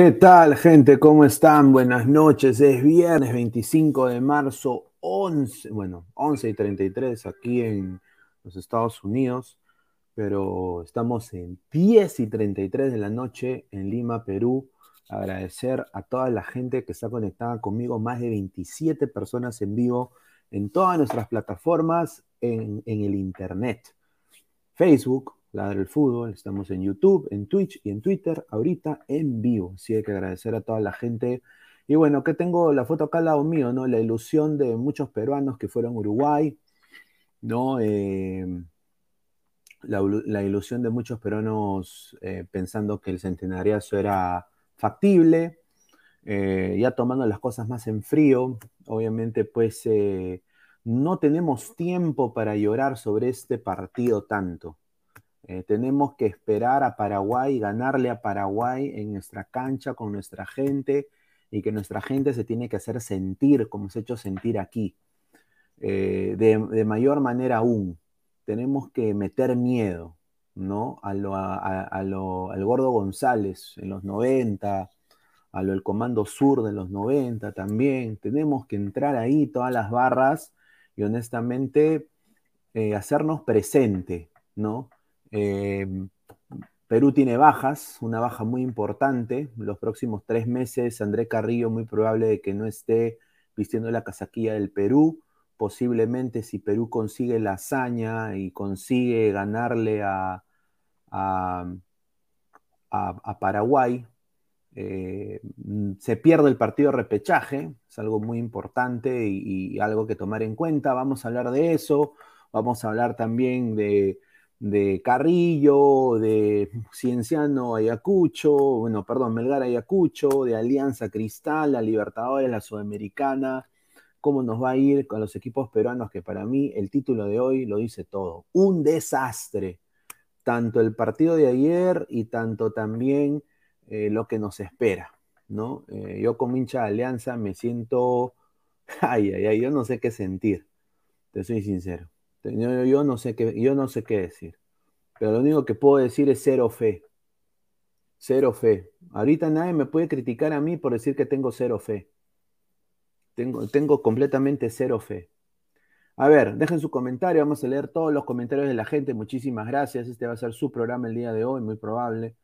¿Qué tal, gente? ¿Cómo están? Buenas noches. Es viernes 25 de marzo, 11, bueno, 11 y 33 aquí en los Estados Unidos, pero estamos en 10 y 33 de la noche en Lima, Perú. Agradecer a toda la gente que está conectada conmigo, más de 27 personas en vivo en todas nuestras plataformas en, en el Internet. Facebook, Ladre el Fútbol, estamos en YouTube, en Twitch y en Twitter, ahorita en vivo. Así hay que agradecer a toda la gente. Y bueno, que tengo la foto acá al lado mío, ¿no? La ilusión de muchos peruanos que fueron a Uruguay, ¿no? Eh, la, ilusión de muchos peruanos eh, pensando que el centenariazo era factible, eh, ya tomando las cosas más en frío. Obviamente, pues no tenemos tiempo para llorar sobre este partido tanto. Eh, tenemos que esperar a Paraguay, ganarle a Paraguay en nuestra cancha con nuestra gente y que nuestra gente se tiene que hacer sentir como se ha hecho sentir aquí, eh, de, mayor manera aún. tenemos que meter miedo, ¿no? A lo, a, lo, al Gordo González en los 90, a lo del Comando Sur de los 90 también. Tenemos que entrar ahí todas las barras y honestamente eh, hacernos presente, ¿no? Em, Perú tiene bajas, una baja muy importante. Los próximos tres meses, André Carrillo muy probable de que no esté vistiendo la casaquilla del Perú. Posiblemente si Perú consigue la hazaña y consigue ganarle a, a, Paraguay, eh, se pierde el partido de repechaje, es algo muy importante y, algo que tomar en cuenta. Vamos a hablar de eso, vamos a hablar también de, de Carrillo, de Cienciano Ayacucho, bueno, perdón, Melgar Ayacucho, de Alianza Cristal, la Libertadores, la Sudamericana, cómo nos va a ir con los equipos peruanos, que para mí el título de hoy lo dice todo. Un desastre. Tanto el partido de ayer y tanto también eh, lo que nos espera, ¿no? Eh, yo como hincha Alianza me siento, ay, ay, ay, yo no sé qué sentir, te soy sincero. Yo, no sé qué, yo no sé qué decir. Pero lo único que puedo decir es cero fe. Cero fe. Ahorita nadie me puede criticar a mí por decir que tengo cero fe. Tengo, tengo completamente cero fe. A ver, dejen su comentario. Vamos a leer todos los comentarios de la gente. Muchísimas gracias. Este va a ser su programa el día de hoy, muy probable.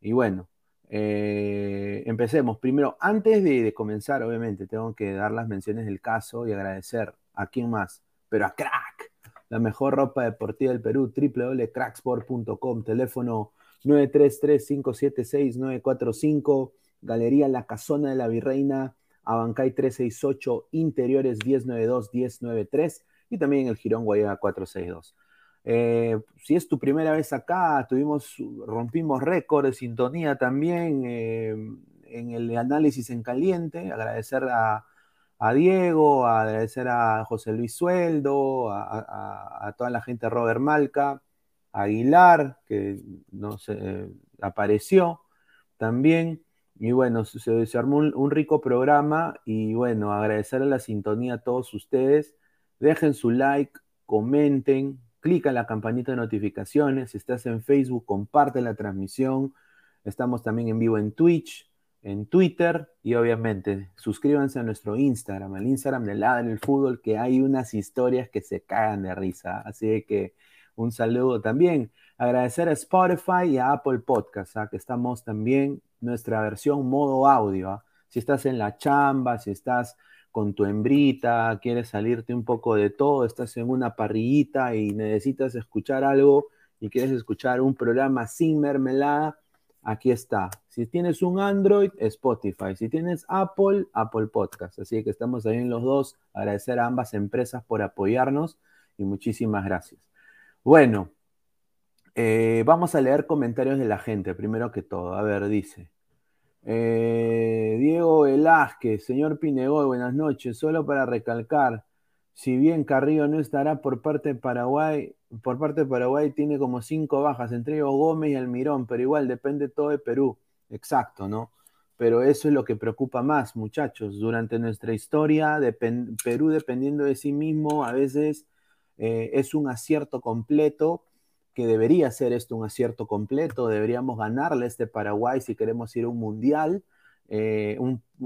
Y bueno, eh, empecemos. Primero, antes de, de, comenzar, obviamente, tengo que dar las menciones del caso y agradecer a quién más, pero a Crack la mejor ropa deportiva del Perú, www.cracksport.com, teléfono 933-576-945, Galería La Casona de la Virreina, Abancay 368, Interiores 1092-1093 y también el Girón Guayaba 462. Eh, si es tu primera vez acá, tuvimos, rompimos récord de sintonía también eh, en el análisis en caliente. Agradecer a, a Diego, a agradecer a José Luis Sueldo, a, toda la gente Robert Malca, a Aguilar, que no se apareció también. Y bueno, se, armó un, rico programa y bueno, agradecer a la sintonía a todos ustedes. Dejen su like, comenten, clica en la campanita de notificaciones. Si estás en Facebook, comparte la transmisión. Estamos también en vivo en Twitch en Twitter y obviamente suscríbanse a nuestro Instagram, el Instagram de Lada en el Fútbol, que hay unas historias que se cagan de risa. Así que un saludo también. Agradecer a Spotify y a Apple Podcast, ¿ah? que estamos también nuestra versión modo audio. ¿ah? Si estás en la chamba, si estás con tu hembrita, quieres salirte un poco de todo, estás en una parrillita y necesitas escuchar algo y quieres escuchar un programa sin mermelada, aquí está. Si tienes un Android, Spotify. Si tienes Apple, Apple Podcast. Así que estamos ahí en los dos. Agradecer a ambas empresas por apoyarnos y muchísimas gracias. Bueno, eh, vamos a leer comentarios de la gente, primero que todo. A ver, dice. Eh, Diego Velázquez, señor Pinegoy, buenas noches. Solo para recalcar, si bien Carrillo no estará por parte de Paraguay, por parte de Paraguay tiene como cinco bajas, entre ellos Gómez y Almirón, pero igual depende todo de Perú. Exacto, ¿no? Pero eso es lo que preocupa más, muchachos. Durante nuestra historia, Perú dependiendo de sí mismo, a veces eh, es un acierto completo, que debería ser esto un acierto completo, deberíamos ganarle este Paraguay si queremos ir a un mundial, eh,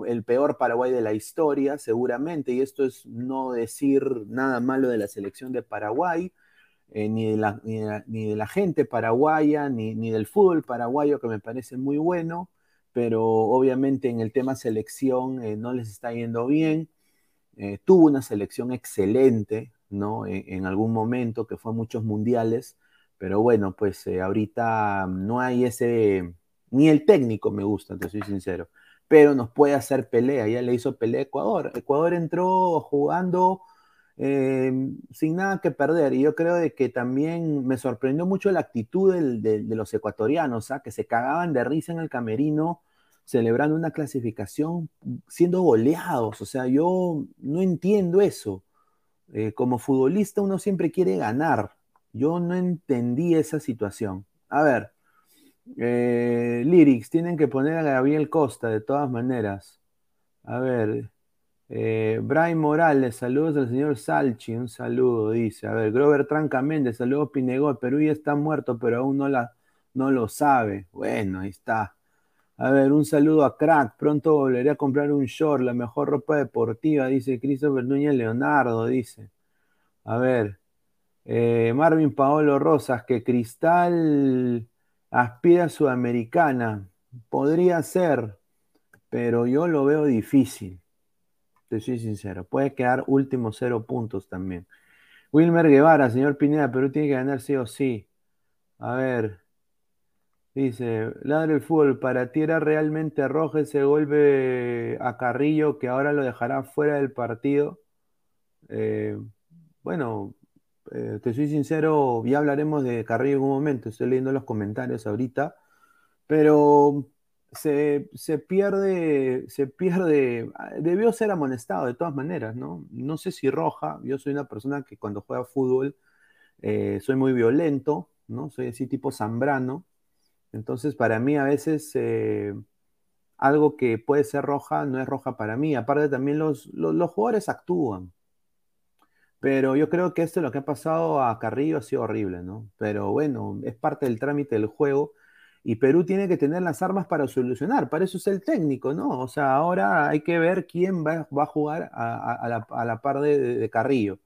el peor Paraguay de la historia, seguramente, y esto es no decir nada malo de la selección de Paraguay, eh, ni, de la, gente paraguaya, ni, del fútbol paraguayo, que me parece muy bueno, pero obviamente en el tema selección eh, no les está yendo bien. Tuvo una selección excelente, ¿no? En, en, algún momento, que fue muchos mundiales, pero bueno, pues ahorita no hay ese, ni el técnico me gusta, te soy sincero, pero nos puede hacer pelea, ya le hizo pelea a Ecuador. Ecuador entró jugando eh, sin nada que perder. Y yo creo de que también me sorprendió mucho la actitud de, los ecuatorianos, ¿ah? que se cagaban de risa en el camerino celebrando una clasificación siendo goleados. O sea, yo no entiendo eso. Eh, como futbolista uno siempre quiere ganar. Yo no entendí esa situación. A ver, eh, Lyrics, tienen que poner a Gabriel Costa de todas maneras. A ver, Eh, Brian Morales, saludos al señor Salchi, un saludo, dice. A ver, Grover Tranca Méndez, saludos Pinegol, Perú ya está muerto, pero aún no, la, no lo sabe. Bueno, ahí está. A ver, un saludo a Crack, pronto volveré a comprar un short, la mejor ropa deportiva, dice Christopher Núñez Leonardo, dice. A ver, eh, Marvin Paolo Rosas, que Cristal aspira Sudamericana. Podría ser, pero yo lo veo difícil. Te soy sincero. Puede quedar último cero puntos también. Wilmer Guevara, señor Pineda, Perú tiene que ganar sí o sí. A ver. Dice, ladre el fútbol, para ti era realmente rojo ese golpe a Carrillo que ahora lo dejará fuera del partido. Eh, bueno, eh, te soy sincero, ya hablaremos de Carrillo en un momento, estoy leyendo los comentarios ahorita, pero se, pierde, se pierde, debió ser amonestado de todas maneras, ¿no? No sé si roja, yo soy una persona que cuando juega fútbol eh, soy muy violento, ¿no? Soy así tipo zambrano, entonces para mí a veces eh, algo que puede ser roja no es roja para mí, aparte también los, los jugadores actúan, pero yo creo que esto lo que ha pasado a Carrillo ha sido horrible, ¿no? Pero bueno, es parte del trámite del juego y Perú tiene que tener las armas para solucionar. Para eso es el técnico, ¿no? O sea, ahora hay que ver quién va, a jugar a, la, par de, Carrillo.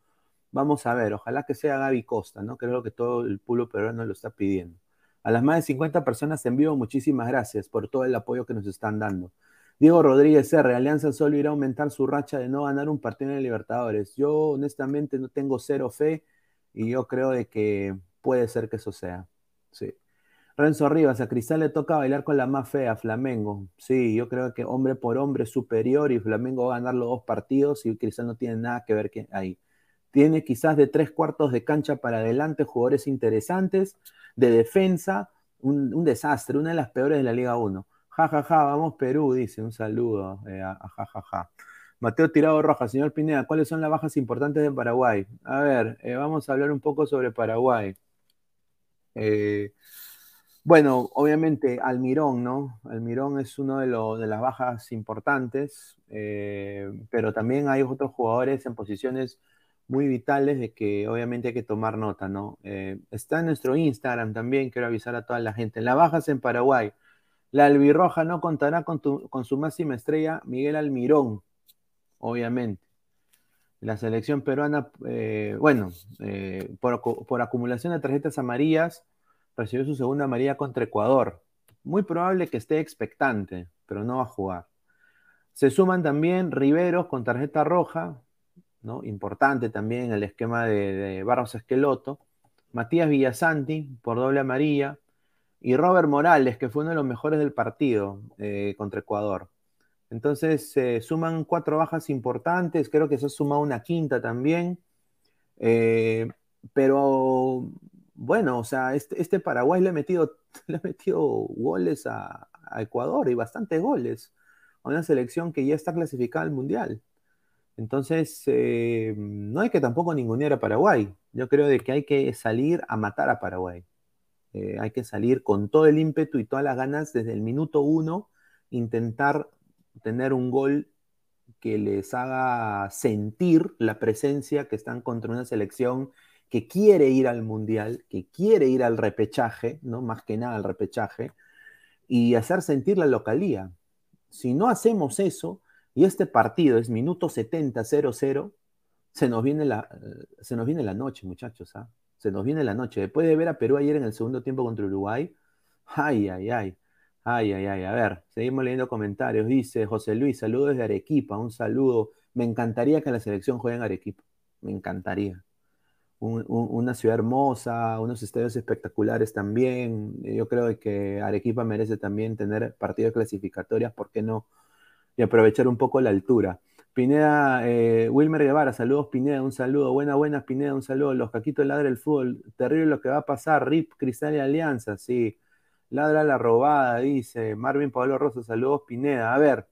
Vamos a ver, ojalá que sea Gaby Costa, ¿no? Creo que todo el pueblo peruano lo está pidiendo. A las más de 50 personas en vivo, muchísimas gracias por todo el apoyo que nos están dando. Diego Rodríguez R. Alianza solo irá a aumentar su racha de no ganar un partido en el Libertadores. Yo honestamente no tengo cero fe y yo creo de que puede ser que eso sea. Sí. Renzo Rivas, a Cristal le toca bailar con la más fea, Flamengo. Sí, yo creo que hombre por hombre superior y Flamengo va a ganar los dos partidos y Cristal no tiene nada que ver ahí. Tiene quizás de tres cuartos de cancha para adelante jugadores interesantes, de defensa, un, un desastre, una de las peores de la Liga 1. Ja, ja, ja, vamos Perú, dice, un saludo eh, a, ja, ja, ja. Mateo Tirado Roja, señor Pineda, ¿cuáles son las bajas importantes de Paraguay? A ver, eh, vamos a hablar un poco sobre Paraguay. Eh, bueno, obviamente Almirón, ¿no? Almirón es uno de, de las bajas importantes, pero también hay otros jugadores en posiciones muy vitales de que obviamente hay que tomar nota, ¿no? está en nuestro Instagram también, quiero avisar a toda la gente. Las bajas en Paraguay. La albirroja no contará con, su máxima estrella, Miguel Almirón, obviamente. La selección peruana, eh, bueno, eh, por, acumulación de tarjetas amarillas, recibió su segunda amarilla contra Ecuador. Muy probable que esté expectante, pero no va a jugar. Se suman también Riveros con tarjeta roja, ¿no? Importante también el esquema de, de Barros Esqueloto. Matías Villasanti por doble amarilla y Robert Morales, que fue uno de los mejores del partido eh, contra Ecuador. Entonces se suman cuatro bajas importantes, creo que se ha sumado una quinta también. Eh, pero bueno, o sea, este, este, Paraguay le ha metido, le ha metido goles a, Ecuador y bastantes goles a una selección que ya está clasificada al Mundial. Entonces, eh, no hay que tampoco ningunear a Paraguay. Yo creo de que hay que salir a matar a Paraguay. Eh, hay que salir con todo el ímpetu y todas las ganas desde el minuto uno, intentar tener un gol que les haga sentir la presencia que están contra una selección que quiere ir al mundial, que quiere ir al repechaje, ¿no? Más que nada al repechaje, y hacer sentir la localía. Si no hacemos eso, y este partido es minuto 70-0-0, se nos viene la, se nos viene la noche, muchachos, ¿ah? Se nos viene la noche. Después de ver a Perú ayer en el segundo tiempo contra Uruguay, ay, ay, ay. Ay, ay, ay. A ver, seguimos leyendo comentarios. Dice José Luis, saludos desde Arequipa. Un saludo. Me encantaría que la selección juegue en Arequipa. Me encantaría. una ciudad hermosa, unos estadios espectaculares también. Yo creo que Arequipa merece también tener partidos clasificatorias, ¿por qué no? Y aprovechar un poco la altura. Pineda, eh, Wilmer Guevara, saludos Pineda, un saludo. Buena, buenas Pineda, un saludo. Los caquitos ladra el fútbol. Terrible lo que va a pasar. RIP, Cristal y Alianza, sí. Ladra la robada, dice. Marvin Pablo Rosa, saludos Pineda. A ver.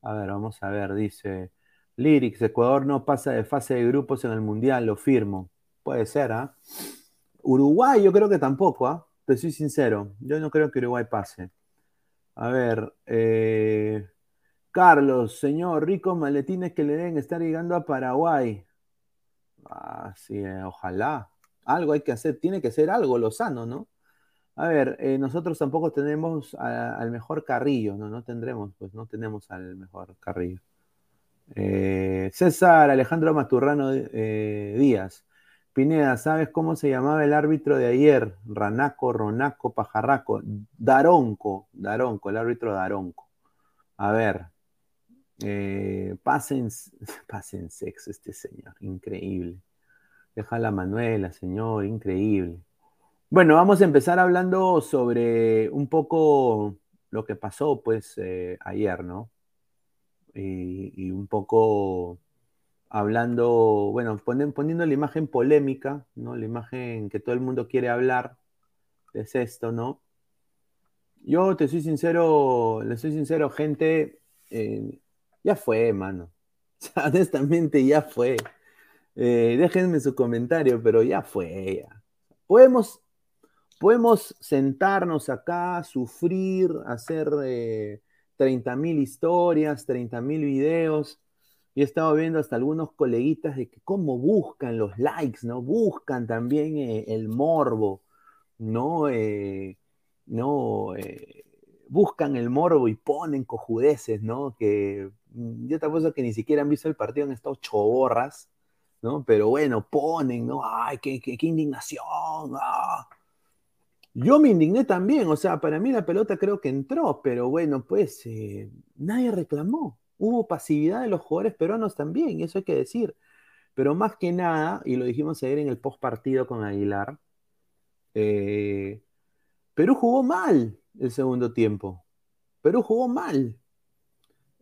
A ver, vamos a ver, dice. Lyrics, Ecuador no pasa de fase de grupos en el Mundial, lo firmo. Puede ser, ¿ah? Uruguay yo creo que tampoco, ¿ah? Te soy sincero. Yo no creo que Uruguay pase. A ver, eh... Carlos, señor, ricos maletines que le deben estar llegando a Paraguay. Ah, eh, ojalá. Algo hay que hacer, tiene que ser algo Lozano, ¿no? A ver, eh, nosotros tampoco tenemos al mejor Carrillo, ¿no? No tendremos, pues no tenemos al mejor Carrillo. Eh, César Alejandro Maturrano Díaz. Pineda, ¿sabes cómo se llamaba el árbitro de ayer? Ranaco, Ronaco, Pajarraco. Daronco, Daronco, el árbitro Daronco. A ver, eh, pasen, pasen sexo este señor, increíble. Deja la Manuela, señor, increíble. Bueno, vamos a empezar hablando sobre un poco lo que pasó, pues, eh, ayer, ¿no? Y, un poco hablando, bueno, poniendo la imagen polémica, ¿no? La imagen que todo el mundo quiere hablar, es esto, ¿no? Yo te soy sincero, le soy sincero, gente, eh, ya fue, mano. honestamente, ya fue. Eh, déjenme su comentario, pero ya fue. Podemos, podemos sentarnos acá, sufrir, hacer eh, 30.000 historias, 30.000 videos. Y he estado viendo hasta algunos coleguitas de que cómo buscan los likes, ¿no? Buscan también eh, el morbo, ¿no? Eh, no, buscan el morbo y ponen cojudeces, ¿no? Que yo te apuesto que ni siquiera han visto el partido, han estado choborras, ¿no? Pero bueno, ponen, ¿no? ¡Ay, qué, qué, indignación! ¡Ah! Yo me indigné también, o sea, para mí la pelota creo que entró, pero bueno, pues eh, nadie reclamó. Hubo pasividad de los jugadores peruanos también, y eso hay que decir. Pero más que nada, y lo dijimos ayer en el post partido con Aguilar, eh, Perú jugó mal el segundo tiempo. Perú jugó mal.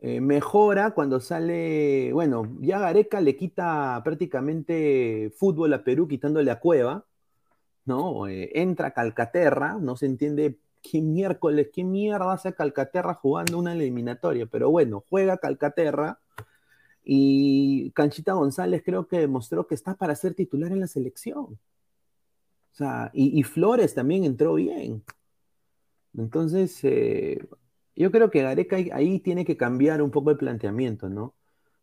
Eh, mejora cuando sale, bueno, ya Gareca le quita prácticamente fútbol a Perú quitándole a Cueva, ¿no? Eh, entra Calcaterra, no se entiende qué miércoles, qué mierda hace Calcaterra jugando una eliminatoria, pero bueno, juega Calcaterra y Canchita González creo que demostró que está para ser titular en la selección. O sea, y Flores también entró bien. Entonces, eh, yo creo que Gareca ahí tiene que cambiar un poco el planteamiento, ¿no?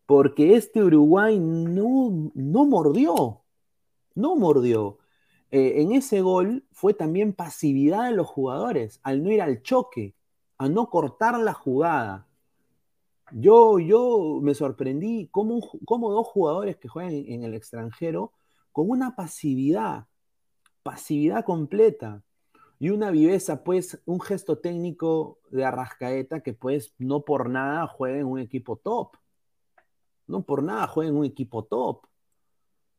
Porque este Uruguay no, no mordió, no mordió. Eh, en ese gol fue también pasividad de los jugadores, al no ir al choque, a no cortar la jugada. Yo, yo me sorprendí cómo, dos jugadores que juegan en el extranjero con una pasividad, pasividad completa y una viveza, pues, un gesto técnico de Arrascaeta que, pues, no por nada juega en un equipo top. No por nada juega en un equipo top.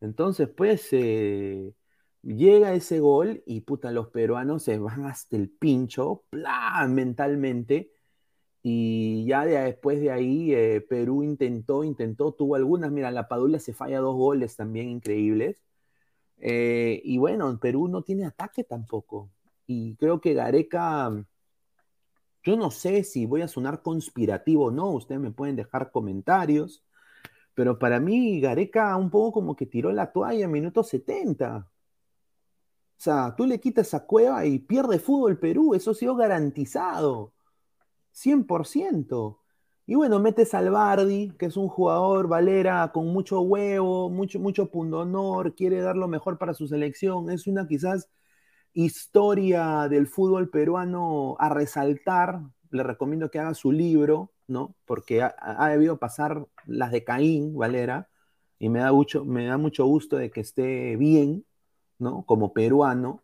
Entonces, pues, eh, llega ese gol y, puta, los peruanos se van hasta el pincho, ¡plá! mentalmente. Y ya después de ahí, eh, Perú intentó, intentó, tuvo algunas. Mira, la Padula se falla dos goles también increíbles. Eh, y bueno, Perú no tiene ataque tampoco y creo que Gareca, yo no sé si voy a sonar conspirativo o no, ustedes me pueden dejar comentarios, pero para mí Gareca un poco como que tiró la toalla en minuto 70. O sea, tú le quitas a Cueva y pierde fútbol Perú, eso ha sido garantizado, 100%. Y bueno, metes al Bardi, que es un jugador Valera con mucho huevo, mucho, mucho pundonor, quiere dar lo mejor para su selección. Es una quizás historia del fútbol peruano a resaltar, le recomiendo que haga su libro, ¿no? Porque ha, debido pasar las de Caín, Valera, y me da, mucho, me da mucho gusto de que esté bien, ¿no? Como peruano,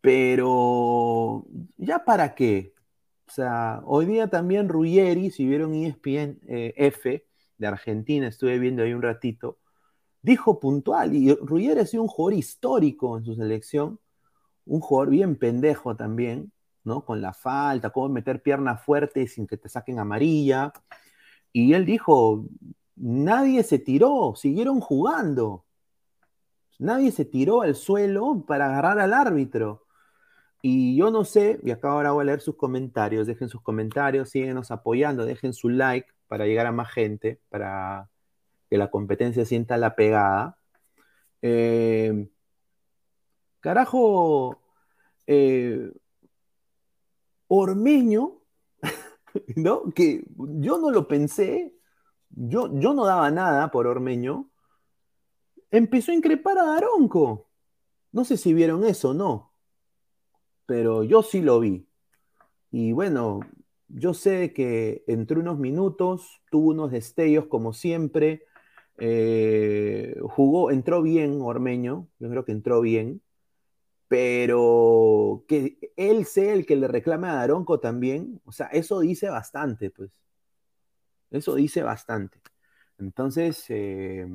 pero ya para qué. O sea, hoy día también Ruggeri, si vieron ESPN eh, F de Argentina, estuve viendo ahí un ratito, dijo puntual, y Ruggeri ha sido un jugador histórico en su selección, un jugador bien pendejo también, ¿no? Con la falta, cómo meter pierna fuerte sin que te saquen amarilla. Y él dijo, nadie se tiró, siguieron jugando. Nadie se tiró al suelo para agarrar al árbitro. Y yo no sé, y acá ahora voy a leer sus comentarios, dejen sus comentarios, síguenos apoyando, dejen su like para llegar a más gente, para que la competencia sienta la pegada. Eh, Carajo, eh, Ormeño, ¿no? Que yo no lo pensé, yo, yo no daba nada por Ormeño, empezó a increpar a Daronco. No sé si vieron eso o no, pero yo sí lo vi. Y bueno, yo sé que entre unos minutos tuvo unos destellos como siempre. Eh, jugó, entró bien Ormeño, yo creo que entró bien, pero que él sea el que le reclame a Daronco también, o sea, eso dice bastante, pues. Eso dice bastante. Entonces, eh,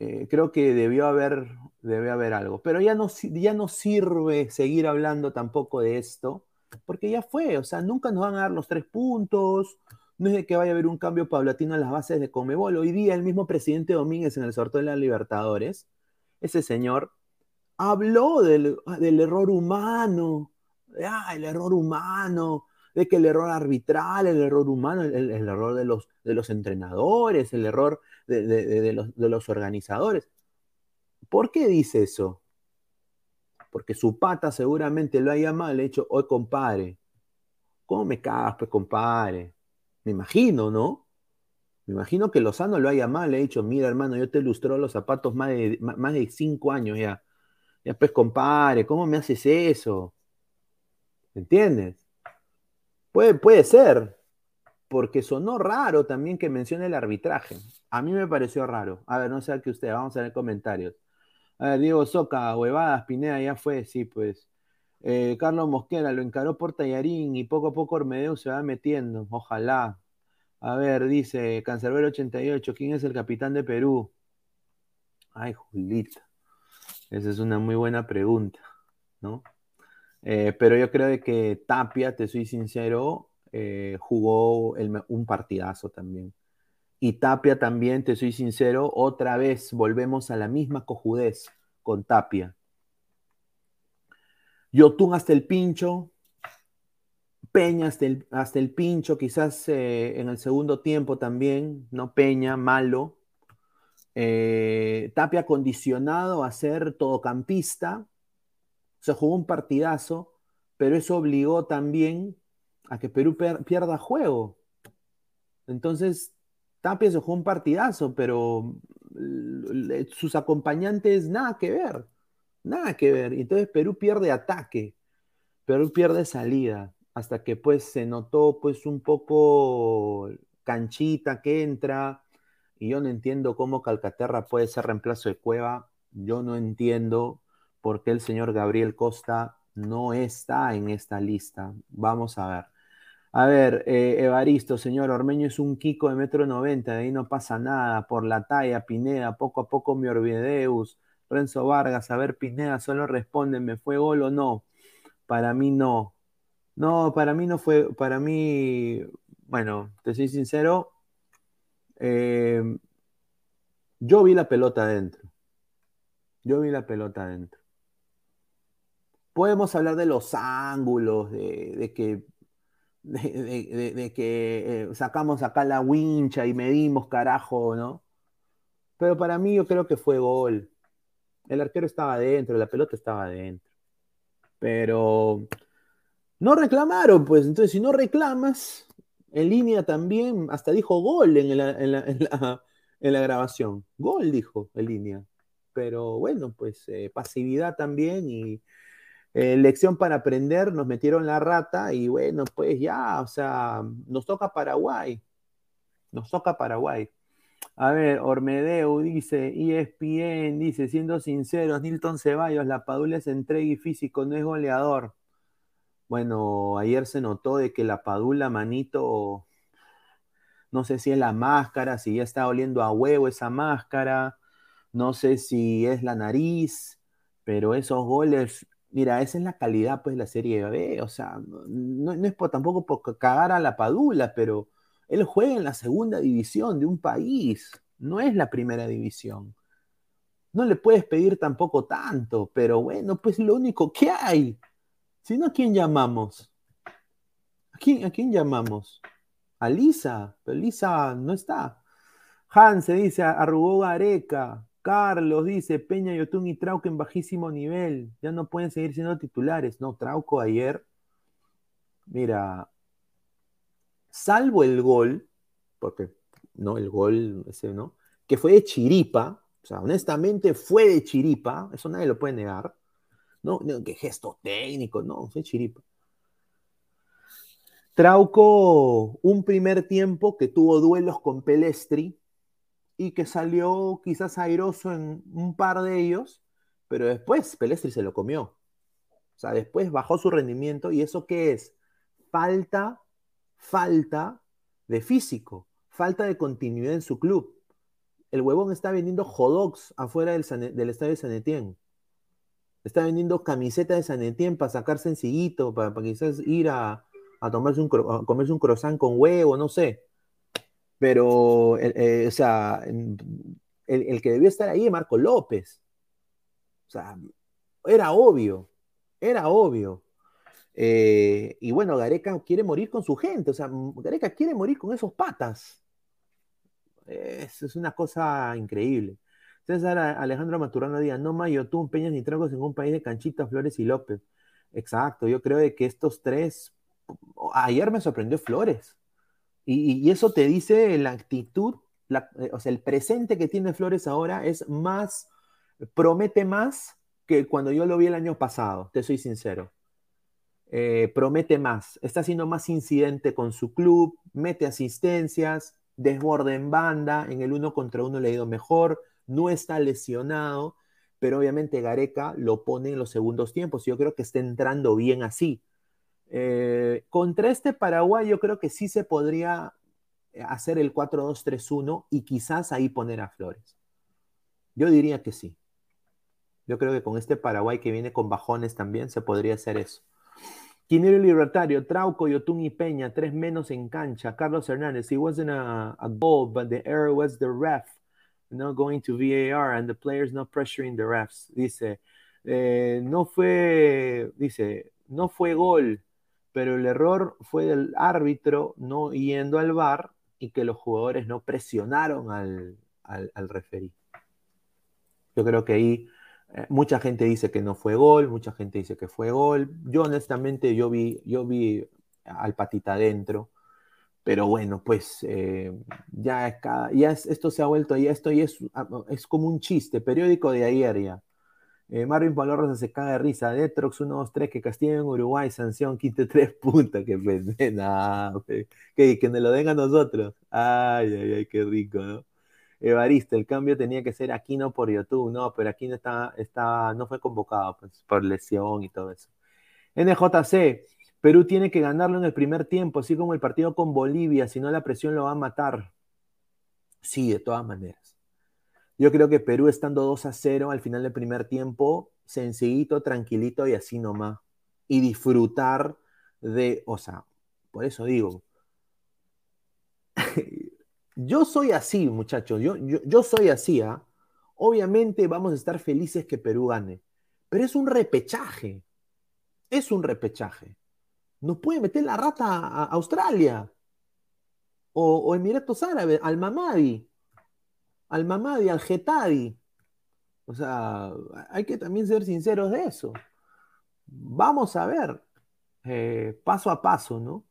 eh, creo que debió haber, haber algo. Pero ya no, ya no sirve seguir hablando tampoco de esto, porque ya fue, o sea, nunca nos van a dar los tres puntos, no es de que vaya a haber un cambio paulatino en las bases de Comebol. Hoy día el mismo presidente Domínguez en el sorteo de la Libertadores, ese señor, habló del, error humano, ah, el error humano, de que el error arbitral, el error humano, el, error de los, de los entrenadores, el error de, los, de los organizadores. ¿Por qué dice eso? Porque su pata seguramente lo haya mal hecho, hoy compadre, ¿cómo me cagas, pues compadre? Me imagino, ¿no? Me imagino que Lozano lo haya mal, le ha dicho, mira hermano, yo te ilustró los zapatos más de, más de cinco años ya. Ya pues compadre, ¿cómo me haces eso? ¿Entiendes? Puede, puede ser, porque sonó raro también que mencione el arbitraje. A mí me pareció raro. A ver, no sé qué usted, vamos a ver comentarios. A ver, Diego Soca, huevadas, Pineda, ya fue, sí, pues. Eh, Carlos Mosquera lo encaró por Tallarín y poco a poco Ormedeo se va metiendo. Ojalá. A ver, dice Cancerbero 88, ¿quién es el capitán de Perú? Ay, Julita. Esa es una muy buena pregunta, ¿no? Eh, pero yo creo que Tapia, te soy sincero, eh, jugó un partidazo también. Y Tapia también, te soy sincero, otra vez volvemos a la misma cojudez con Tapia. Yotun hasta el pincho, Peña hasta el, hasta el pincho, quizás eh, en el segundo tiempo también, ¿no? Peña, malo. Tapia condicionado a ser todocampista, se jugó un partidazo, pero eso obligó también a que Perú pierda juego. Entonces, Tapia se jugó un partidazo, pero sus acompañantes nada que ver, nada que ver. Entonces Perú pierde ataque, Perú pierde salida, hasta que pues se notó pues un poco canchita que entra, y yo no entiendo cómo Calcaterra puede ser reemplazo de Cueva, yo no entiendo por qué el señor Gabriel Costa no está en esta lista. Vamos a ver. A ver, eh, Evaristo, señor Ormeño es un Kiko de metro noventa, de ahí no pasa nada. Por la talla, Pineda, poco a poco mi Orbideus, Renzo Vargas, a ver, Pineda, solo responden, ¿me fue gol o no? Para mí no. No, para mí no fue, para mí, bueno, te soy sincero, eh, yo vi la pelota adentro. Yo vi la pelota adentro podemos hablar de los ángulos, de, que, de, que eh, sacamos acá la wincha y medimos, carajo, ¿no? Pero para mí yo creo que fue gol. El arquero estaba adentro, la pelota estaba adentro. Pero no reclamaron, pues. Entonces, si no reclamas, en línea también, hasta dijo gol en la, grabación. Gol dijo en línea. Pero bueno, pues eh, pasividad también y eh, lección para aprender, nos metieron la rata y bueno, pues ya, o sea, nos toca Paraguay. Nos toca Paraguay. A ver, Ormedeu dice, ESPN dice, siendo sinceros, Nilton Ceballos, la Padula es entrega y físico, no es goleador. Bueno, ayer se notó de que la Padula, manito, no sé si es la máscara, si ya está oliendo a huevo esa máscara, no sé si es la nariz, pero esos goles Mira, esa es la calidad pues de la Serie B, o sea, no, es tampoco por cagar a la Padula, pero él juega en la segunda división de un país, no es la primera división. No le puedes pedir tampoco tanto, pero bueno, pues lo único que hay. Si no, ¿a quién llamamos? ¿A quién, a quién llamamos? A Lisa, pero Lisa no está. Hans se dice, arrugó Gareca. Carlos dice, Peña, Yotun y Trauco en bajísimo nivel. Ya no pueden seguir siendo titulares. No, Trauco ayer, mira, salvo el gol, porque no, el gol ese, ¿no? Que fue de chiripa, o sea, honestamente fue de chiripa, eso nadie lo puede negar. No, que gesto técnico, no, fue chiripa. Trauco, un primer tiempo que tuvo duelos con Pelestri y que salió quizás airoso en un par de ellos, pero después Pelestri se lo comió. O sea, después bajó su rendimiento y eso qué es? Falta, falta de físico, falta de continuidad en su club. El huevón está vendiendo jodox afuera del, del estadio de San Etienne. Está vendiendo camiseta de San Etienne para sacar sencillito, para, quizás ir a, tomarse un, comerse un croissant con huevo, no sé. Pero, eh, o sea, el, que debió estar ahí es Marco López. O sea, era obvio, era obvio. Eh, y bueno, Gareca quiere morir con su gente, o sea, Gareca quiere morir con esos patas. Es una cosa increíble. César Alejandro Maturano diga, no Mayo, tú, Peñas ni Tragos en un país de Canchita, Flores y López. Exacto, yo creo que estos tres, ayer me sorprendió Flores. Y, eso te dice la actitud, eh, o sea, el presente que tiene Flores ahora es más, promete más que cuando yo lo vi el año pasado, te soy sincero. Eh, promete más, está haciendo más incidente con su club, mete asistencias, desborde en banda, en el uno contra uno le ha ido mejor, no está lesionado, pero obviamente Gareca lo pone en los segundos tiempos. Yo creo que está entrando bien así. Eh, contra este Paraguay yo creo que sí se podría hacer el 4-2-3-1 y quizás ahí poner a Flores. Yo diría que sí. Yo creo que con este Paraguay que viene con bajones también se podría hacer eso. Quinero Libertario, Trauco, Yotun y Peña, tres menos en cancha. Carlos Hernández, it wasn't a, a goal, but the error was the ref not going to VAR and the players not pressuring the refs. Dice, eh, no fue, dice, no fue gol, pero el error fue del árbitro no yendo al VAR y que los jugadores no presionaron al, al, al referí. Yo creo que ahí eh, mucha gente dice que no fue gol, mucha gente dice que fue gol. Yo honestamente yo vi, yo vi al patita adentro. Pero bueno, pues eh, ya, es ya esto se ha vuelto, ya esto es, ah, es como un chiste, periódico de ayer ya. Eh, Marvin Palorrosa se caga de risa. Detrox 1, 2, 3, que castiguen en Uruguay, sanción, quite 3 puntas. Que pena, que, que nos lo den a nosotros. Ay, ay, ay, qué rico, ¿no? Evaristo, el cambio tenía que ser aquí no por YouTube, no, pero aquí no está, está, no fue convocado pues, por lesión y todo eso. NJC, Perú tiene que ganarlo en el primer tiempo, así como el partido con Bolivia, si no la presión lo va a matar. Sí, de todas maneras. Yo creo que Perú estando 2 a 0 al final del primer tiempo, sencillito, tranquilito y así nomás. Y disfrutar de, o sea, por eso digo, yo soy así, muchachos, yo, yo, soy así, ¿ah? Obviamente vamos a estar felices que Perú gane, pero es un repechaje, es un repechaje nos puede meter la rata a Australia o, Emiratos Árabes, al Mamadi, al Mamadi, al Getadi. O sea, hay que también ser sinceros de eso. Vamos a ver, eh, paso a paso, ¿no?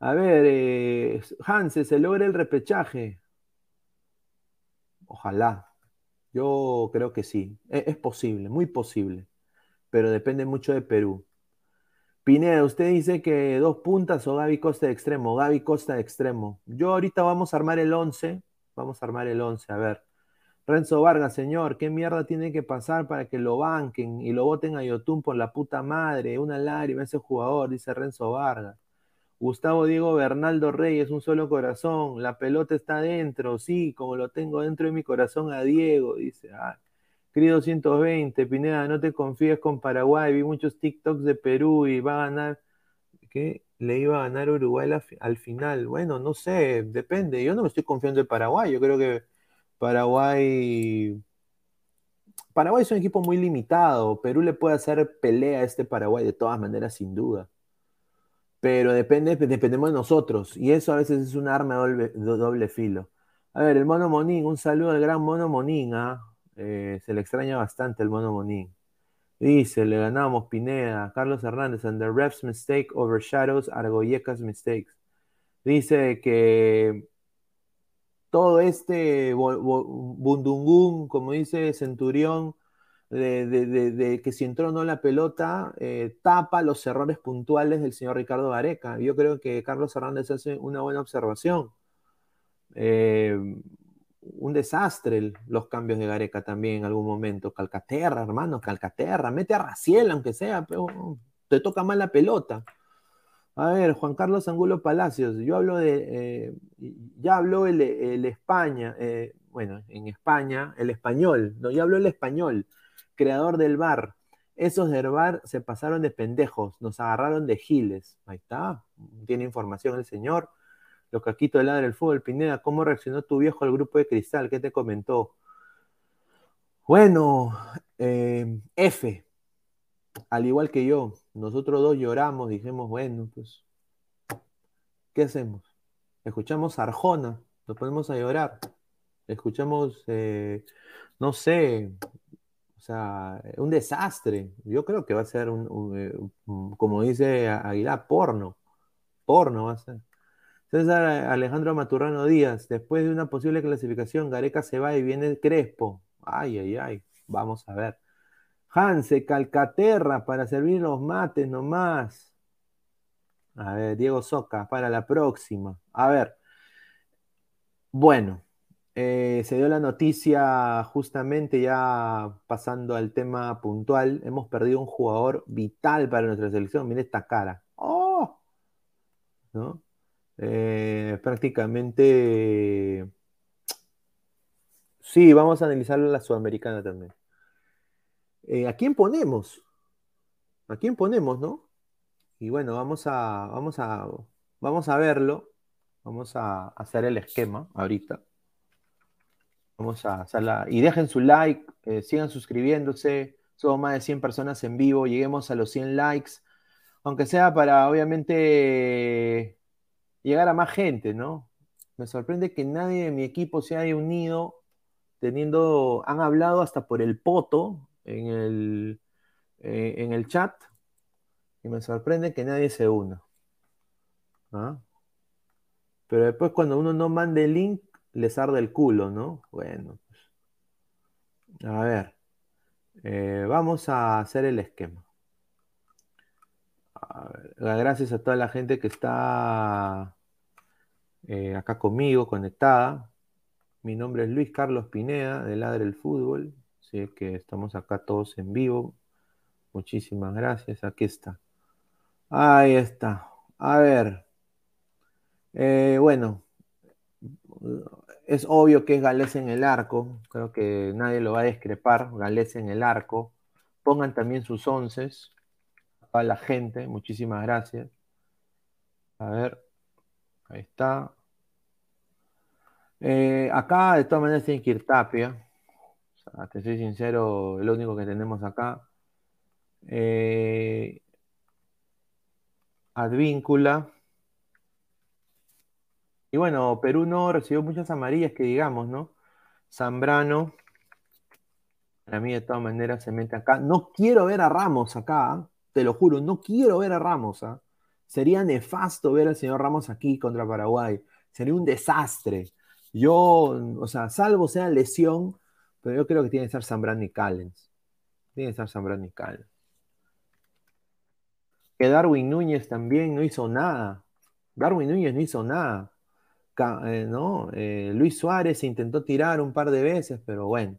A ver, eh, se logra el repechaje. Ojalá. Yo creo que sí. E, es posible, muy posible. Pero depende mucho de Perú. Pineda, usted dice que dos puntas o Gaby Costa de extremo. Gaby Costa de extremo. Yo ahorita vamos a armar el 11. Vamos a armar el 11, a ver. Renzo Vargas, señor, ¿qué mierda tiene que pasar para que lo banquen y lo voten a Yotun por la puta madre? Una lágrima ese jugador, dice Renzo Vargas. Gustavo Diego Bernaldo Reyes, un solo corazón. La pelota está dentro, sí, como lo tengo dentro de mi corazón a Diego, dice. Ay. Querido 120, Pineda, no te confíes con Paraguay. Vi muchos TikToks de Perú y va a ganar. ¿Qué? Le iba a ganar Uruguay al final. Bueno, no sé, depende. Yo no me estoy confiando en Paraguay. Yo creo que Paraguay. Paraguay es un equipo muy limitado. Perú le puede hacer pelea a este Paraguay de todas maneras, sin duda. Pero depende, dependemos de nosotros. Y eso a veces es un arma de doble, filo. A ver, el Mono Monín, un saludo al gran Mono Monín. ¿ah? Se le extraña bastante el mono Monín. Dice, le ganamos Pineda, Carlos Hernández, and the ref's mistake overshadows Argoyeca's mistakes. Dice que todo este bundungún, como dice Centurión, de, que si entró o no la pelota, eh, tapa los errores puntuales del señor Ricardo Gareca. Yo creo que Carlos Hernández hace una buena observación. Eh, un desastre los cambios de Gareca también en algún momento. Calcaterra, hermano, Calcaterra, mete a Raciel, aunque sea, pero te toca mal la pelota. A ver, Juan Carlos Angulo Palacios, yo hablo de, eh, ya habló el, España, bueno, en España, el español, no, ya habló el español creador del bar. Esos del bar se pasaron de pendejos, nos agarraron de giles. Ahí está, tiene información el señor. Lo caquito del ladre del fútbol, Pineda, ¿cómo reaccionó tu viejo al grupo de cristal? ¿Qué te comentó? Bueno, eh, F, al igual que yo, nosotros dos lloramos, dijimos, bueno, pues, ¿qué hacemos? Escuchamos Arjona, nos ponemos a llorar. Escuchamos, eh, no sé, o sea, un desastre. Yo creo que va a ser un, eh, como dice Aguilar, porno. Porno va a ser. César Alejandro Maturrano Díaz, después de una posible clasificación, Gareca se va y viene Crespo. Ay, ay, ay. Vamos a ver. Hanse, Calcaterra, para servir los mates nomás. A ver, Diego Soca, para la próxima. A ver. Bueno, eh, se dio la noticia justamente ya pasando al tema puntual. Hemos perdido un jugador vital para nuestra selección. Mire esta cara. ¡Oh! ¿No? Eh, prácticamente. Sí, vamos a analizar la sudamericana también. Eh, ¿A quién ponemos? ¿A quién ponemos, no? Y bueno, vamos a, vamos a, vamos a verlo. Vamos a hacer el esquema ahorita. Vamos a hacerla. Y dejen su like, eh, sigan suscribiéndose. Somos más de 100 personas en vivo. Lleguemos a los 100 likes. Aunque sea para, obviamente, llegar a más gente, ¿no? Me sorprende que nadie de mi equipo se haya unido teniendo. Han hablado hasta por el poto en el, eh, en el chat. Y me sorprende que nadie se una. ¿Ah? Pero después, cuando uno no mande el link, les arde el culo, ¿no? Bueno, pues. A ver. Eh, vamos a hacer el esquema. Gracias a toda la gente que está eh, acá conmigo, conectada. Mi nombre es Luis Carlos Pineda, de Ladre el Fútbol. Así que estamos acá todos en vivo. Muchísimas gracias. Aquí está. Ahí está. A ver. Eh, bueno, es obvio que es Galés en el arco, creo que nadie lo va a discrepar, Galés en el arco. Pongan también sus onces la gente, muchísimas gracias. A ver, ahí está. Eh, acá de todas maneras tiene que ir Tapia. te soy sincero, lo único que tenemos acá. Eh, Advíncula. Y bueno, Perú no recibió muchas amarillas que digamos, ¿no? Zambrano, para mí de todas maneras se mete acá. No quiero ver a Ramos acá, ¿ah? Te lo juro, no quiero ver a Ramos. ¿ah? Sería nefasto ver al señor Ramos aquí contra Paraguay. Sería un desastre. Yo, o sea, salvo sea lesión, pero yo creo que tiene que estar Zambrano y Callens. Tiene que estar Zambrano y Callens. Que Darwin Núñez también no hizo nada. Darwin Núñez no hizo nada. Eh, ¿no? Eh, Luis Suárez intentó tirar un par de veces, pero bueno.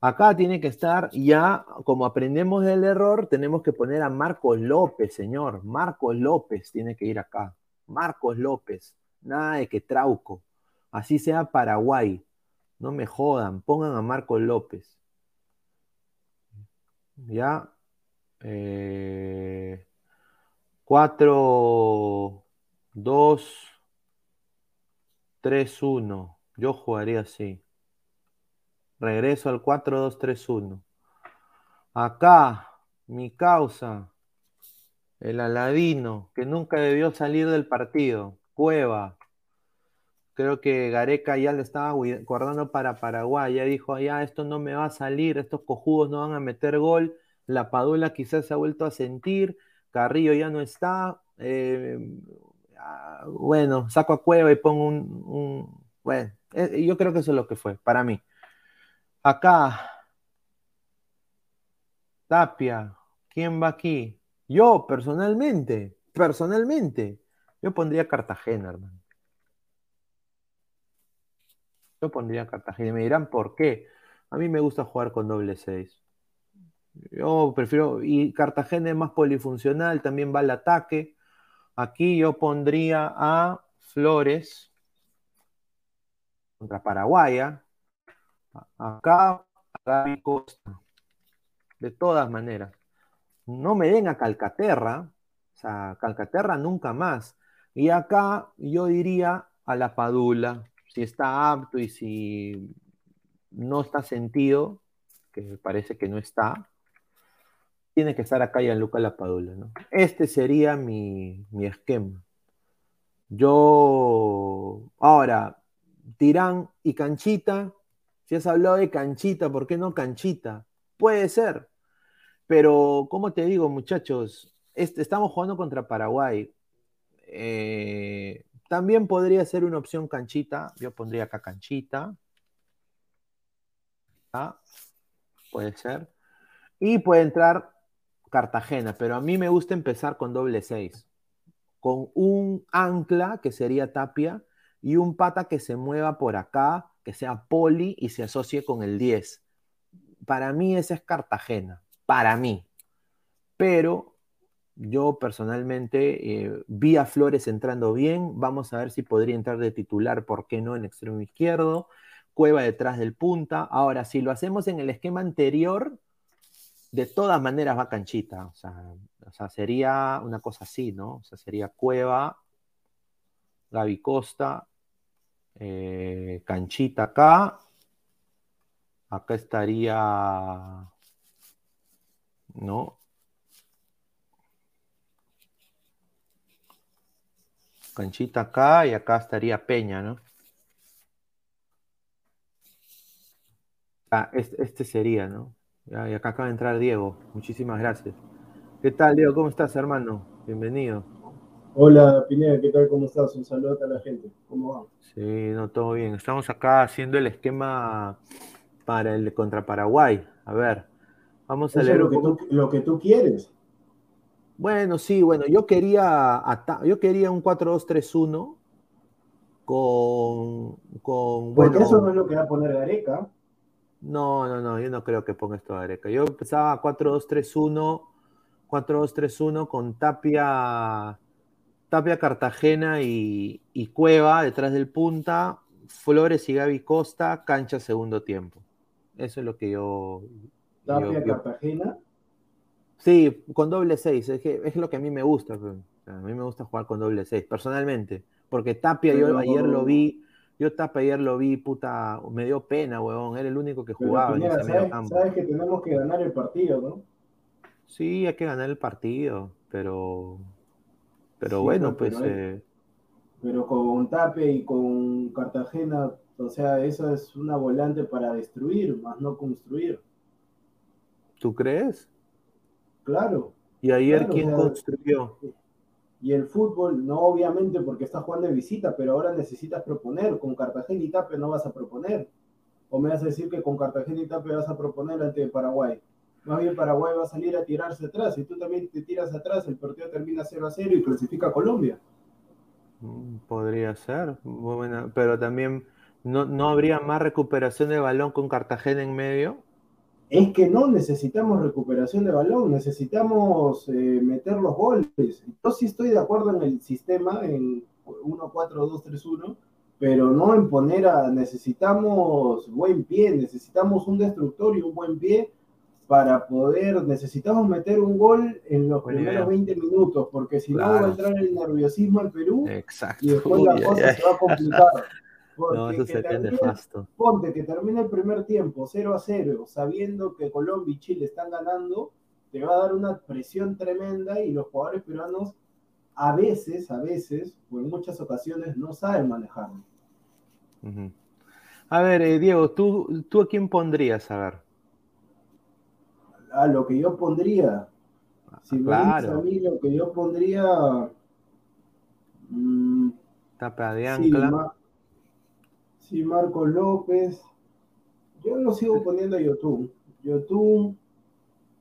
Acá tiene que estar ya, como aprendemos del error, tenemos que poner a Marcos López, señor. Marcos López tiene que ir acá. Marcos López. Nada de que Trauco. Así sea Paraguay. No me jodan. Pongan a Marcos López. Ya. Eh, cuatro, dos, 3-1. Yo jugaría así. Regreso al 4-2-3-1. Acá, mi causa, el Aladino, que nunca debió salir del partido. Cueva. Creo que Gareca ya le estaba guardando para Paraguay. Ya dijo, ya esto no me va a salir, estos cojudos no van a meter gol. La Padula quizás se ha vuelto a sentir. Carrillo ya no está. Eh, ah, bueno, saco a Cueva y pongo un, bueno, eh, yo creo que eso es lo que fue, para mí. Acá, Tapia, ¿quién va aquí? Yo, personalmente, personalmente, yo pondría Cartagena, hermano. Yo pondría Cartagena. Me dirán por qué. A mí me gusta jugar con doble 6. Yo prefiero, y Cartagena es más polifuncional, también va al ataque. Aquí yo pondría a Flores contra Paraguaya. Acá a Costa. De todas maneras. No me den a Calcaterra. O sea, Calcaterra nunca más. Y acá yo diría a la Padula, si está apto y si no está sentido, que parece que no está, tiene que estar acá Luca Lapadula. ¿no? Este sería mi, esquema. Yo, ahora, Tirán y Canchita, si has hablado de Canchita, ¿por qué no Canchita? Puede ser, pero como te digo, muchachos, estamos jugando contra Paraguay. Eh, también podría ser una opción canchita. Yo pondría acá canchita. ¿Ah? Puede ser. Y puede entrar Cartagena, pero a mí me gusta empezar con doble 6. Con un ancla, que sería Tapia, y un pata que se mueva por acá, que sea poli y se asocie con el 10. Para mí esa es Cartagena. Para mí. Pero yo personalmente eh, vi a Flores entrando bien. Vamos a ver si podría entrar de titular, ¿por qué no? En extremo izquierdo. Cueva detrás del punta. Ahora, si lo hacemos en el esquema anterior, de todas maneras va canchita. O sea, sería una cosa así, ¿no? O sea, sería Cueva, Gaby Costa, eh, canchita acá. Acá estaría, ¿no? Canchita acá y acá estaría Peña, ¿no? Ah, este, sería, ¿no? y acá acaba de entrar Diego. Muchísimas gracias. ¿Qué tal, Diego? ¿Cómo estás, hermano? Bienvenido. Hola, Pineda, ¿qué tal? ¿Cómo estás? Un saludo a toda la gente. ¿Cómo va? Sí, no, todo bien. Estamos acá haciendo el esquema para el contra Paraguay. A ver, vamos a leer. lo, que tú, lo que tú quieres. Bueno, sí, bueno, yo quería, yo quería un 4-2-3-1 con, con Porque eso no es lo que va a poner Gareca. No, no, no, yo no creo que ponga esto Gareca. Yo empezaba 4-2-3-1, 4-2-3-1 con Tapia, Tapia Cartagena y, y, Cueva detrás del punta, Flores y Gaby Costa, cancha segundo tiempo. Eso es lo que yo... Tapia Cartagena. Sí, con doble 6, es, que, es lo que a mí me gusta. a mí me gusta jugar con doble 6, personalmente. Porque Tapia, yo ayer lo vi, yo Tapia ayer lo vi, puta, me dio pena, huevón. Era el único que jugaba en ese sabes, campo. Sabes que tenemos que ganar el partido, ¿no? Sí, hay que ganar el partido, pero. Pero bueno, pues. Pero, eh, pero con Tapia y con Cartagena, o sea, eso es una volante para destruir, más no construir. ¿Tú crees? Claro. ¿Y ayer quién construyó? Y el fútbol, no obviamente porque está jugando de visita, pero ahora necesitas proponer. Con Cartagena y Tapia no vas a proponer. O me vas a decir que con Cartagena y Tapia vas a proponer ante Paraguay. Más bien Paraguay va a salir a tirarse atrás. Si tú también te tiras atrás, el partido termina 0 a 0 y clasifica a Colombia. Mm, podría ser, buena, pero también no, no habría más recuperación de balón con Cartagena en medio es que no necesitamos recuperación de balón, necesitamos eh, meter los goles. Yo sí estoy de acuerdo en el sistema, en 1-4-2-3-1, pero no en poner a, necesitamos buen pie, necesitamos un destructor y un buen pie para poder, necesitamos meter un gol en los primeros 20 minutos, porque si no va a entrar el nerviosismo en Perú y después la cosa se va a complicar. no, eso se Ponte que termine el primer tiempo 0 a 0, sabiendo que Colombia y Chile están ganando, te va a dar una presión tremenda y los jugadores peruanos a veces, a veces, o en muchas ocasiones, no saben manejarlo. A ver, eh, Diego, ¿tú, ¿tú a quién pondrías? A ver. A lo que yo pondría. Si me dices a mí lo que yo pondría, Mm, Tapa de ancla. Sí, Marcos López. Yo lo sigo poniendo a YouTube. YouTube.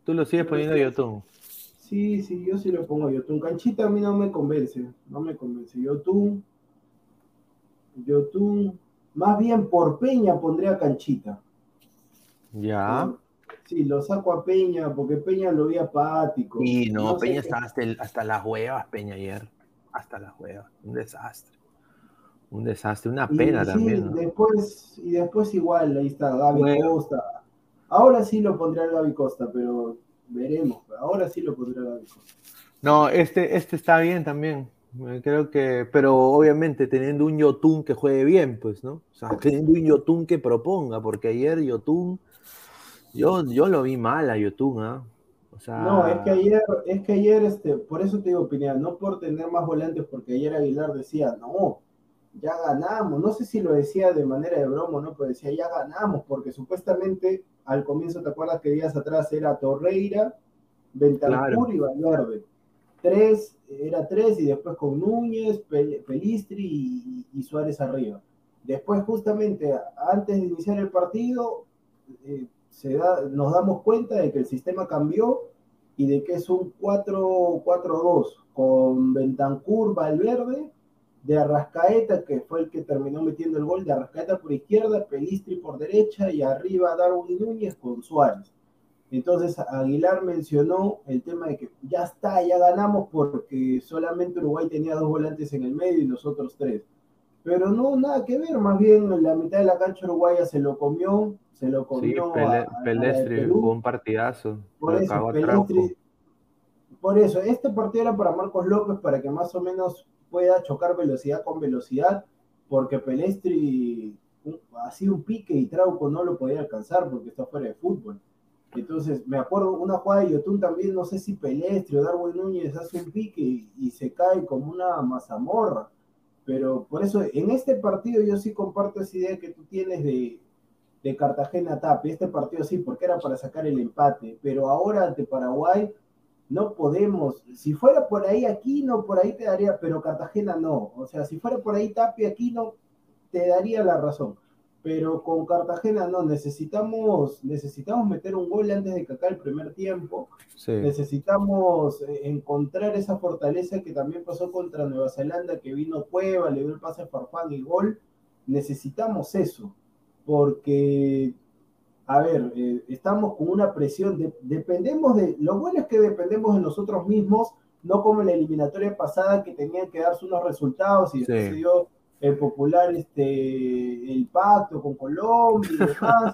¿Tú lo sigues poniendo a YouTube? Sí, sí, yo sí lo pongo a YouTube. Canchita a mí no me convence. No me convence. YouTube. YouTube. Más bien por Peña pondría Canchita. Ya. Sí, lo saco a Peña porque Peña lo vi apático. Sí, no, Peña estaba hasta, hasta, las huevas, Peña ayer. Hasta las huevas. Un desastre. Un desastre, una pena también. Después, y después igual, ahí está Gaby Costa. Ahora sí lo pondré a Gaby Costa, pero veremos. Ahora sí lo pondré a Gaby Costa. No, este, este está bien también. Creo que, pero obviamente teniendo un Yotun que juegue bien, pues, ¿no? O sea, teniendo un Yotun que proponga, porque ayer Yotun yo, yo lo vi mal a YouTube, ¿ah? No, es que ayer, es que ayer, este, por eso te digo opinión, no por tener más volantes, porque ayer Aguilar decía, no, ya ganamos, no sé si lo decía de manera de broma, ¿no? Pero decía, ya ganamos, porque supuestamente al comienzo, ¿te acuerdas que días atrás era Torreira, Bentancur y Valverde? Tres, era tres, y después con Núñez, Pelistri y, Suárez arriba. Después, justamente, antes de iniciar el partido, eh, nos damos cuenta de que el sistema cambió y de que es un 4-4-2 con Bentancur, Valverde, de Arrascaeta, que fue el que terminó metiendo el gol, de Arrascaeta por izquierda, Pelistri por derecha y arriba Darwin Núñez con Suárez. Entonces Aguilar mencionó el tema de que ya está, ya ganamos porque solamente Uruguay tenía dos volantes en el medio y nosotros tres. Pero no, nada que ver, más bien la mitad de la cancha uruguaya se lo comió, se lo comió. Sí, Pelestri jugó un partidazo. Por eso, Pelestri, por eso, este partido era para Marcos López para que más o menos pueda chocar velocidad con velocidad, porque Pelestri hacía un pique y Trauco no lo podía alcanzar porque está fuera de fútbol. Entonces, me acuerdo una jugada de Yotun también, no sé si Pelestri o Darwin Núñez hace un pique y, y se cae como una mazamorra pero por eso, en este partido yo sí comparto esa idea que tú tienes de, de Cartagena Tapi. Este partido sí, porque era para sacar el empate. Pero ahora ante Paraguay no podemos. Si fuera por ahí aquí, no, por ahí te daría, pero Cartagena no. O sea, si fuera por ahí Tapi aquí, no, te daría la razón pero con Cartagena no, necesitamos, necesitamos meter un gol antes de que acabe el primer tiempo. Necesitamos eh, encontrar esa fortaleza que también pasó contra Nueva Zelanda, que vino Cueva, le dio el pase a Farfán y gol. Necesitamos eso, porque, a ver, eh, estamos con una presión, dependemos de, lo bueno es que dependemos de nosotros mismos, no como en la eliminatoria pasada que tenían que darse unos resultados y después se dio el popular este el pacto con Colombia y demás,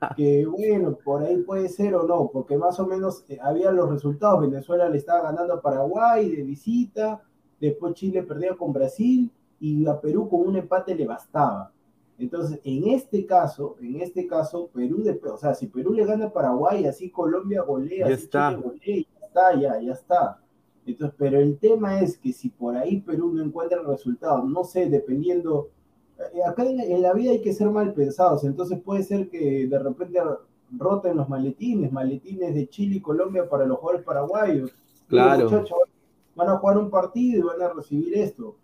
que bueno, por ahí puede ser o no, porque más o menos eh, había los resultados, Venezuela le estaba ganando a Paraguay de visita, después Chile perdía con Brasil y a Perú con un empate le bastaba. Entonces, en este caso, en este caso, Perú, de, o sea, si Perú le gana a Paraguay, así Colombia golea, ya está. Chile golea, ya está, ya, ya está. Entonces, pero el tema es que si por ahí Perú no encuentra el resultado, no sé, dependiendo, eh, acá en, la vida hay que ser mal pensados, entonces puede ser que de repente roten los maletines, maletines de Chile y Colombia para los jugadores paraguayos. Claro. muchachos van a jugar un partido y van a recibir esto.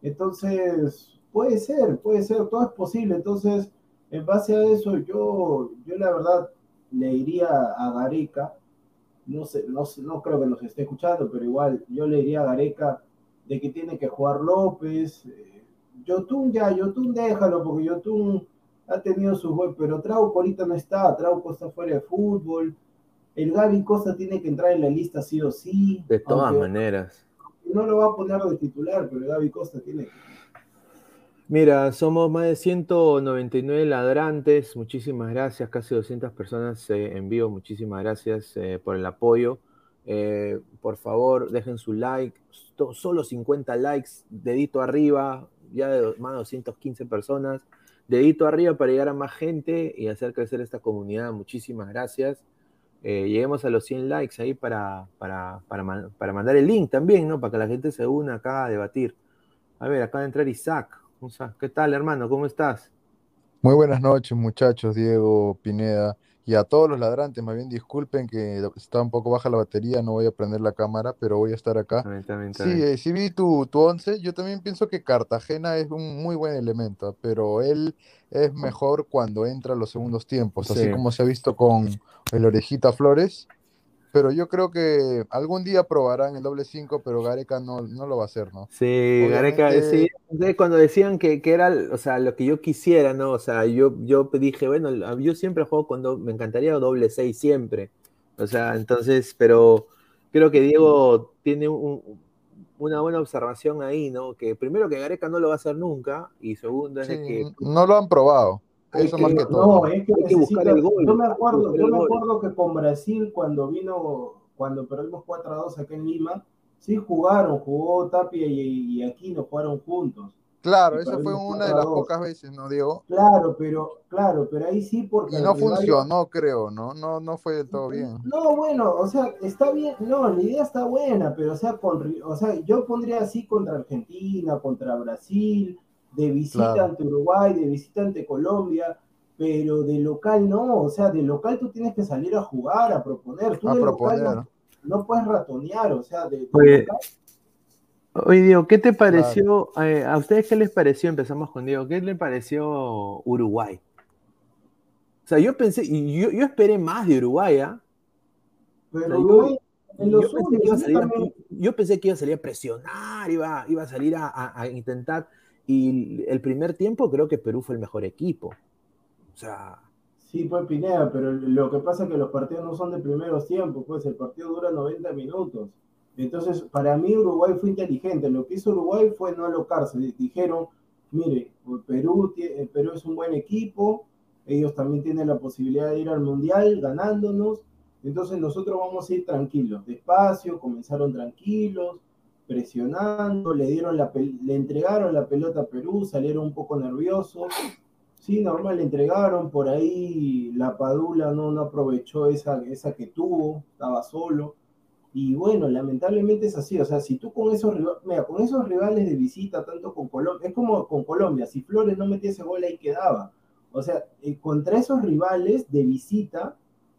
Entonces, puede ser, puede ser, todo es posible. Entonces, en base a eso, yo, yo la verdad le iría a Gareca no sé, no, no creo que nos esté escuchando, pero igual yo le diría a Gareca de que tiene que jugar López. Eh, Yotun ya, Yotun déjalo, porque Yotun ha tenido su gol, pero Trauco ahorita no está, Trauco está fuera de fútbol. El Gaby Costa tiene que entrar en la lista sí o sí. De todas maneras. No lo va a poner de titular, pero el Gaby Costa tiene que Mira, somos más de 199 ladrantes. Muchísimas gracias, casi 200 personas eh, en vivo. Muchísimas gracias eh, por el apoyo. Eh, por favor, dejen su like. Solo 50 likes, dedito arriba, ya de más de 215 personas. Dedito arriba para llegar a más gente y hacer crecer esta comunidad. Muchísimas gracias. lleguemos a los 100 likes ahí para, para, para, para mandar el link también, ¿no? Para que la gente se una acá a debatir. A ver, acaba de entrar Isaac. ¿Qué tal, hermano? ¿Cómo estás? Muy buenas noches, muchachos, Diego, Pineda. y a todos los ladrantes, más bien disculpen que está un poco baja la batería, no voy a prender la cámara, pero voy a estar acá. sí, eh, sí vi tu, tu once, yo también pienso que Cartagena es un muy buen elemento, pero él es mejor cuando entra a los segundos tiempos, así como se ha visto con el Orejita Flores, pero yo creo que algún día probarán el doble 5, pero Gareca no, no, lo va a hacer, ¿no? Sí, Gareca, sí, cuando decían que, que, era, o sea, lo que yo quisiera, ¿no? O sea, yo, yo dije, bueno, yo siempre juego cuando me encantaría doble 6 siempre. O sea, entonces, pero creo que Diego tiene una buena observación ahí, ¿no? Que primero que Gareca no lo va a hacer nunca, y segundo es que... No lo han probado. Eso más que todo. No, es que, buscar el gol. Yo me acuerdo, yo me acuerdo que con Brasil, cuando vino, cuando perdimos 4 a 2 acá en Lima, sí jugaron, jugó Tapia y, y Aquino, jugaron juntos. Claro, esa fue una de las pocas veces, ¿no, Diego? Claro, pero, claro, pero ahí sí porque. Y no funcionó, creo, ¿no? No, no fue del todo bien. No, bueno, o sea, está bien, no, la idea está buena, pero o sea, con, o sea, yo pondría así contra Argentina, contra Brasil, de visita ante Uruguay, de visita ante Colombia, pero de local no, o sea, de local tú tienes que salir a jugar, a proponer, tú a de proponer. local no, puedes ratonear, o sea, de, oye, oye, Diego, ¿qué te pareció, eh, a ustedes qué les pareció, empezamos con Diego, qué les pareció Uruguay? O sea, yo pensé, yo, yo esperé más de Uruguay, ¿ah? Pero yo, pensé que iba a salir a presionar, iba, iba a salir a intentar y el primer tiempo creo que Perú fue el mejor equipo. O sea. Sí, pues Pineda, pero lo que pasa es que los partidos no son de primeros tiempos, pues el partido dura 90 minutos. Entonces, para mí Uruguay fue inteligente. Lo que hizo Uruguay fue no alocarse. Dijeron, mire, Perú, Perú es un buen equipo, ellos también tienen la posibilidad de ir al Mundial ganándonos, entonces nosotros vamos a ir tranquilos, despacio, comenzaron tranquilos, presionando, le dieron la le entregaron la pelota a Perú, salieron un poco nerviosos. Sí, normal, le entregaron, por ahí la Padula no, no aprovechó esa, esa que tuvo, estaba solo. Y bueno, lamentablemente es así, o sea, si tú con esos, mira, con esos rivales de visita, tanto con Colombia, es como con Colombia, si Flores no metía ese gol ahí quedaba. O sea, eh, contra esos rivales de visita,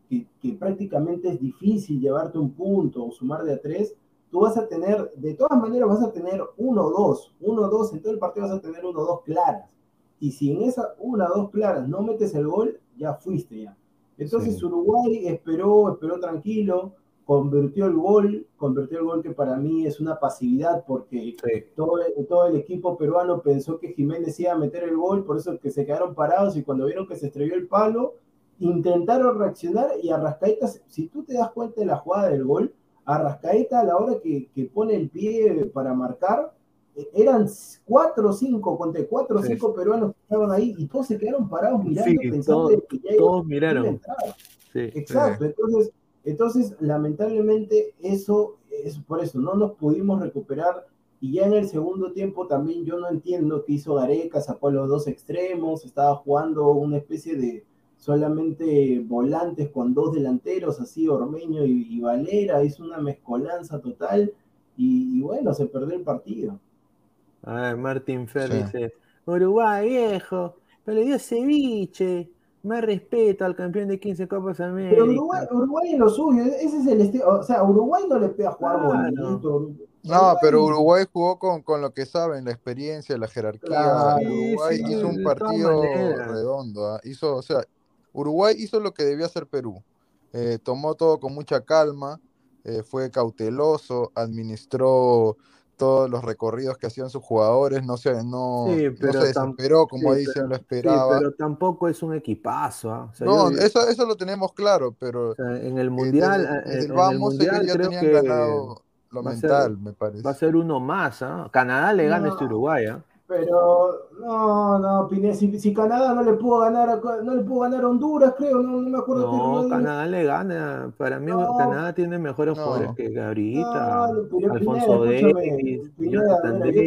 que, que, prácticamente es difícil llevarte un punto o sumar de a tres, tú vas a tener, de todas maneras vas a tener uno o dos, uno o dos, en todo el partido vas a tener uno o dos claras. Y si en esa una o dos claras no metes el gol, ya fuiste ya. Entonces Uruguay esperó, esperó tranquilo, convirtió el gol, convirtió el gol que para mí es una pasividad porque todo, todo, el equipo peruano pensó que Jiménez iba a meter el gol, por eso que se quedaron parados y cuando vieron que se estrelló el palo, intentaron reaccionar y a Rascaeta, si tú te das cuenta de la jugada del gol, Arrascaeta a la hora que, pone el pie para marcar, eh, eran cuatro o cinco, conté cuatro o cinco peruanos que estaban ahí y todos se quedaron parados mirando pensando que ya todos miraron. Exacto, entonces, entonces lamentablemente eso es por eso, no nos pudimos recuperar y ya en el segundo tiempo también yo no entiendo qué hizo Gareca, sacó a los dos extremos, estaba jugando una especie de, solamente volantes con dos delanteros, así Ormeño y, Valera, es una mezcolanza total y, bueno, se perdió el partido. Ah, Martín Fer dice, Uruguay viejo, pero le dio ceviche, más respeto al campeón de 15 Copas América. Pero Uruguay, Uruguay es lo suyo, ese es el estilo, o sea, Uruguay no le pega jugar bonito. No, pero Uruguay jugó con, con, lo que saben, la experiencia, la jerarquía. Uruguay hizo un partido redondo. ¿ah? Hizo, o sea, Uruguay hizo lo que debía hacer Perú. Eh, tomó todo con mucha calma, eh, fue cauteloso, administró todos los recorridos que hacían sus jugadores, no se, no, desesperó como dicen, lo esperaba. pero tampoco es un equipazo. ¿ah? no, eso, eso lo tenemos claro, pero en el Mundial, vamos, ya tenían ganado lo mental, me parece. Va a ser uno más, ¿ah? Canadá le gana a este Uruguay, ¿ah? Pero no, no, Pineda, si, Canadá no le pudo ganar a, no le pudo ganar a Honduras, creo, no, no me acuerdo. No, Canadá le gana. Para mí Canadá tiene mejores jugadores que ahorita. Alfonso Davis, yo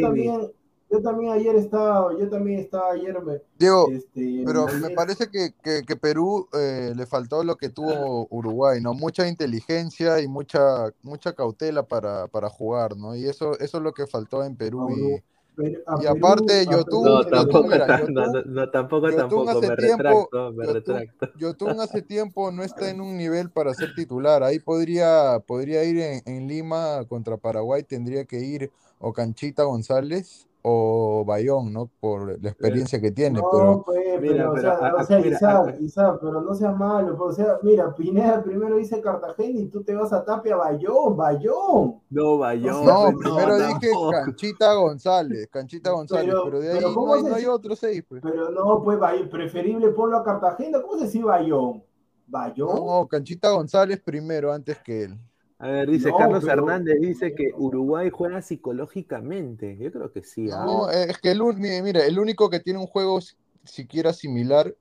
también, yo también ayer estaba, yo también estaba ayer. Diego, este, pero me parece que, que, Perú eh, le faltó lo que tuvo Uruguay, ¿no? Mucha inteligencia y mucha, mucha cautela para, para jugar, ¿no? Y eso, eso es lo que faltó en Perú. Y, y aparte, Yotun. No, tampoco, no, tampoco, tampoco. Me retracto, me retracto. Yotun hace tiempo no está en un nivel para ser titular. Ahí podría, podría ir en, en Lima contra Paraguay, tendría que ir o Canchita González o Bayón, ¿no? Por la experiencia que tiene. No, pero... Pues, pero, o sea, o sea Isaac, Isaac, pero no seas malo. Pues, o sea, mira, Pineda primero dice Cartagena y tú te vas a Tapia Bayón, Bayón. No, Bayón. no, primero dije Canchita González, Canchita González, pero, de ahí no hay, no hay otro seis, pues. Pero no, pues preferible ponlo a Cartagena. ¿Cómo se dice Bayón? Bayón. No, Canchita González primero antes que él. A ver, dice Carlos Hernández, dice que Uruguay juega psicológicamente. Yo creo que sí. ¿ah? No, es que el, mira, el único que tiene un juego siquiera similar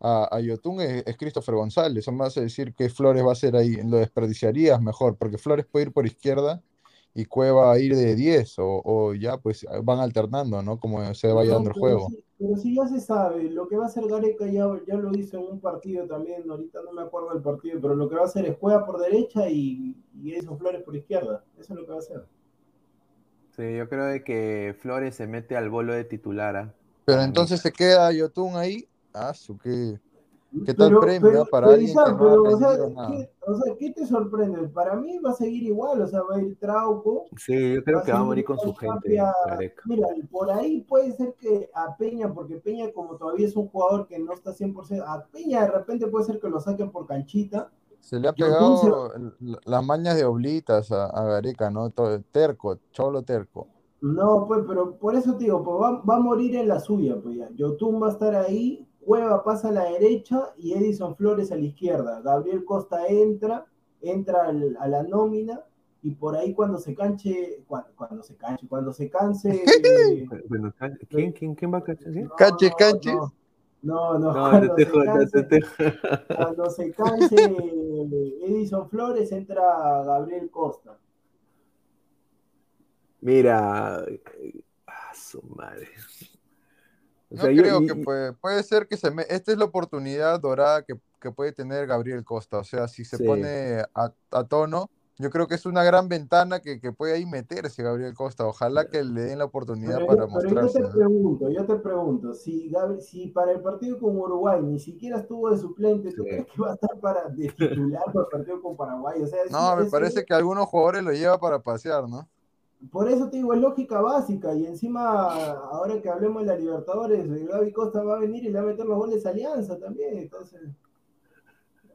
a, a Yotun es, Christopher González. Son más a decir que Flores va a ser ahí, lo desperdiciarías mejor, porque Flores puede ir por izquierda y Cueva a ir de 10, o, ya pues van alternando, ¿no? Como se vaya dando el juego. pero sí ya se sabe, lo que va a hacer Gareca ya, ya lo hizo en un partido también, ahorita no me acuerdo del partido, pero lo que va a hacer es Cueva por derecha y, y Flores por izquierda, eso es lo que va a hacer. Sí, yo creo de que Flores se mete al bolo de titular. ¿ah? Pero entonces se queda Yotun ahí, ah, su que ¿Qué tal premio para alguien que no o, sea, ¿qué, o sea, ¿qué te sorprende? Para mí va a seguir igual, o sea, va a ir Trauco. Sí, yo creo que va a morir con su gente. Mira, por ahí puede ser que a Peña, porque Peña como todavía es un jugador que no está 100%, a Peña de repente puede ser que lo saquen por canchita. Se le ha pegado las mañas de oblitas a, Gareca, ¿no? Todo, terco, cholo terco. No, pues, pero por eso, tío, pues va, va, a morir en la suya, pues ya. Yotun va a estar ahí Cueva pasa a la derecha y Edison Flores a la izquierda. Gabriel Costa entra, entra a la nómina y por ahí cuando se canche, cuando, se canche, cuando se canse. ¿quién, quién, quién va a canche? canche, canche. No, no, cuando, se canse, cuando se canse Edison Flores entra Gabriel Costa. Mira, a su madre. No creo que puede, puede ser que se me, esta es la oportunidad dorada que, que puede tener Gabriel Costa. O sea, si se pone a, a, tono, yo creo que es una gran ventana que, que, puede ahí meterse Gabriel Costa. Ojalá que le den la oportunidad para mostrarse. Yo te pregunto, yo te pregunto, si, si para el partido con Uruguay ni siquiera estuvo de suplente, ¿tú crees que va a estar para de titular para el partido con Paraguay? O sea, no, me parece que algunos jugadores lo lleva para pasear, ¿no? Por eso te digo, es lógica básica. Y encima, ahora que hablemos de la Libertadores, Gaby Costa va a venir y le va a meter los goles a Alianza también. Entonces.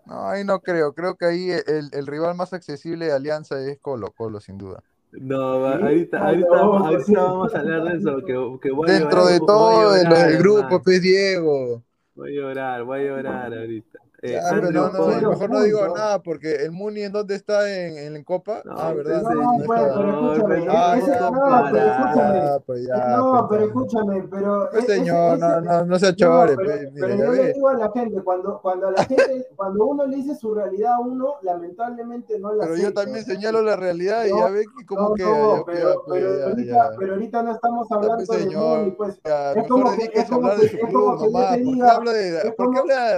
No, ahí no creo. Creo que ahí el, el rival más accesible de Alianza es Colo Colo, sin duda. No, ahorita, ahorita, ahorita, vamos a hablar de eso. Que, que voy Dentro de todo, de los del grupo, pues Diego. Voy a llorar, voy a llorar ahorita. Eh, no, no, mejor no digo nada porque el Muni en dónde está en, en Copa. ah, ¿verdad? No, pues, pero escúchame. no, pero escúchame. no, pero escúchame, pero. Pues, señor, no, no, no se chore. Pero, pero yo le digo a la gente, cuando, cuando a la gente, cuando uno le dice su realidad a uno, lamentablemente no la Pero yo también señalo la realidad y ya ve que como que. pero, pero, ahorita, pero ahorita no estamos pues, hablando de Muni, pues. Es como que. Es como que.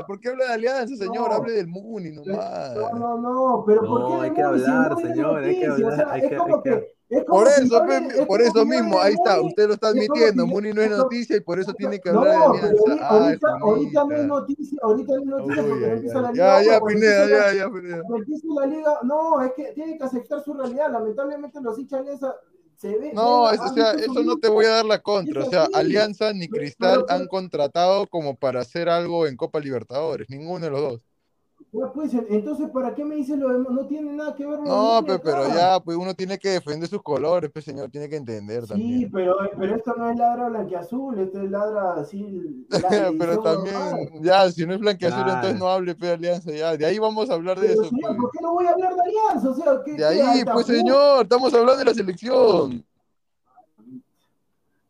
¿Por qué habla de Alianza? Señor, hable del Muni nomás. No, no, no, pero ¿por qué? hay que hablar, señor, hay que hablar. es como que, por eso, por eso mismo, ahí está, usted lo está admitiendo, Muni no es noticia y por eso tiene que hablar de Alianza. Ahorita, ahorita no es noticia, ahorita no es noticia porque no empieza la liga. Ya, ya, Pineda, ya, ya, Pineda. Empieza la liga, no, es que tiene que aceptar su realidad, lamentablemente los hinchas no, o sea, eso no te voy a dar la contra. O sea, Alianza ni Cristal han contratado como para hacer algo en Copa Libertadores, ninguno de los dos. Pues, entonces, ¿para qué me dice lo demás? No tiene nada que ver. No, pero, ya, pues uno tiene que defender sus colores, pues señor, tiene que entender también. Sí, pero, pero esto no es ladra blanqueazul, esto es ladra así. pero también, ya, si no es blanqueazul, entonces no hable, pues, Alianza, ya. De ahí vamos a hablar de eso. Señor, pues. ¿Por qué no voy a hablar de Alianza? O sea, de ahí, pues, señor, estamos hablando de la selección.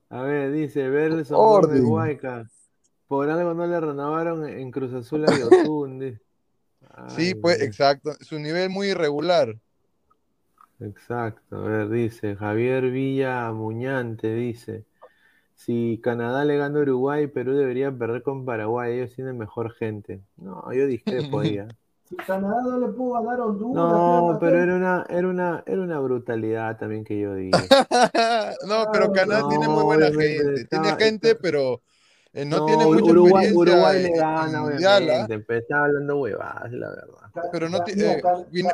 A ver, dice Verso de Huayca. Por algo no le renovaron en Cruz Azul a Yotun, Sí, pues, exacto. Su nivel muy irregular. Exacto. A ver, dice Javier Villa Muñante, dice. Si Canadá le gana a Uruguay, Perú debería perder con Paraguay. Ellos tienen mejor gente. No, yo discrepo ahí. ¿eh? Si Canadá no le pudo ganar a Honduras. No, pero era una, era una, era una brutalidad también que yo digo. no, pero Canadá tiene muy buena gente. tiene gente, pero eh, no, tiene mucha Uruguay, experiencia Uruguay le gana, obviamente. Pero estaba hablando huevadas, la verdad. Pero no tiene.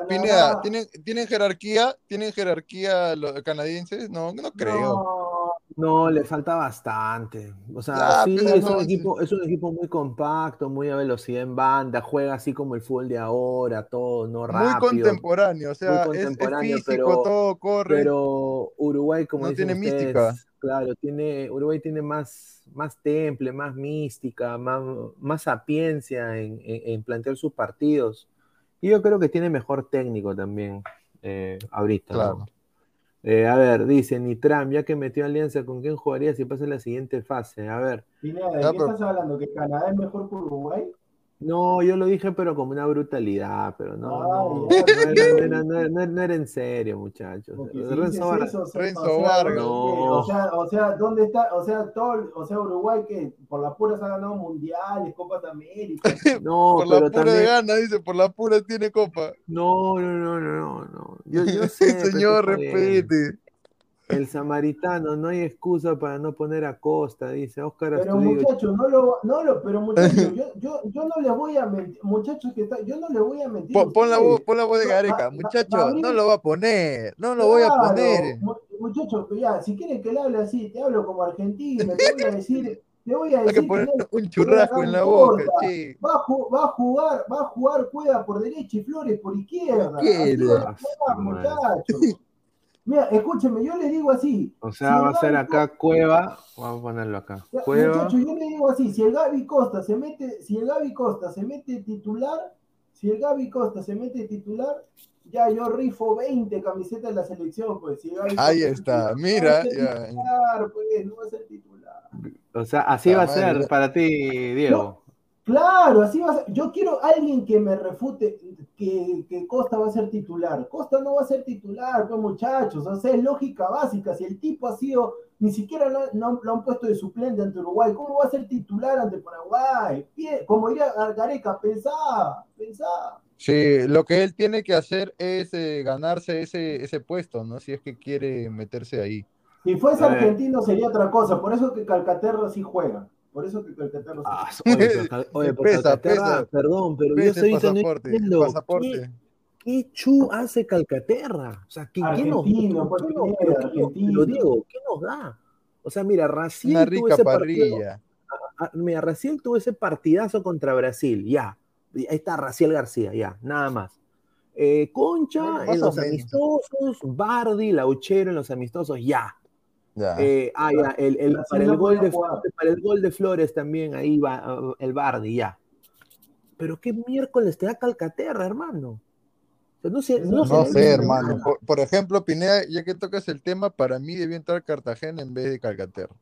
Pineda, ¿tienen, ¿tienen jerarquía? ¿Tienen jerarquía los canadienses? No, no creo. No, le falta bastante. O sea, sí, es, un equipo, es un equipo muy compacto, muy a velocidad en banda, juega así como el fútbol de ahora, todo, no rápido. Muy contemporáneo, o sea, es, físico, pero, todo corre. Pero Uruguay, como no tiene mística. Claro, tiene, Uruguay tiene más, más temple, más mística, más, más sapiencia en, en, plantear sus partidos. Y yo creo que tiene mejor técnico también eh, ahorita. Claro. Eh, a ver, dice Nitram, ya que metió alianza, ¿con quién jugaría si pasa la siguiente fase? A ver. ¿de qué estás hablando? ¿Que Canadá es mejor que Uruguay? No, yo lo dije, pero como una brutalidad, pero no, no, no, era, en serio, muchachos. Renzo, Vargas. O sea, o sea, ¿dónde está? O sea, todo, o sea, Uruguay que por la pura se ha ganado mundiales, Copas de América. No, por la pura de gana, dice, por la pura tiene copa. No, no, no, no, no. Yo, yo sé. Señor, repite. El samaritano, no hay excusa para no poner a Costa, dice Oscar Pero muchachos, no lo, no lo, pero muchachos, yo, yo, yo no les voy a mentir, muchachos que está, yo no les voy a mentir. Pon, la, voz, pon la voz de Gareca, muchachos, no lo va a poner, no lo voy a poner. Muchachos, ya, si quieren que le hable así, te hablo como argentino, te voy a decir, te voy a decir. Hay que poner un churrasco en la boca, che. Va a, va a jugar, va a jugar Cueva por derecha y Flores por izquierda. ¿Qué? Muchachos. Mira, escúcheme, yo le digo así. O sea, va a ser acá Cueva, vamos a ponerlo acá. Cueva. yo le digo así, si el Gaby Costa se mete, si el Gaby Costa se mete titular, si el Gaby Costa se mete titular, ya yo rifo 20 camisetas de la selección, pues. Si Ahí está, mira. titular, pues, no va a ser titular. O sea, así va a ser para ti, Diego. Claro, así va a ser. Yo quiero alguien que me refute que, Costa va a ser titular. Costa no va a ser titular, pues muchachos. O sea, es lógica básica. Si el tipo ha sido, ni siquiera lo, lo han puesto de suplente ante Uruguay, ¿cómo va a ser titular ante Paraguay? Como diría Gareca, pensá, pensá. Sí, lo que él tiene que hacer es eh, ganarse ese, ese puesto, ¿no? Si es que quiere meterse ahí. Si fuese argentino sería otra cosa, por eso que Calcaterra sí juega. Por eso que Calcaterra. Ah, oye, pesa, pesa, perdón, pero yo soy pasaporte, no pasaporte. ¿Qué, chu hace Calcaterra? O sea, ¿qué, ¿qué nos, pues, lo digo, ¿qué nos da? O sea, mira, Raciel Una rica tuvo parrilla. mira, Raciel tuvo ese partidazo contra Brasil, ya. Ahí está Raciel García, ya, nada más. Eh, Concha en los amistosos, Bardi, Lauchero en los amistosos, ya. Eh, ah, ya, el, el, para, el gol de, para el gol de Flores también ahí va uh, el Bardi, ya. Pero qué miércoles te da Calcaterra, hermano. no sé, no, sé, hermano. Por, ejemplo, Pineda, ya que tocas el tema, para mí debió entrar Cartagena en vez de Calcaterra.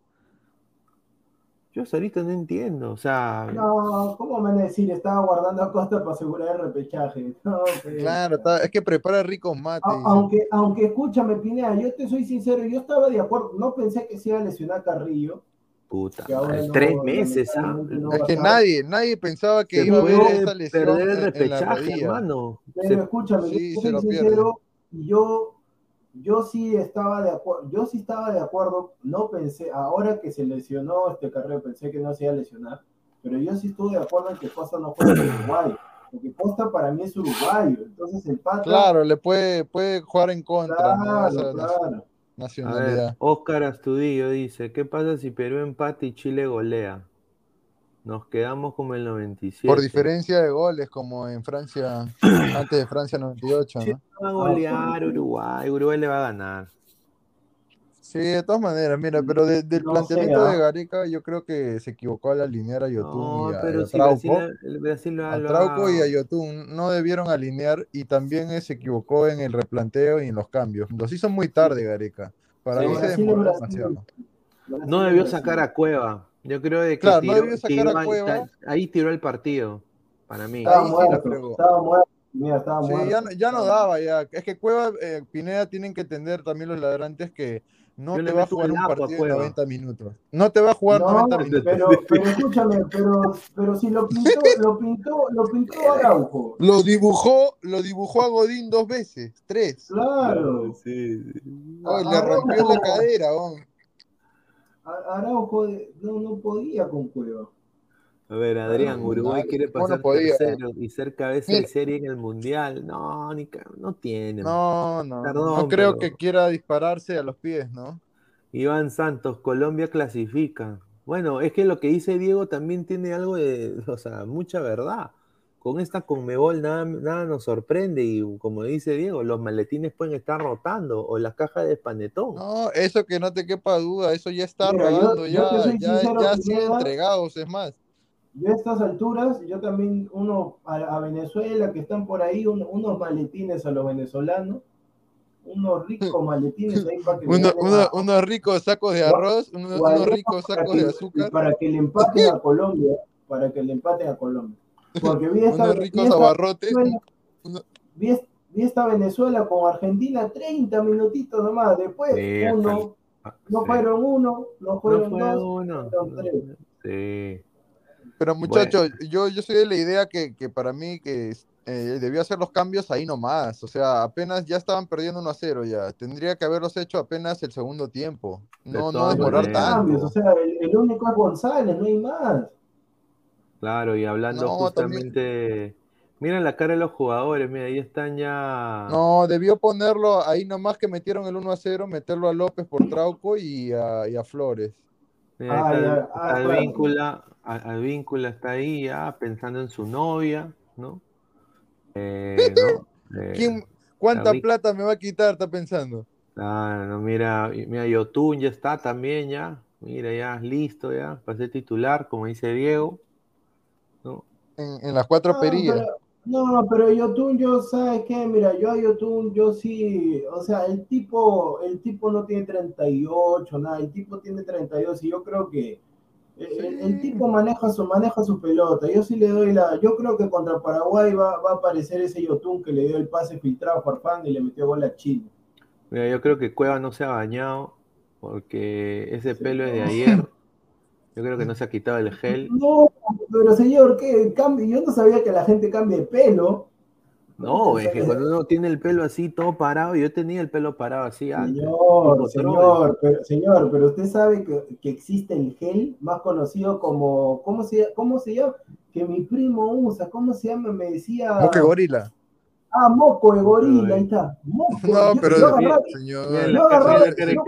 Yo ahorita no entiendo, o sea. No, ¿cómo me van a decir? Estaba guardando a Costa para asegurar el repechaje. claro, es que prepara ricos mates. aunque, aunque escúchame, Pineda, yo te soy sincero, yo estaba de acuerdo, no pensé que se iba a lesionar Carrillo. Puta, tres meses, ¿ah? es que nadie, nadie pensaba que iba a haber esa lesión. Perder el repechaje, hermano. Pero escúchame, yo soy sincero, y yo yo sí estaba de acuerdo, yo sí estaba de acuerdo, no pensé, ahora que se lesionó este carrero, pensé que no se iba a lesionar, pero yo sí estuve de acuerdo en que Costa no juegue en Uruguay, porque Costa para mí es uruguayo, entonces el Pata... Claro, le puede, puede jugar en contra. Claro, claro. Nacionalidad. Oscar Astudillo dice, ¿qué pasa si Perú empate y Chile golea? Nos quedamos como el 97. Por diferencia de goles, como en Francia, antes de Francia 98, ¿no? va a golear Uruguay, Uruguay le va a ganar. Sí, de todas maneras, mira, pero del planteamiento de Gareca yo creo que se equivocó al alinear a Yotun y a, pero Trauco. Brasil, a Trauco y a Yotun no debieron alinear y también se equivocó en el replanteo y en los cambios. Los hizo muy tarde Gareca. Para mí se demoró demasiado. No debió sacar a Cueva. Yo creo que claro, tiró, no debió sacar a Cueva. Ahí tiró el partido, para mí. Estaba muerto, estaba muerto. Mira, sí, ya, ya, no daba, ya. Es que Cueva, eh, Pineda tienen que entender también los ladrantes que no te va a jugar un partido de 90 minutos. No te va a jugar 90 minutos. Pero, pero escúchame, pero, pero si lo pintó, lo pintó, lo pintó Araujo. Lo dibujó, lo dibujó a Godín dos veces, tres. Claro. Sí. le rompió la cadera, Araujo no, no podía con Cueva. A ver, Adrián, Uruguay quiere pasar tercero y ser cabeza de serie en el Mundial. No, ni, no tiene. No, no. no creo que quiera dispararse a los pies, ¿no? Iván Santos, Colombia clasifica. Bueno, es que lo que dice Diego también tiene algo de, o sea, mucha verdad. Con esta Conmebol nada, nada nos sorprende y como dice Diego, los maletines pueden estar rotando o las cajas de panetón. No, eso que no te quepa duda, eso ya está rodando, ya, ya, ya sido entregados, es más yo a estas alturas, yo también, uno a, Venezuela, que están por ahí, unos maletines a los venezolanos, unos ricos maletines ahí para que unos ricos sacos de arroz, unos, ricos sacos de azúcar. Para que le empaten a Colombia, para que le empaten a Colombia. Porque vi esta, unos ricos abarrotes. Vi, esta Venezuela con Argentina 30 minutitos nomás, después uno, no fueron uno, no fueron dos, uno. fueron tres. Sí. Pero muchachos, yo, yo soy de la idea que, para mí que eh, debió hacer los cambios ahí nomás. O sea, apenas ya estaban perdiendo 1 a 0 ya. Tendría que haberlos hecho apenas el segundo tiempo. No, no demorar tanto. O sea, el, único es González, no hay más. Claro, y hablando justamente... Mira la cara de los jugadores, mira, ahí están ya. No, debió ponerlo ahí nomás que metieron el 1 a 0, meterlo a López por Trauco y a, y a Flores. Mira, ah, al vínculo está ahí ya pensando en su novia, ¿no? Eh, eh, ¿Cuánta plata me va a quitar? Está pensando. Ah, no, mira, mira, Yotun ya está también ya. Mira, ya listo ya, para ser titular, como dice Diego. En, las cuatro no, perillas. no, pero Yotun, yo, ¿sabes qué? Mira, yo a Yotun, yo sí, o sea, el tipo, el tipo no tiene 38, nada, el tipo tiene 32 y yo creo que el, tipo maneja su, maneja su pelota. Yo sí le doy la. Yo creo que contra Paraguay va, va a aparecer ese Yotun que le dio el pase filtrado a Farfán y le metió gol a Chile. Mira, yo creo que Cueva no se ha bañado porque ese pelo es de ayer. Yo creo que no se ha quitado el gel. No, pero señor, ¿qué? Cambio? Yo no sabía que la gente cambie de pelo. No, es que cuando uno tiene el pelo así todo parado, yo tenía el pelo parado así antes. Señor, señor, pero, señor, pero usted sabe que, que, existe el gel más conocido como, ¿cómo se, cómo se llama? Que mi primo usa, ¿cómo se llama? Me decía... Moco de gorila. Ah, moco de gorila, ahí está. Moco, no, pero señor,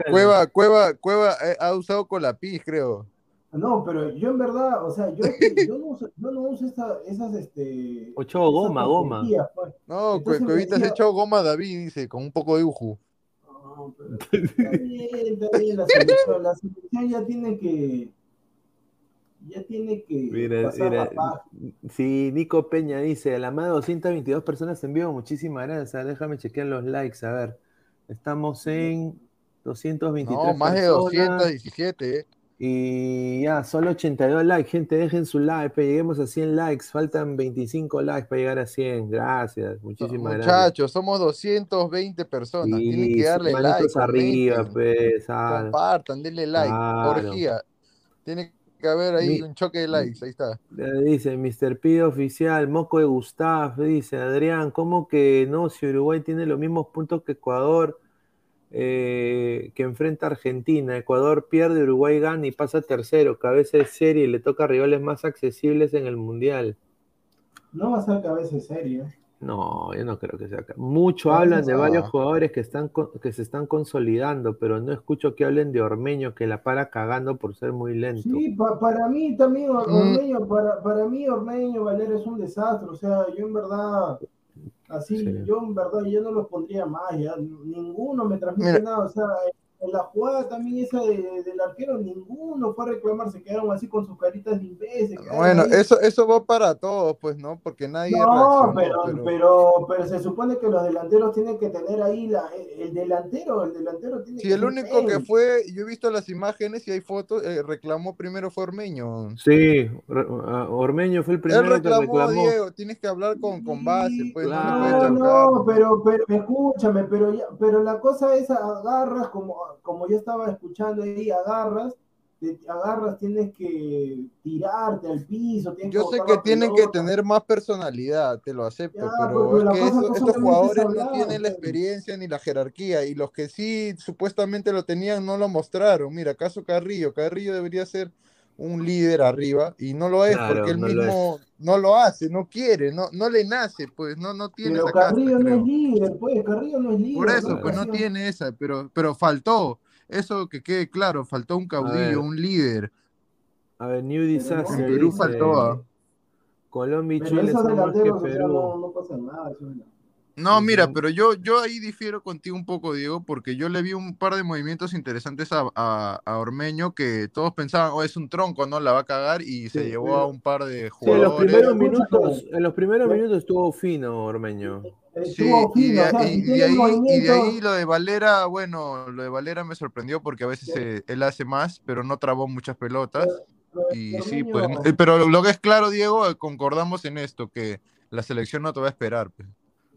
Cueva, Cueva, Cueva eh, ha usado con la pis, creo. No, pero yo en verdad, o sea, yo, yo, no, uso, yo no uso esas, este... Ocho goma, goma. Pues. No, Cuevita has echado goma David, dice, con un poco de uju. No, pero está bien, está bien, la selección, la selección ya tiene que... Ya tiene que mira, pasar mira, Sí, Nico Peña dice, la más de 222 personas en vivo, muchísimas gracias. Déjame chequear los likes, a ver. Estamos en 223 No, más de 217, eh. Y ya, solo 82 likes. Gente, dejen su like. Lleguemos a 100 likes. Faltan 25 likes para llegar a 100. Gracias. Muchísimas gracias. Muchachos, somos 220 personas. Tienen que darle like. arriba, pues. Compartan, denle like. Orgía. Tiene que haber ahí un choque de likes. Ahí está. Dice Mr. Pido Oficial, Moco de Gustav. Dice Adrián, ¿cómo que no? Si Uruguay tiene los mismos puntos que Ecuador eh, que enfrenta a Argentina. Ecuador pierde, Uruguay gana y pasa tercero. Cabeza de serie y le toca rivales más accesibles en el Mundial. No va a ser cabeza de serie. No, yo no creo que sea. Mucho hablan de varios jugadores que, están, que se están consolidando, pero no escucho que hablen de Ormeño, que la para cagando por ser muy lento. Sí, para mí también mm. Ormeño, para, para mí Ormeño Valer es un desastre. O sea, yo en verdad Así, yo en verdad yo no los pondría más, ya ninguno me transmite nada, o sea, en la jugada también esa de, del arquero, ninguno fue a reclamar, se quedaron así con sus caritas de imbéciles. Bueno, eso, eso va para todos, pues, ¿no? Porque nadie. No, pero, pero... pero, se supone que los delanteros tienen que tener ahí la, el delantero, el delantero tiene sí, el único que fue, yo he visto las imágenes y hay fotos, eh, reclamó primero fue Ormeño. Sí, Ormeño fue el primero que reclamó. Diego, tienes que hablar con, con base, pues. No, no, pero, pero, escúchame, pero, pero la cosa es agarras como como yo estaba escuchando ahí, agarras, te agarras, tienes que tirarte al piso. Yo sé que tienen que tener más personalidad, te lo acepto, pero es que estos jugadores no tienen la experiencia ni la jerarquía y los que sí supuestamente lo tenían no lo mostraron. Mira, caso Carrillo, Carrillo debería ser un líder arriba y no lo es porque él mismo no lo hace, no quiere, no, no le nace, pues no, no tiene pero Carrillo no es líder, pues Carrillo no es líder. Por eso, pues no tiene esa, pero, pero faltó. Eso que quede claro, faltó un caudillo, un líder. A ver, New Disaster. En Perú faltó. Colombia y Chile son más que Perú. No, no pasa nada, eso es no, mira, pero yo, yo ahí difiero contigo un poco, Diego, porque yo le vi un par de movimientos interesantes a, a, Ormeño que todos pensaban, oh, es un tronco, ¿no? La va a cagar y se llevó a un par de jugadores. en los primeros minutos, en los primeros minutos estuvo fino Ormeño. Sí, y, de, ahí, y, de ahí, lo de Valera, bueno, lo de Valera me sorprendió porque a veces él hace más, pero no trabó muchas pelotas. Y sí, pues, pero lo que es claro, Diego, concordamos en esto, que la selección no te va a esperar. Pues.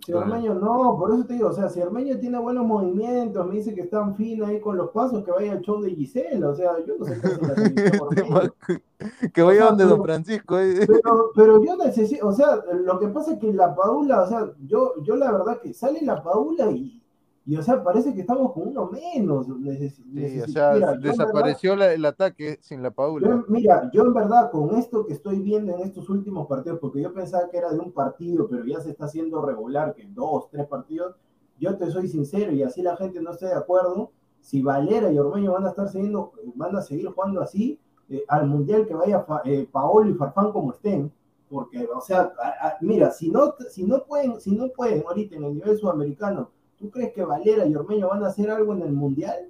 Si Armeño no, por eso te digo, o sea, si Armeño tiene buenos movimientos, me dice que está en fina ahí con los pasos, que vaya al show de Gisela, o sea, yo no sé qué hace Que vaya donde Don Francisco. Eh. Pero, pero, yo necesito, o sea, lo que pasa es que la Paula, o sea, yo, yo la verdad que sale la Paula y y o sea, parece que estamos con uno menos. sí, o sea, desapareció el ataque sin la Paula. mira, yo en verdad con esto que estoy viendo en estos últimos partidos, porque yo pensaba que era de un partido, pero ya se está haciendo regular, que dos, tres partidos, yo te soy sincero y así la gente no esté de acuerdo, si Valera y Ormeño van a estar siguiendo, van a seguir jugando así, eh, al Mundial que vaya eh, Paolo y Farfán como estén, porque, o sea, mira, si no, si no pueden, si no pueden ahorita en el nivel sudamericano, ¿Tú crees que Valera y Ormeño van a hacer algo en el Mundial?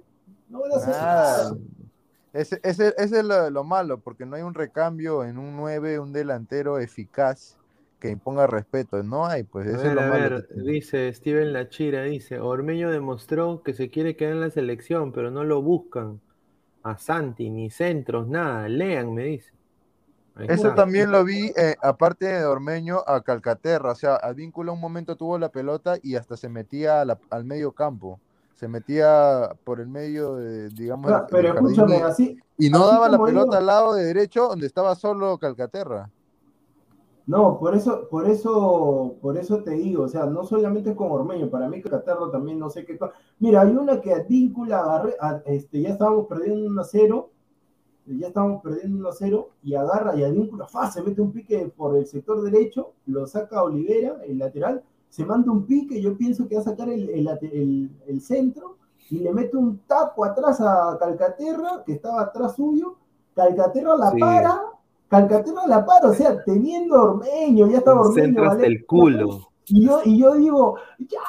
No van a hacer nada. Ese, ese, ese, es lo, malo, porque no hay un recambio en un 9, un delantero eficaz que imponga respeto. No hay, pues eso es lo malo. dice Steven Lachira, dice, Ormeño demostró que se quiere quedar en la selección, pero no lo buscan. A Santi, ni centros, nada. Lean, me dice. Eso también lo vi, eh, aparte de Ormeño, a Calcaterra. O sea, Advíncula un momento tuvo la pelota y hasta se metía al medio campo. Se metía por el medio, de, digamos. pero escúchame, así. Y no daba la pelota al lado de derecho donde estaba solo Calcaterra. No, por eso, por eso, por eso te digo, o sea, no solamente con Ormeño, para mí Calcaterra también no sé qué. Mira, hay una que Advíncula agarré, este, ya estábamos perdiendo un a 0 ya estamos perdiendo 1 a 0 y agarra y Advíncula se mete un pique por el sector derecho, lo saca Olivera, el lateral, se manda un pique, yo pienso que va a sacar el, el, centro y le mete un tapo atrás a Calcaterra, que estaba atrás suyo, Calcaterra la para, Calcaterra la para, o sea, teniendo Ormeño, ya estaba Ormeño. Hasta el culo. Y yo, y yo digo, ya,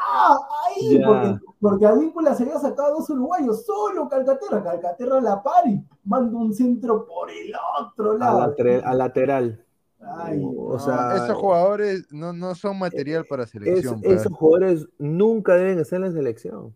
ahí, porque, porque Advíncula se había sacado a dos uruguayos, solo Calcaterra, Calcaterra la par y manda un centro por el otro lado. A, lateral. o sea, esos jugadores no, no son material para selección. esos jugadores nunca deben estar en la selección.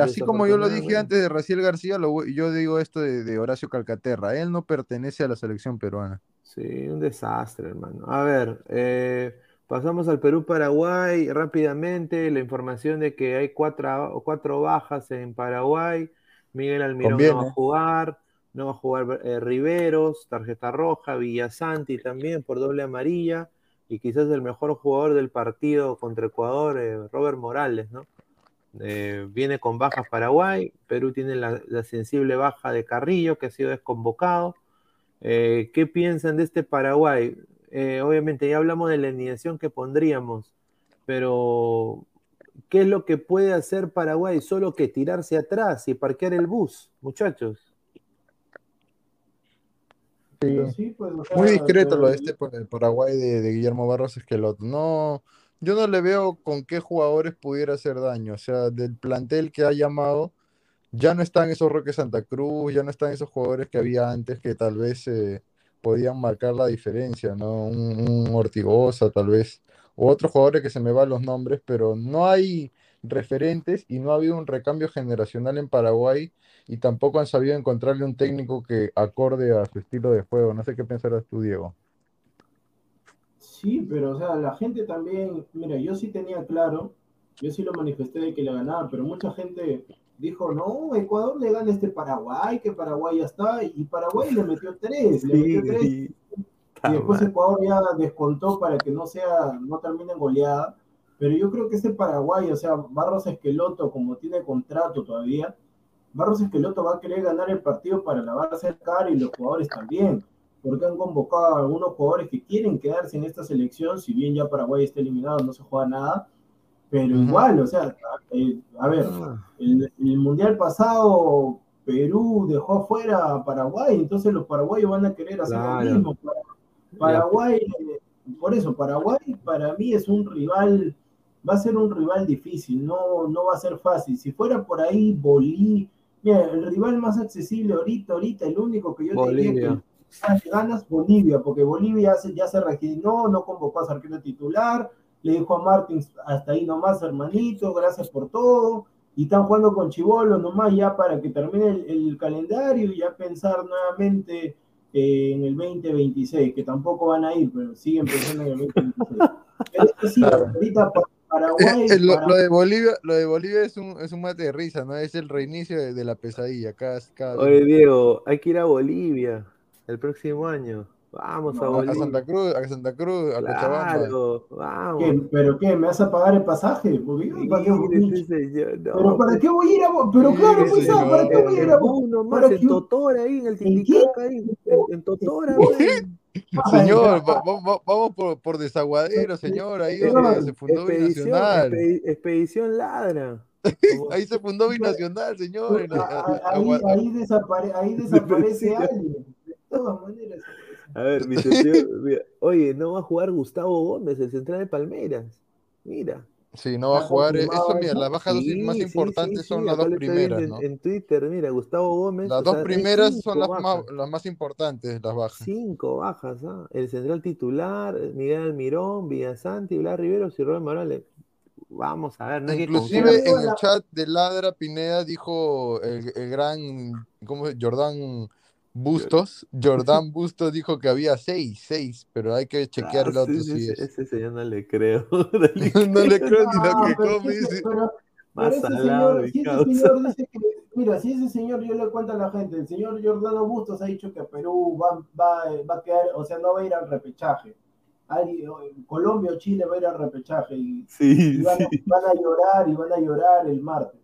Así como yo lo dije antes de Raciel García, lo, yo digo esto de, de, Horacio Calcaterra. Él no pertenece a la selección peruana. Sí, un desastre, hermano. A ver, eh, Pasamos al Perú-Paraguay rápidamente. La información de que hay cuatro, cuatro bajas en Paraguay. Miguel Almirón no va a jugar. No va a jugar eh, Riveros, tarjeta roja. Villasanti también por doble amarilla. Y quizás el mejor jugador del partido contra Ecuador, eh, Robert Morales, ¿no? Eh, viene con bajas Paraguay. Perú tiene la, sensible baja de Carrillo, que ha sido desconvocado. ¿Qué piensan de este Paraguay? Eh, obviamente ya hablamos de la alineación que pondríamos, pero ¿qué es lo que puede hacer Paraguay? Solo que tirarse atrás y parquear el bus, muchachos. Sí. Pues, Muy discreto lo de este por el Paraguay de, Guillermo Barros Esqueloto. No, yo no le veo con qué jugadores pudiera hacer daño. O sea, del plantel que ha llamado, ya no están esos Roque Santa Cruz, ya no están esos jugadores que había antes que tal vez eh, podían marcar la diferencia, ¿no? Un, Ortigosa tal vez, o otros jugadores que se me van los nombres, pero no hay referentes y no ha habido un recambio generacional en Paraguay y tampoco han sabido encontrarle un técnico que acorde a su estilo de juego. No sé qué pensarás tú, Diego. Sí, pero o sea, la gente también, mira, yo sí tenía claro, yo sí lo manifesté de que le ganaba, pero mucha gente dijo, no, Ecuador le gana este Paraguay, que Paraguay ya está, y Paraguay le metió tres, le metió tres. Y después Ecuador ya descontó para que no sea, no termine en goleada. Pero yo creo que este Paraguay, o sea, Barros Esqueloto, como tiene contrato todavía, Barros Esqueloto va a querer ganar el partido para lavarse el cara y los jugadores también, porque han convocado a algunos jugadores que quieren quedarse en esta selección, si bien ya Paraguay está eliminado, no se juega nada, pero igual, o sea, eh, a ver, ah. el, mundial pasado Perú dejó afuera a Paraguay, entonces los paraguayos van a querer hacer lo mismo. Paraguay, eh, por eso, Paraguay para mí es un rival, va a ser un rival difícil, no, no va a ser fácil. Si fuera por ahí Bolivia, mira, el rival más accesible ahorita, ahorita, el único que yo diría que ganas Bolivia, porque Bolivia ya se registró, no convocó a su arquero titular, le dijo a Martins, hasta ahí nomás, hermanito, gracias por todo. Y están jugando con Chivolo nomás ya para que termine el, calendario y ya pensar nuevamente eh, en el 2026, que tampoco van a ir, pero siguen pensando en el 2026. ahorita Paraguay, eh, lo, de Bolivia, lo de Bolivia es un, es un mate de risa, ¿no? Es el reinicio de, la pesadilla. Cada, cada... Oye, Diego, hay que ir a Bolivia el próximo año. Vamos a, a Santa Cruz, a Santa Cruz, a claro, Vamos. ¿Pero qué? ¿Me vas a pagar el pasaje? ¿Para qué voy? ¿Pero para qué voy a ir a Pero claro, pues, ¿para qué voy a ir a Uno más en Totora ahí, en el Titicaca ahí, en Totora. Señor, vamos por, por desaguadero, señor, ahí donde se fundó Binacional. Expedición Ladra. ahí se fundó Binacional, señor. Ahí, ahí, desaparece alguien. De todas maneras. A ver, mi oye, no va a jugar Gustavo Gómez, el central de Palmeiras. Mira. Sí, no va a jugar. Eso, mira, las bajas más importantes son las dos primeras. En, ¿no? en, Twitter, mira, Gustavo Gómez. Las dos primeras son las más, las más, importantes, las bajas. Cinco bajas, ¿ah? El central titular, Miguel Almirón, Villasanti, Blas Riveros y Rubén Morales. Vamos a ver, no Inclusive en el chat de Ladra Pineda dijo el, el gran, ¿cómo es? Jordán Bustos, Jordán Bustos dijo que había seis, seis, pero hay que chequear ah, otro si es. Ese señor no le creo. no, le creo ni lo que come. Pero, Más ese señor, si ese señor dice que, mira, si ese señor yo le cuento a la gente, el señor Jordano Bustos ha dicho que Perú va, va, va a quedar, o sea, no va a ir al repechaje. Colombia o Chile va a ir al repechaje y, sí, van, sí. van, a llorar y van a llorar el martes.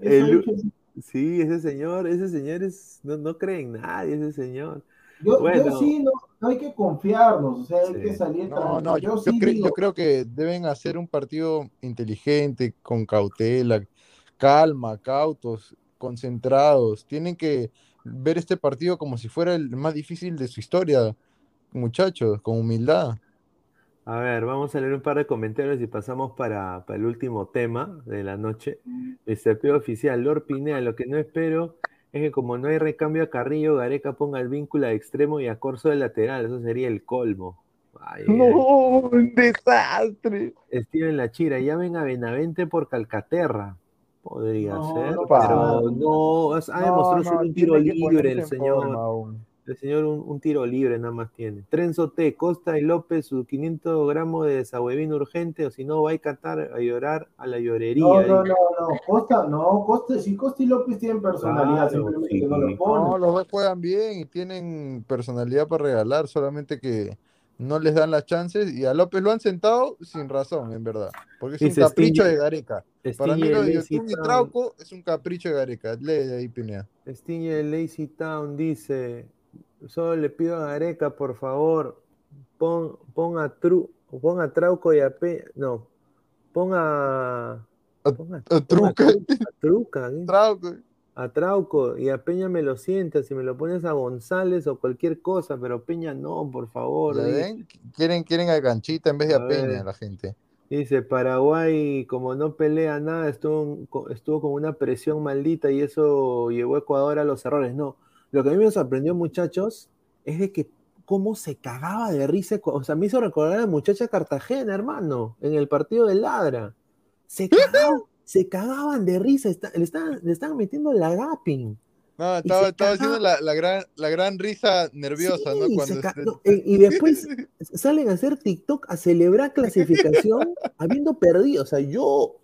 El, Sí, ese señor, ese señor es, no, no cree en nadie, ese señor. Yo, yo sí, no, no, hay que confiarnos, o sea, hay que salir. No, no, yo, yo, creo, yo, creo, que deben hacer un partido inteligente, con cautela, calma, cautos, concentrados. Tienen que ver este partido como si fuera el más difícil de su historia, muchachos, con humildad. A ver, vamos a leer un par de comentarios y pasamos para, el último tema de la noche. Dice, P oficial, Lord Pinea, lo que no espero es que como no hay recambio a Carrillo, Gareca ponga el vínculo de extremo y a Corso de lateral, eso sería el colmo. no, un desastre. Steven Lachira, llamen a Benavente por Calcaterra. Podría ser, pero no, ha demostrado ser un tiro libre el señor. El señor un, tiro libre nada más tiene. Trenzo T, Costa y López, su 500 gramos de desahuevino urgente, o si no, va a cantar a llorar a la llorería. No, no, no, no, Costa, no, Costa, si Costa y López tienen personalidad, simplemente no lo ponen. No, los dos juegan bien y tienen personalidad para regalar, solamente que no les dan las chances y a López lo han sentado sin razón, en verdad, porque es un capricho de Gareca. Para mí lo de YouTube y Trauco es un capricho de Gareca. Lee de ahí, Pinea. Stiñe Lazy Town dice, Solo le pido a Areca, por favor, pon, pon, a, tru, pon a Trauco y a Pe... No, pon a... A, Truca. A, Truca. Trauco. A Trauco y a Peña me lo sientas, si me lo pones a González o cualquier cosa, pero Peña no, por favor. Quieren, quieren a Ganchita en vez de a, Peña la gente. Dice, Paraguay, como no pelea nada, estuvo, estuvo con una presión maldita y eso llevó a Ecuador a los errores. No, lo que a mí me sorprendió, muchachos, es de que cómo se cagaba de risa. O sea, me hizo recordar a la muchacha Cartagena, hermano, en el partido de Ladra. Se, se cagaban de risa, le, estaban, le estaban metiendo la gapping. No, estaba, estaba haciendo la, la, gran, la gran risa nerviosa, ¿no? Cuando y después salen a hacer TikTok a celebrar clasificación habiendo perdido. O sea, yo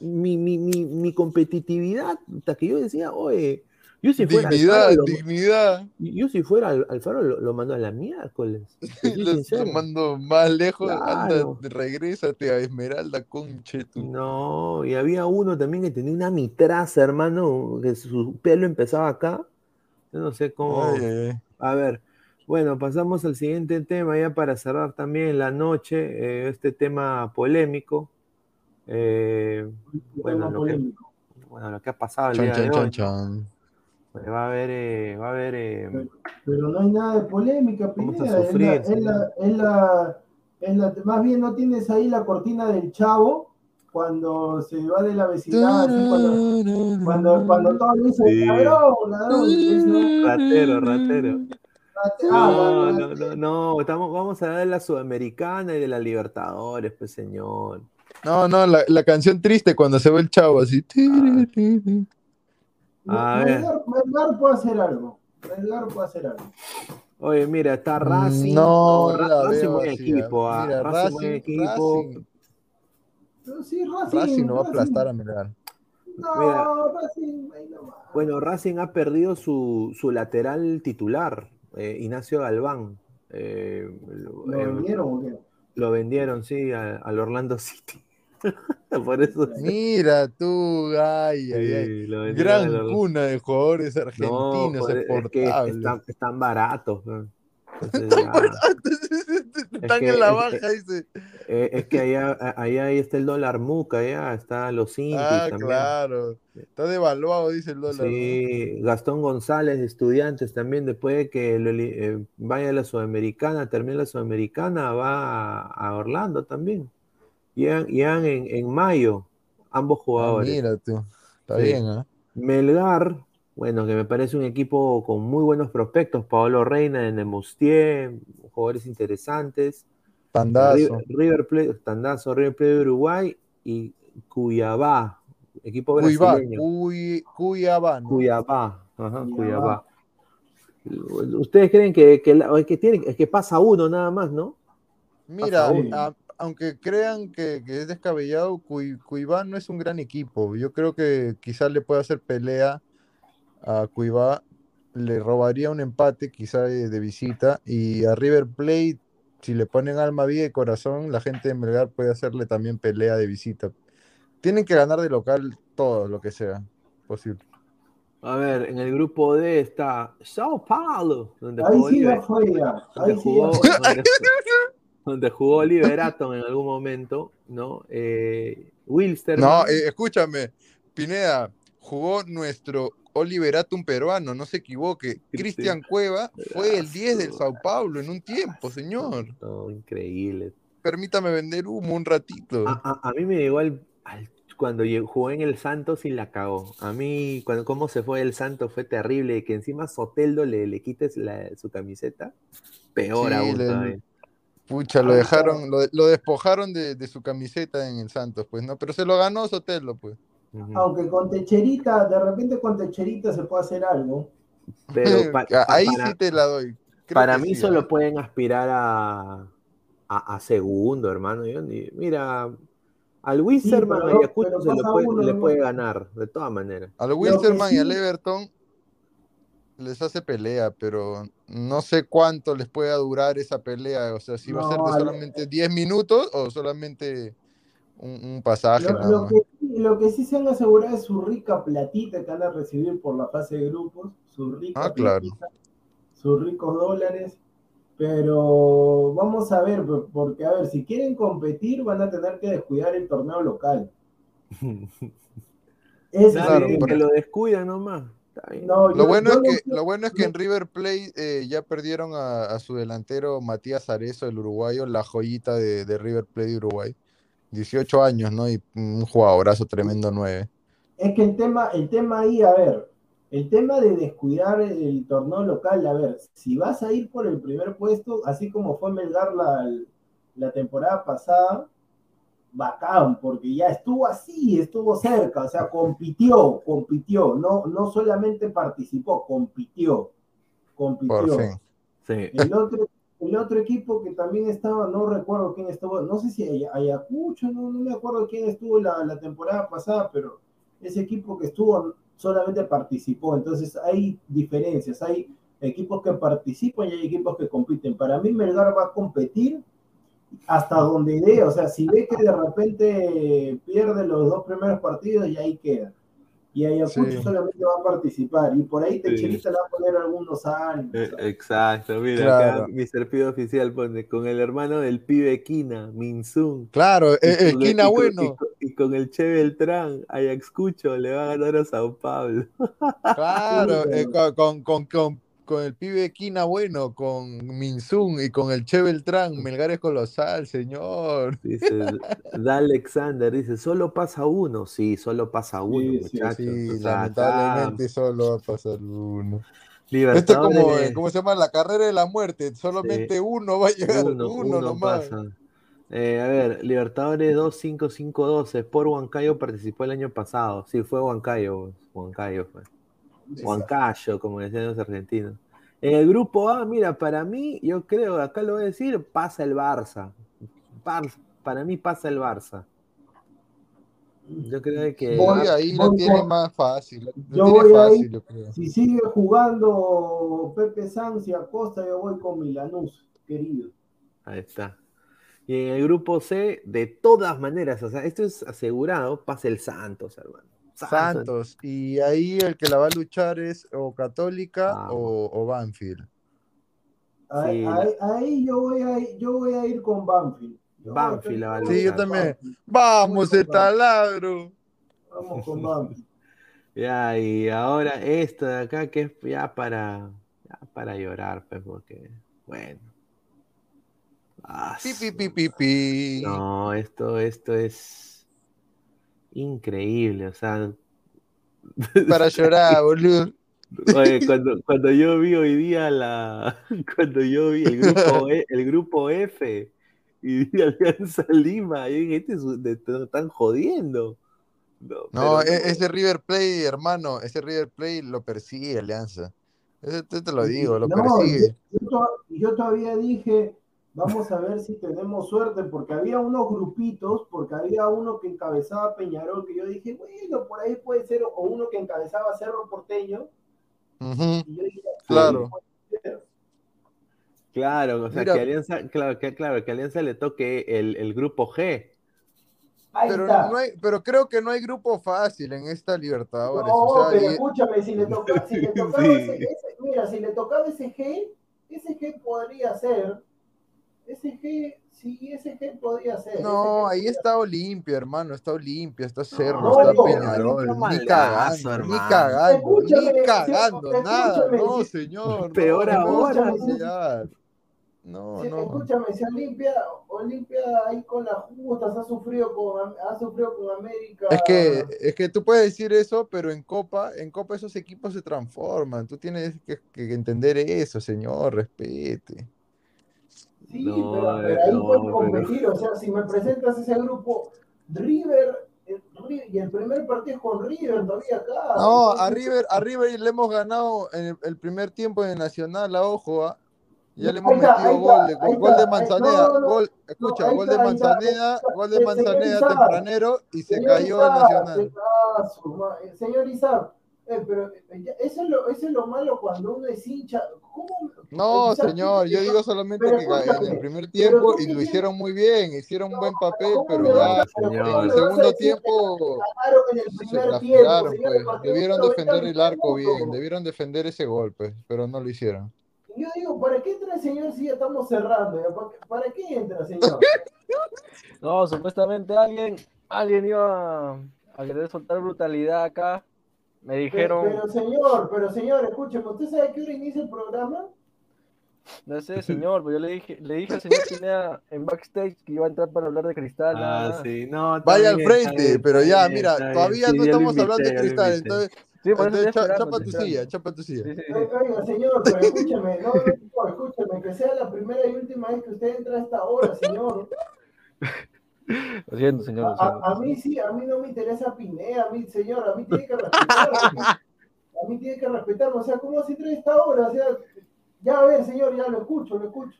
mi, mi, mi, mi competitividad, hasta que yo decía, oye, yo si fuera dignidad, Alfaro, dignidad. yo si fuera Alfaro lo, lo mando a la miércoles. lo, mando más lejos, anda, regrésate a Esmeralda, conche No, y había uno también que tenía una mitraza, hermano, que su pelo empezaba acá. Yo no sé cómo. A ver, bueno, pasamos al siguiente tema ya para cerrar también la noche, eh, este tema polémico. Eh, bueno, lo que, bueno, lo que ha pasado el día de hoy. Pues va a haber, eh, va a haber. Eh, pero, no hay nada de polémica, Pineda. Es la, es, la, es, la, es la, más bien no tienes ahí la cortina del chavo cuando se va de la vecindad, así, cuando, cuando, cuando todo le dice sí. ladrón, ladrón. Ratero, ratero. No, no, no, no, estamos, vamos a dar de la Sudamericana y de la Libertadores, pues señor. No, no, la, la canción triste cuando se ve el chavo así. Ah. A Melgar, puede hacer algo. Melgar puede hacer algo. Oye, mira, está mm, Racing. No, no Racing buen equipo. Ah, mira, Racing, buen equipo. Sí, Racing, Racing no va a aplastar a Melgar. No, mira, Racing, no Bueno, Racing ha perdido su, su lateral titular, eh, Ignacio Galván. Eh, ¿Lo vendieron o qué? Lo vendieron, sí, al Orlando City. Por eso. Mira tú, ay, ay, ay. Gran cuna de jugadores argentinos no, es que están, están, baratos. están en la baja, dice. Eh, es que allá, allá está el dólar muca, allá está los indios ah, claro. Está devaluado, dice el dólar. Sí, Gastón González, estudiantes también, después de que eh, vaya a la Sudamericana, termine la Sudamericana, va a Orlando también. Llegan, en, en, mayo, ambos jugadores. Ah, mira tú, está bien, ¿eh? Melgar, bueno, que me parece un equipo con muy buenos prospectos. Paolo Reina en el Mustier, jugadores interesantes. Tandazo. River, Plate, Tandazo, River Plate de Uruguay y Cuyabá, equipo brasileño. Cuyabá, Cuyabá, ajá, Cuyabá. Ustedes creen que, que, que, tienen, que pasa uno nada más, ¿no? Mira, aunque crean que, es descabellado, Cuibá no es un gran equipo. Yo creo que quizás le pueda hacer pelea a Cuibá, le robaría un empate quizá de, visita y a River Plate, si le ponen alma, vida y corazón, la gente de Melgar puede hacerle también pelea de visita. Tienen que ganar de local todo lo que sea posible. A ver, en el grupo D está Sao Paulo, donde Ahí sí Ahí donde jugó Liberaton en algún momento, ¿no? Eh, Wilster. No, eh, escúchame, Pineda, jugó nuestro Oliveratum peruano, no se equivoque. Cristian Cueva fue el 10 del Sao Paulo en un tiempo, señor. increíble. Permítame vender humo un ratito. A, mí me llegó al, cuando jugó en el Santos y la cagó. A mí, cuando cómo se fue el Santos fue terrible, que encima Soteldo le, le quites su camiseta. Peor aún. Pucha, lo dejaron, lo, despojaron de, su camiseta en el Santos, pues, ¿no? Pero se lo ganó Sotelo, pues. Aunque con Techerita, de repente con Techerita se puede hacer algo. Pero ahí sí te la doy. para mí solo ¿eh? pueden aspirar a, a, segundo, hermano. mira, al Wisterman y a se le puede, le puede, ganar, de todas maneras. Al Wisterman y al Everton les hace pelea, pero no sé cuánto les pueda durar esa pelea. O sea, si va a ser de solamente 10 minutos o solamente un, pasaje. Lo, que, sí se han asegurado es su rica platita que van a recibir por la fase de grupos, su rica ah, claro. sus ricos dólares. Pero vamos a ver, porque a ver, si quieren competir van a tener que descuidar el torneo local. Es claro, que lo descuidan nomás lo, bueno es que, lo bueno es que en River Plate eh, ya perdieron a, su delantero Matías Arezo, el uruguayo, la joyita de, River Plate de Uruguay. 18 años, ¿no? Y un jugadorazo tremendo 9. Es que el tema, el tema ahí, a ver, el tema de descuidar el torneo local, a ver, si vas a ir por el primer puesto, así como fue Melgar la, la temporada pasada, bacán, porque ya estuvo así, estuvo cerca, o sea, compitió, compitió, no, no solamente participó, compitió, compitió. Sí. El, otro, el otro equipo que también estaba, no recuerdo quién estuvo, no sé si Ayacucho, no, no me acuerdo quién estuvo la, la temporada pasada, pero ese equipo que estuvo solamente participó. Entonces hay diferencias, hay equipos que participan y hay equipos que compiten. Para mí Melgar va a competir hasta donde dé, o sea, si ve que de repente pierde los dos primeros partidos y ahí queda. Y Ayacucho solamente va a participar y por ahí Techelita le va a poner algunos años. Eh, exacto, mira, acá Mr. Pido Oficial pone con el hermano del pibe Kina, Minsun. Claro, el, Kina bueno. Y con, el Che Beltrán, Ayacucho le va a ganar a Sao Paulo. Claro, eh, con, con, el pibe Quina Bueno, con Minsun y con el Che Beltrán, Melgar es colosal, señor. Dice, da Alexander, dice, solo pasa uno. Sí, solo pasa uno, muchachos. Sí, lamentablemente solo va a pasar uno. Es como, ¿cómo se llama? La carrera de la muerte. Solamente uno va a llegar, uno, uno, nomás. Eh, a ver, Libertadores 2552, Sport Huancayo participó el año pasado. Sí, fue Huancayo, Huancayo fue. Huancayo, como decían los argentinos. En el grupo A, mira, para mí, yo creo, acá lo voy a decir, pasa el Barça. para mí pasa el Barça. Yo creo que. Voy ahí lo tiene más fácil. Yo voy fácil, Si sigue jugando Pepe Sanz y Acosta, yo voy con Milanús, querido. Ahí está. Y en el grupo C, de todas maneras, o sea, esto es asegurado, pasa el Santos, hermano. Santos. Y ahí el que la va a luchar es o Católica ah, o, Banfield. Ahí, yo, voy a, yo voy a ir con Banfield. Banfield Sí, yo también. Vamos, el taladro. Vamos con Banfield. ya, y ahora esto de acá que es ya para, para llorar, pues, porque, bueno. Ah, pi, no, esto, esto es increíble, o sea. Para llorar, boludo. Oye, cuando, cuando yo vi hoy día la. Cuando yo vi el grupo, e, el grupo F y vi Alianza Lima, y gente están jodiendo. No, e, ese River Play, hermano, ese River Play lo persigue Alianza. Ese te, lo digo, lo persigue. yo, todavía dije, Vamos a ver si tenemos suerte, porque había unos grupitos, porque había uno que encabezaba Peñarol, que yo dije, bueno, por ahí puede ser, o uno que encabezaba Cerro Porteño. y yo dije, claro. Claro, o sea, que Alianza, claro, que, claro, que Alianza le toque el, el grupo G. pero, no hay, pero creo que no hay grupo fácil en esta Libertadores. No, pero escúchame, si le tocaba, si le tocaba ese, mira, si le tocaba ese G, ese G podría ser SG, sí, SG podría ser. No, ahí está Olimpia, hermano, está Olimpia, está Cerro, está Peñarol, ni cagando, ni cagando, ni cagando, nada, no, señor. Peor ahora. No, no. Escúchame, si Olimpia, Olimpia ahí con las justas ha sufrido con, ha sufrido con América. Es que, es que tú puedes decir eso, pero en Copa, en Copa esos equipos se transforman. Tú tienes que, que entender eso, señor, respete. Sí, pero, ahí puedes competir. O sea, si me presentas ese grupo, River, y el primer partido es con River todavía acá. No, a River, a River le hemos ganado en el, primer tiempo en el Nacional, a ojo, ¿ah? ya le hemos metido gol, de, gol de Manzaneda, gol, escucha, gol de Manzaneda, gol de Manzaneda tempranero y se cayó el Nacional. Señor Isaac, eh, pero eh, eso es, lo, eso es lo malo cuando uno es hincha. ¿Cómo? No, señor, yo digo solamente que en el primer tiempo y lo hicieron muy bien, hicieron un buen papel, pero ya en el segundo tiempo se tiempo, pues. Debieron defender el arco bien, debieron defender ese gol, pues, pero no lo hicieron. Yo digo, ¿para qué entra el señor si ya estamos cerrando? ¿Para qué entra, señor? no, supuestamente alguien, alguien iba a querer soltar brutalidad acá me dijeron. Pero, señor, pero señor, escúcheme, ¿usted sabe qué hora inicia el programa? No sé, señor, pues yo le dije, le dije al señor Pinea en backstage que iba a entrar para hablar de cristal. Ah, sí, no. Vaya al frente, pero ya, mira, todavía no estamos hablando de cristal, entonces. Sí, entonces chapa tu silla, chapa tu silla. Oiga, señor, pero escúcheme, no, no, escúcheme, que sea la primera y última vez que usted entra a esta hora, señor. Lo siento, señor. A, mí sí, a mí no me interesa Pineda, a mí, señor, a mí tiene que respetar. a mí tiene que respetar, o sea, ¿cómo así trae esta hora? O sea, ya a ver, señor, ya lo escucho, lo escucho.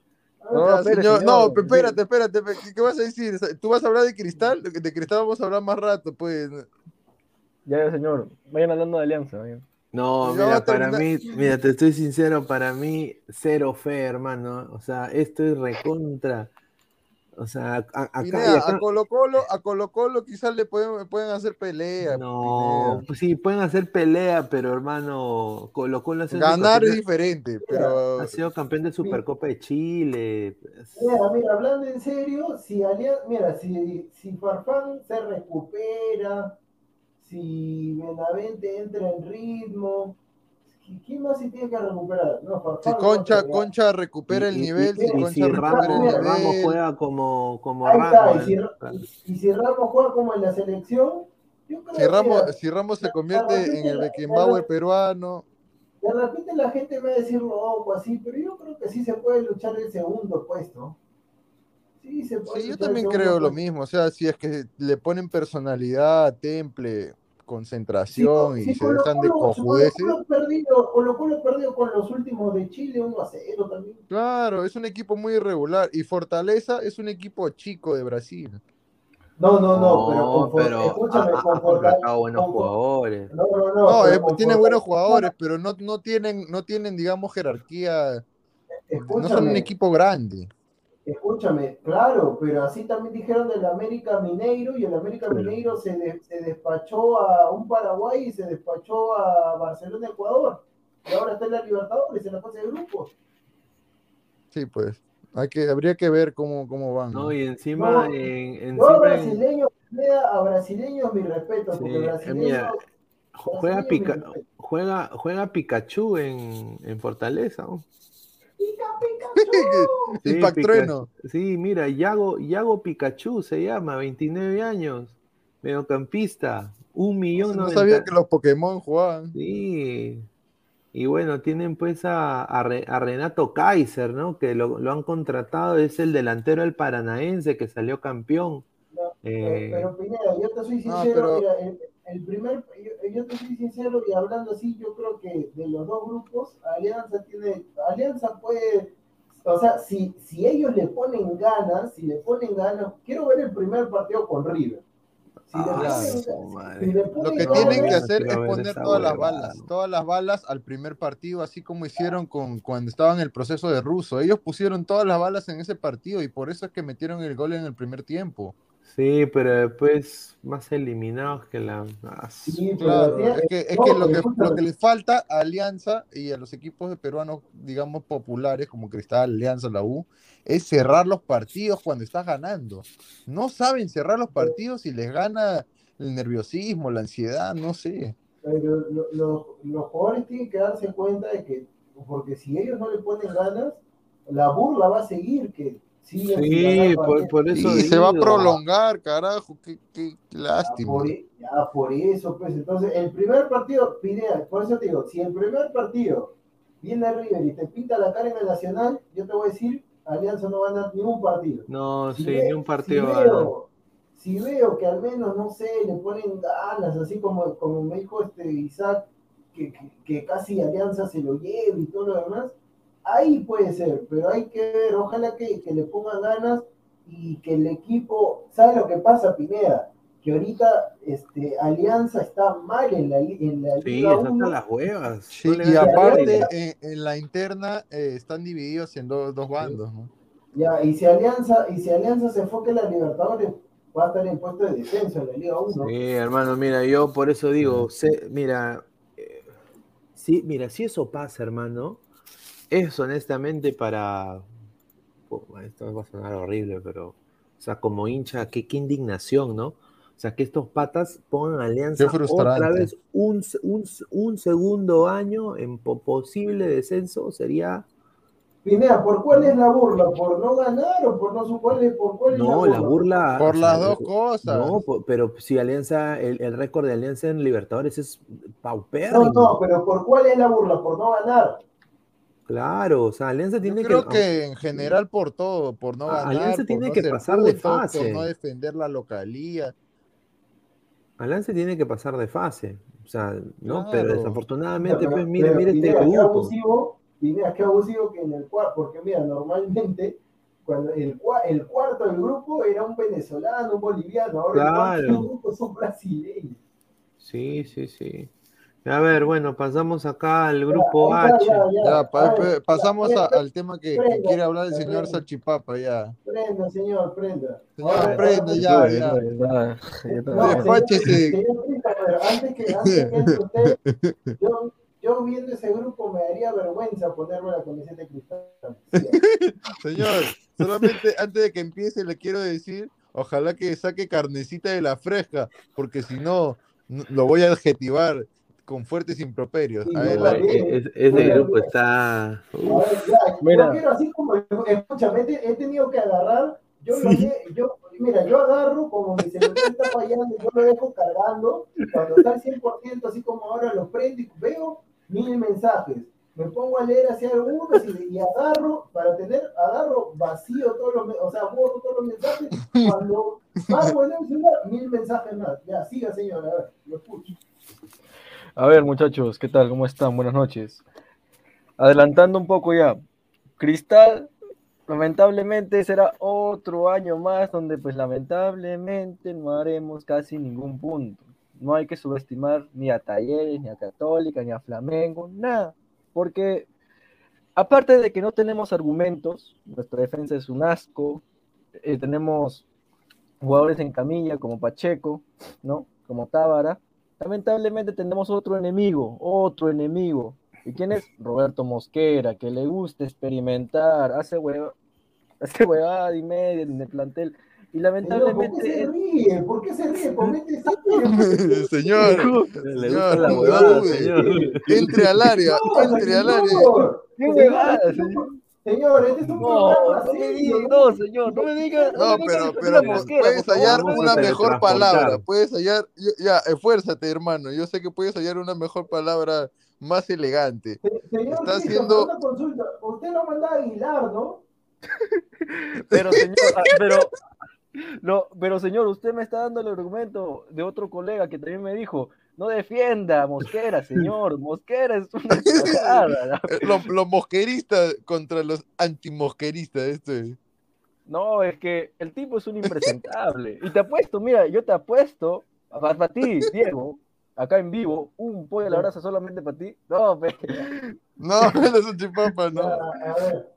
No, señor, no, espérate, espérate, ¿qué, vas a decir? ¿Tú vas a hablar de cristal? De cristal vamos a hablar más rato, pues. Ya, señor, vayan hablando de alianza. No, mira, para mí, mira, te estoy sincero, para mí, cero fe, hermano. O sea, esto es recontra. O sea, acá, a Colo Colo, a Colo Colo quizás le pueden, pueden hacer pelea. No, pues sí, pueden hacer pelea, pero hermano, Colo Colo Ganar es diferente, pero... Ha sido campeón de Supercopa de Chile. Mira, mira, hablando en serio, si mira, si, si Farfán se recupera, si Benavente entra en ritmo, ¿Quién más se tiene que recuperar? No, si Concha, Concha recupera el nivel, si Concha recupera el nivel. Ramos juega como, como Ramos. y, si, Ramos juega como en la selección, yo creo si, Ramos, que, si Ramos se convierte en el Beckenbauer peruano. De repente la gente va a decir loco así, pero yo creo que sí se puede luchar el segundo puesto. Sí, se puede sí yo también creo lo mismo. O sea, si es que le ponen personalidad, temple, concentración y se dejan de cojudeces. Colo Colo perdido con los últimos de Chile 1 a 0 también. Claro, es un equipo muy irregular. Y Fortaleza es un equipo chico de Brasil. No, no, no, pero, con, pero escúchame, con Fortaleza. buenos jugadores. No, no, no. no tiene buenos jugadores, pero no, no, tienen, no tienen, digamos, jerarquía. no son un equipo grande. Escúchame, claro, pero así también dijeron del América Mineiro y el América Mineiro se, despachó a un Paraguay y se despachó a Barcelona, Ecuador. Y ahora está en la Libertadores, en la fase de grupos. Sí, pues. Hay que, habría que ver cómo, cómo van. No, y encima. en, no a brasileños, a brasileños mi respeto, porque brasileños. juega, juega, juega Pikachu en, en Fortaleza. ¿no? Pikachu. Sí, mira, Yago, Yago Pikachu se llama, 29 años, mediocampista, un millón. No, sabía que los Pokémon jugaban. Sí. Y bueno, tienen pues a, Renato Kaiser, ¿no? Que lo, han contratado, es el delantero del Paranaense que salió campeón. Eh, pero, Pineda, yo te soy sincero, mira, el primer, yo, te soy sincero y hablando así, yo creo que de los dos grupos, Alianza tiene, Alianza puede, o sea, si, si ellos le ponen ganas, si le ponen ganas, quiero ver el primer partido con River. Lo que tienen que hacer es poner todas las balas, todas las balas al primer partido, así como hicieron con cuando estaban en el proceso de Russo. Ellos pusieron todas las balas en ese partido y por eso es que metieron el gol en el primer tiempo. Sí, pero después más eliminados que la. Ah, sí, claro, es que, es que, lo, que lo que les falta a Alianza y a los equipos de peruanos, digamos, populares como Cristal, Alianza, la U, es cerrar los partidos cuando estás ganando. No saben cerrar los partidos y les gana el nerviosismo, la ansiedad, no sé. Pero los jugadores tienen que darse cuenta de que, porque si ellos no le ponen ganas, la burla va a seguir, que Sí, por, eso. Y se va a prolongar, carajo, qué, qué lástima. Ya por, eso, pues entonces, el primer partido, Pineda, por eso te digo, si el primer partido viene River y te pinta la cara en el Nacional, yo te voy a decir, Alianza no va a ganar ningún partido. No, sí, ni un partido. Si veo, si veo, que al menos, no sé, le ponen ganas, así como, como me dijo este Isaac, que, que casi Alianza se lo lleve y todo lo demás, ahí puede ser, pero hay que ver, ojalá que, le pongan ganas y que el equipo, ¿sabe lo que pasa, Pineda? Que ahorita este, Alianza está mal en la, en la sí, Liga las huevas. Sí, y aparte, en, la interna eh, están divididos en dos, bandos, ¿no? Ya, y si Alianza, y si Alianza se enfoca en la Libertadores, va a estar en puesto de descenso en la Liga 1. Sí, hermano, mira, yo por eso digo, mira, eh, sí, mira, si eso pasa, hermano, es honestamente para. esto va a sonar horrible, pero. O sea, como hincha, qué, indignación, ¿no? O sea, que estos patas pongan alianza otra vez un, un, segundo año en posible descenso sería. Pinea, ¿por cuál es la burla? ¿Por no ganar o por no cuál por cuál No, la burla. por las dos cosas. No, pero si Alianza, el, el récord de Alianza en Libertadores es paupérrimo. No, no, pero ¿por cuál es la burla? Por no ganar. Claro, o sea, Alianza tiene Yo creo que, en general por todo, por no ganar, Alianza tiene que pasar de fase, por no defender la localía. Alianza tiene que pasar de fase, o sea, no, pero desafortunadamente, pues mira, mira este grupo. Abusivo, mira qué abusivo que en el cual, porque mira, normalmente cuando el, el cuarto del grupo era un venezolano, un boliviano, ahora el cuarto del grupo es un brasileño. Sí, sí, sí. A ver, bueno, pasamos acá al grupo H. Ya, pasamos al tema que, quiere hablar el señor Salchipapa, ya. Prenda, señor, prenda. Señor, prenda, ya, ya. Despáchese. Antes que, antes que usted, yo, yo viendo ese grupo me daría vergüenza ponerme la camiseta de cristal. señor, solamente antes de que empiece le quiero decir, ojalá que saque carnecita de la fresca, porque si no, lo voy a adjetivar con fuertes improperios. ese grupo está. mira. Yo quiero así como, escúchame, he tenido que agarrar. Yo, yo, mira, yo agarro como mi celular está fallando, yo lo dejo cargando. Cuando está al 100%, así como ahora lo prendo y veo mil mensajes. Me pongo a leer hacia algunos y, y, agarro, para tener, agarro vacío todos los, o sea, borro todos los mensajes. Cuando cargo en el celular, mil mensajes más. Ya, siga, señor, a ver, lo escucho. A ver, muchachos, ¿qué tal? ¿Cómo están? Buenas noches. Adelantando un poco ya. Cristal, lamentablemente será otro año más donde pues lamentablemente no haremos casi ningún punto. No hay que subestimar ni a Talleres, ni a Católica, ni a Flamengo, nada. Porque aparte de que no tenemos argumentos, nuestra defensa es un asco, eh, tenemos jugadores en camilla como Pacheco, ¿no? Como Tábara, Lamentablemente tenemos otro enemigo, otro enemigo. ¿Y quién es? Roberto Mosquera, que le gusta experimentar, hace hueva, hace huevada y media en el plantel. Y lamentablemente. ¿Por qué se ríe? ¿Por qué se ríe? Comete señor, le gusta la huevada, señor. Entre al área, entre al área. ¿Qué huevada, señor? Señor, este es un no, no me diga, no, señor, no me diga. No, pero, pero puedes hallar una mejor palabra, puedes hallar, ya, esfuérzate, hermano, yo sé que puedes hallar una mejor palabra más elegante. señor, está haciendo... una consulta, usted lo manda a Aguilar, ¿no? pero, señor, ah, pero, no, pero señor, usted me está dando el argumento de otro colega que también me dijo, no defienda a Mosquera, señor. Mosquera es una cagada. Los, los mosqueristas contra los antimosqueristas, esto es. No, es que el tipo es un impresentable. Y te apuesto, mira, yo te apuesto, para, ti, Diego, acá en vivo, un pollo a la brasa solamente para ti. No, pe... No, no es un chipapa, no.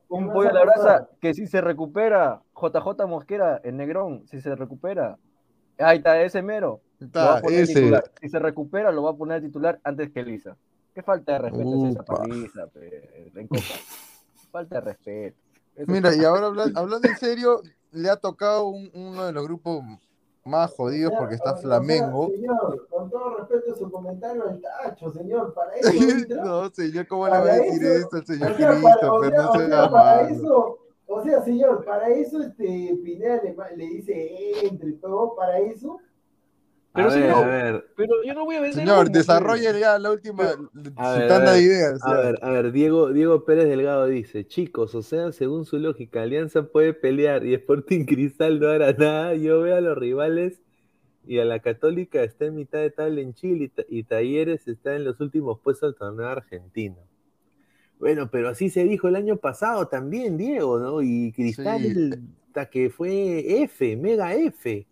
un pollo a la brasa que si se recupera, JJ Mosquera, en Negrón, si se recupera, ahí está ese mero si se recupera, lo va a poner titular antes que Lisa. Qué falta de respeto es esa en Copa. Falta de respeto. Mira, y ahora hablando, en serio, le ha tocado uno de los grupos más jodidos porque está Flamengo. señor, con todo respeto su comentario al tacho, señor, para eso. no, señor, ¿cómo le va a decir eso, al señor Christopher? no se para eso, O sea, señor, para eso este Pineda le, le dice entre todo, para eso pero, a señor, ver, pero yo no voy a vender. Señor, desarrolle ya la última tanda de ideas. A ver, a ver, Diego, Diego Pérez Delgado dice: Chicos, o sea, según su lógica, Alianza puede pelear y Sporting Cristal no hará nada. Yo veo a los rivales y a la Católica está en mitad de tabla en Chile y, Talleres está en los últimos puestos del torneo argentino. Bueno, pero así se dijo el año pasado también, Diego, ¿no? Y Cristal, hasta que fue F, mega F.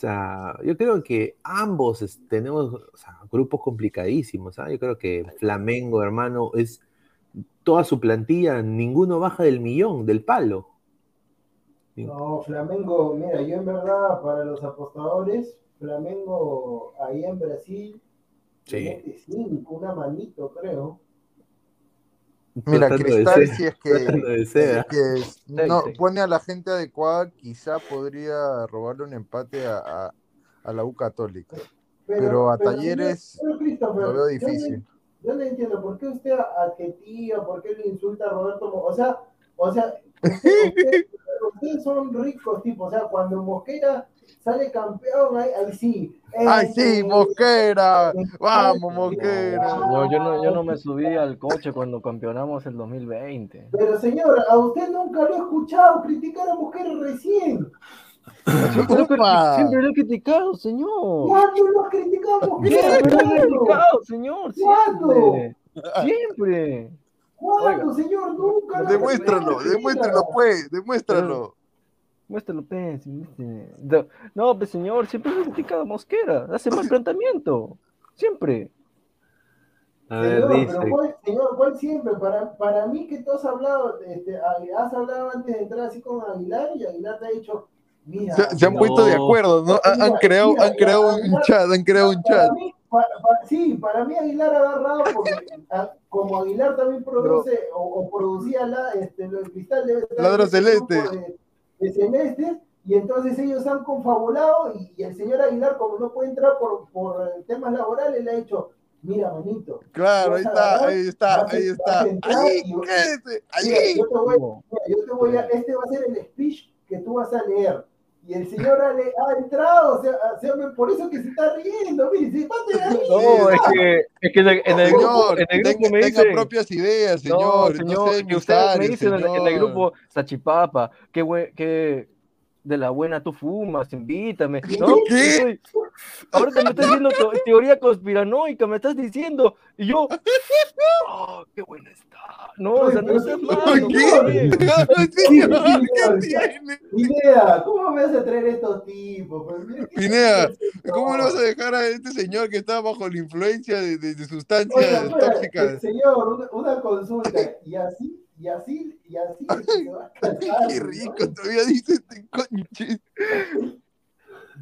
O sea, yo creo que ambos tenemos grupos complicadísimos. ¿ah? Yo creo que Flamengo, hermano, es toda su plantilla, ninguno baja del millón, del palo. No, Flamengo, mira, yo en verdad, para los apostadores, Flamengo ahí en Brasil, sí. cinco, una manito, creo. Mira, Cristal, si es que, no, pone a la gente adecuada, quizá podría robarle un empate a, a, la U Católica. Pero, a Talleres lo veo difícil. Yo no, entiendo, ¿por qué usted adjetiva, por qué le insulta a Roberto? O sea, o sea, ustedes son ricos, tipo, o sea, cuando Mosquera sale campeón, ahí, sí. ¡Ay, sí, Mosquera! ¡Vamos, Mosquera! No, yo no, yo no me subí al coche cuando campeonamos el 2020. Pero señor, a usted nunca lo he escuchado criticar a Mosquera recién. Siempre, siempre lo he criticado, señor. ¿Cuándo lo has criticado? Siempre lo he criticado, señor. Siempre. Siempre. ¿Cuándo, señor? Nunca. Demuéstralo, demuéstralo, pues, demuéstralo. Muéstralo, pues. No, pues, señor, siempre es criticado Mosquera. Hace mal planteamiento. Siempre. A ver, señor, dice. pero ¿cuál, señor, ¿cuál siempre? Para, para mí que tú has hablado, este, has hablado antes de entrar así con Aguilar y Aguilar te ha dicho, mira. Se, han puesto de acuerdo, ¿no? han, creado, han creado un chat, han creado un chat. sí, para mí Aguilar ha agarrado porque como Aguilar también produce o, producía la, este, el cristal de Ladro celeste. De, celeste y entonces ellos han confabulado y, el señor Aguilar como no puede entrar por, por temas laborales le ha hecho mira, manito. Claro, ahí está, ahí está, ahí está. Ahí, ahí. Yo te voy, yo te voy a, este va a ser el speech que tú vas a leer. Y el señor ha, ha entrado, o sea, por eso que se está riendo, mire, se va a No, es que, es que en el, en el grupo, en el grupo tenga, me dice, propias ideas, señor. No, señor, que ustedes me dicen en, en, el grupo Sachipapa, que, que de la buena tú fumas, invítame. ¿no? ¿Qué? Ahora te me estás diciendo teoría conspiranoica, me estás diciendo, y yo, oh, qué buena está. No, o sea, no seas malo. ¿Qué? Pineda, ¿cómo me vas a traer estos tipos? Pues, Pineda, ¿cómo le vas a dejar a este señor que está bajo la influencia de, de, de sustancias Oiga, tóxicas? Señor, una, una consulta, y así y así, y así se va a casar, Qué rico, todavía dice este conche.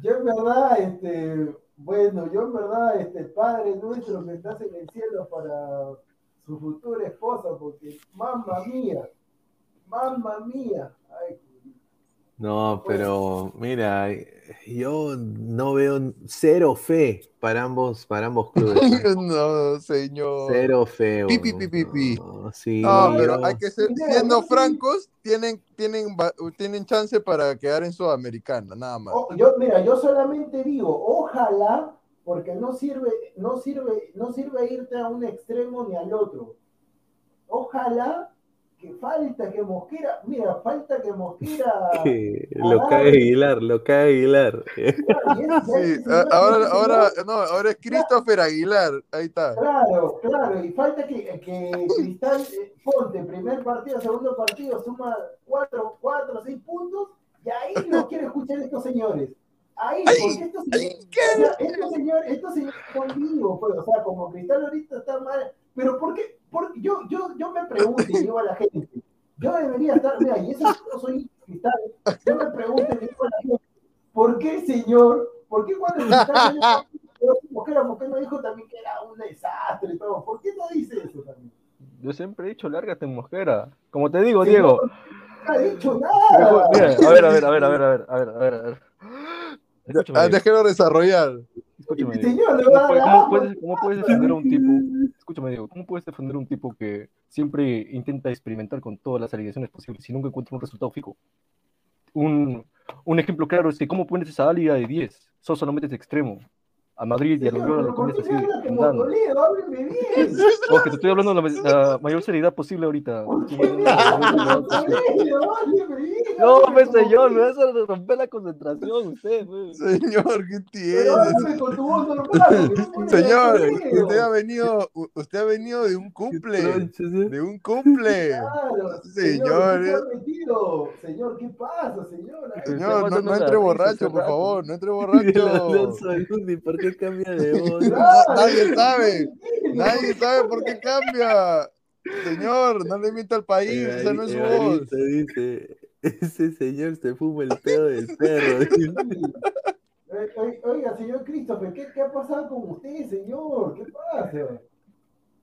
Yo en verdad, este, bueno, yo en verdad, este Padre nuestro que estás en el cielo para su futura esposa, porque mamma mía, mamma mía. Ay, no, pero mira, yo no veo cero fe para ambos, para ambos clubes. no, señor. Cero fe. Pipi, pipi, pipi. No, sí, no, pero hay que ser, siendo francos, tienen, tienen, tienen chance para quedar en Sudamericana, nada más. Oh, yo, mira, yo solamente digo, ojalá, porque no sirve, no sirve, no sirve irte a un extremo ni al otro. Ojalá que falta que Mosquera, mira, falta que Mosquera. lo cae Aguilar, lo cae Aguilar. sí, ahora, ahora, no, ahora es Christopher Aguilar, ahí está. Claro, claro, y falta que, que Cristal eh, Ponte, primer partido, segundo partido, suma cuatro, cuatro, seis puntos, y ahí no quiere escuchar estos señores. Ahí, porque estos señores, estos señores, estos señores son vivos, pues, o sea, como Cristal ahorita está mal, pero ¿por qué? Yo, yo, yo me pregunto y digo a la gente, yo debería estar, mira, y eso yo soy cristal, yo me pregunto y digo a la gente, ¿por qué, señor? ¿Por qué cuando el cristal mujer, ¿por qué no dijo también que era un desastre y todo? ¿Por qué no dice eso también? Yo siempre he dicho, lárgate mosquera. Como te digo, Diego. No ha dicho nada. a ver, a ver, a ver, a ver, a ver, a ver, a ver, a ver. Ah, déjelo desarrollar. Escúchame, Señor, ¿cómo, puedes, ¿cómo, puedes, defender a un tipo? Escúchame, Diego, ¿cómo puedes defender a un tipo que siempre intenta experimentar con todas las alineaciones posibles y nunca encuentra un resultado fijo? Un, un ejemplo claro es que, ¿cómo pones esa liga de 10? Sos solamente de extremo a Madrid y a Loyola lo pones así. Porque te estoy hablando de la, mayor seriedad posible ahorita. No, pues señor, me vas a romper la concentración usted. Señor, ¿qué tiene? Señor, usted ha venido, usted ha venido de un cumple, de un cumple. Señor, señor, ¿qué pasa, señor? Señor, no, entre borracho, por favor, no entre borracho. ¿Por qué cambia de voz? Nadie sabe, nadie sabe por qué cambia. Señor, no le invita al país, esa no es su voz. Dice, ese señor se fuma el pedo del perro. Oiga, señor Christopher, ¿qué, ¿qué, ha pasado con usted, señor? ¿Qué pasa?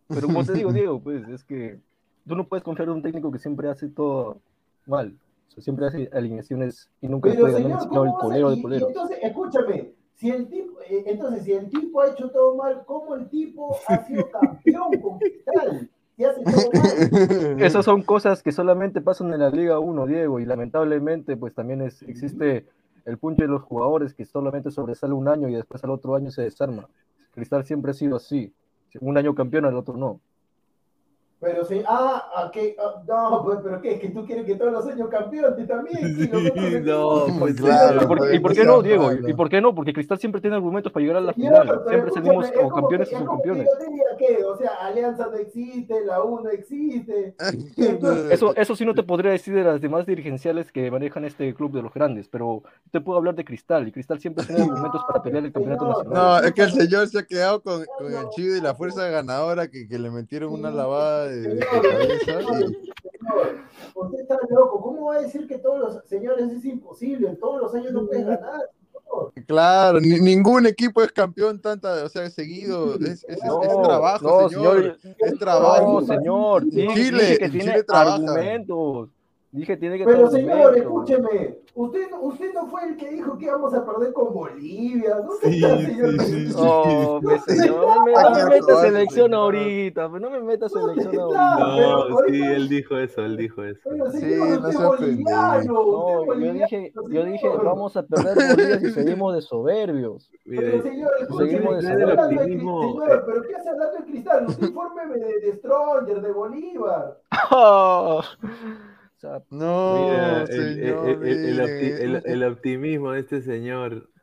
Pero como te digo, Diego, pues es que tú no puedes confiar en un técnico que siempre hace todo mal. O sea, siempre hace alineaciones y nunca Pero, puede señor, ganar el polero de polero. entonces, escúchame, si el tipo, eh, entonces, si el tipo ha hecho todo mal, ¿cómo el tipo ha sido campeón con Cristal? Esas son cosas que solamente pasan en la Liga 1, Diego, y lamentablemente pues también es, existe el punto de los jugadores que solamente sobresale un año y después al otro año se desarma. Cristal siempre ha sido así. Un año campeón, al otro no. Pero sí, ah, ¿a qué? Ah, no, pues, pero ¿qué? ¿Es que tú quieres que todos los años campeones también? Sí, no, pues claro. ¿Y por, ¿Y por, qué no, Diego? ¿Y por qué no? Porque Cristal siempre tiene argumentos para llegar a la final. Siempre salimos como campeones y subcampeones. ¿qué? O sea, Alianza no existe, la U no existe. eso, eso sí no te podría decir de las demás dirigenciales que manejan este club de los grandes, pero te puedo hablar de Cristal, y Cristal siempre tiene argumentos para pelear el campeonato nacional. No, es que el señor se ha quedado con, con el chido y la fuerza ganadora que, que le metieron una lavada usted está loco. ¿Cómo va a decir que todos los señores es imposible? Todos los años no puedes ganar. Claro, ningún equipo es campeón tanta, o sea, seguido. Es, es, trabajo, señor. Es trabajo. señor. Chile, que tiene argumentos. Dije, tiene que Pero señor, escúcheme, usted, usted no fue el que dijo que íbamos a perder con Bolivia. ¿No sí, señor? Sí, no, me, señor, no me, no me metas selección ahorita, no me metas selección ahorita. No, sí, él dijo eso, él dijo eso. Pero señor, sí, no boliviano, no, yo dije, yo dije, vamos a perder Bolivia si seguimos de soberbios. Pero señor, seguimos de soberbios. Señor, pero ¿qué hace hablando de cristal? Usted infórmeme de, de Stronger, de Bolívar. No, el, optimismo de este señor.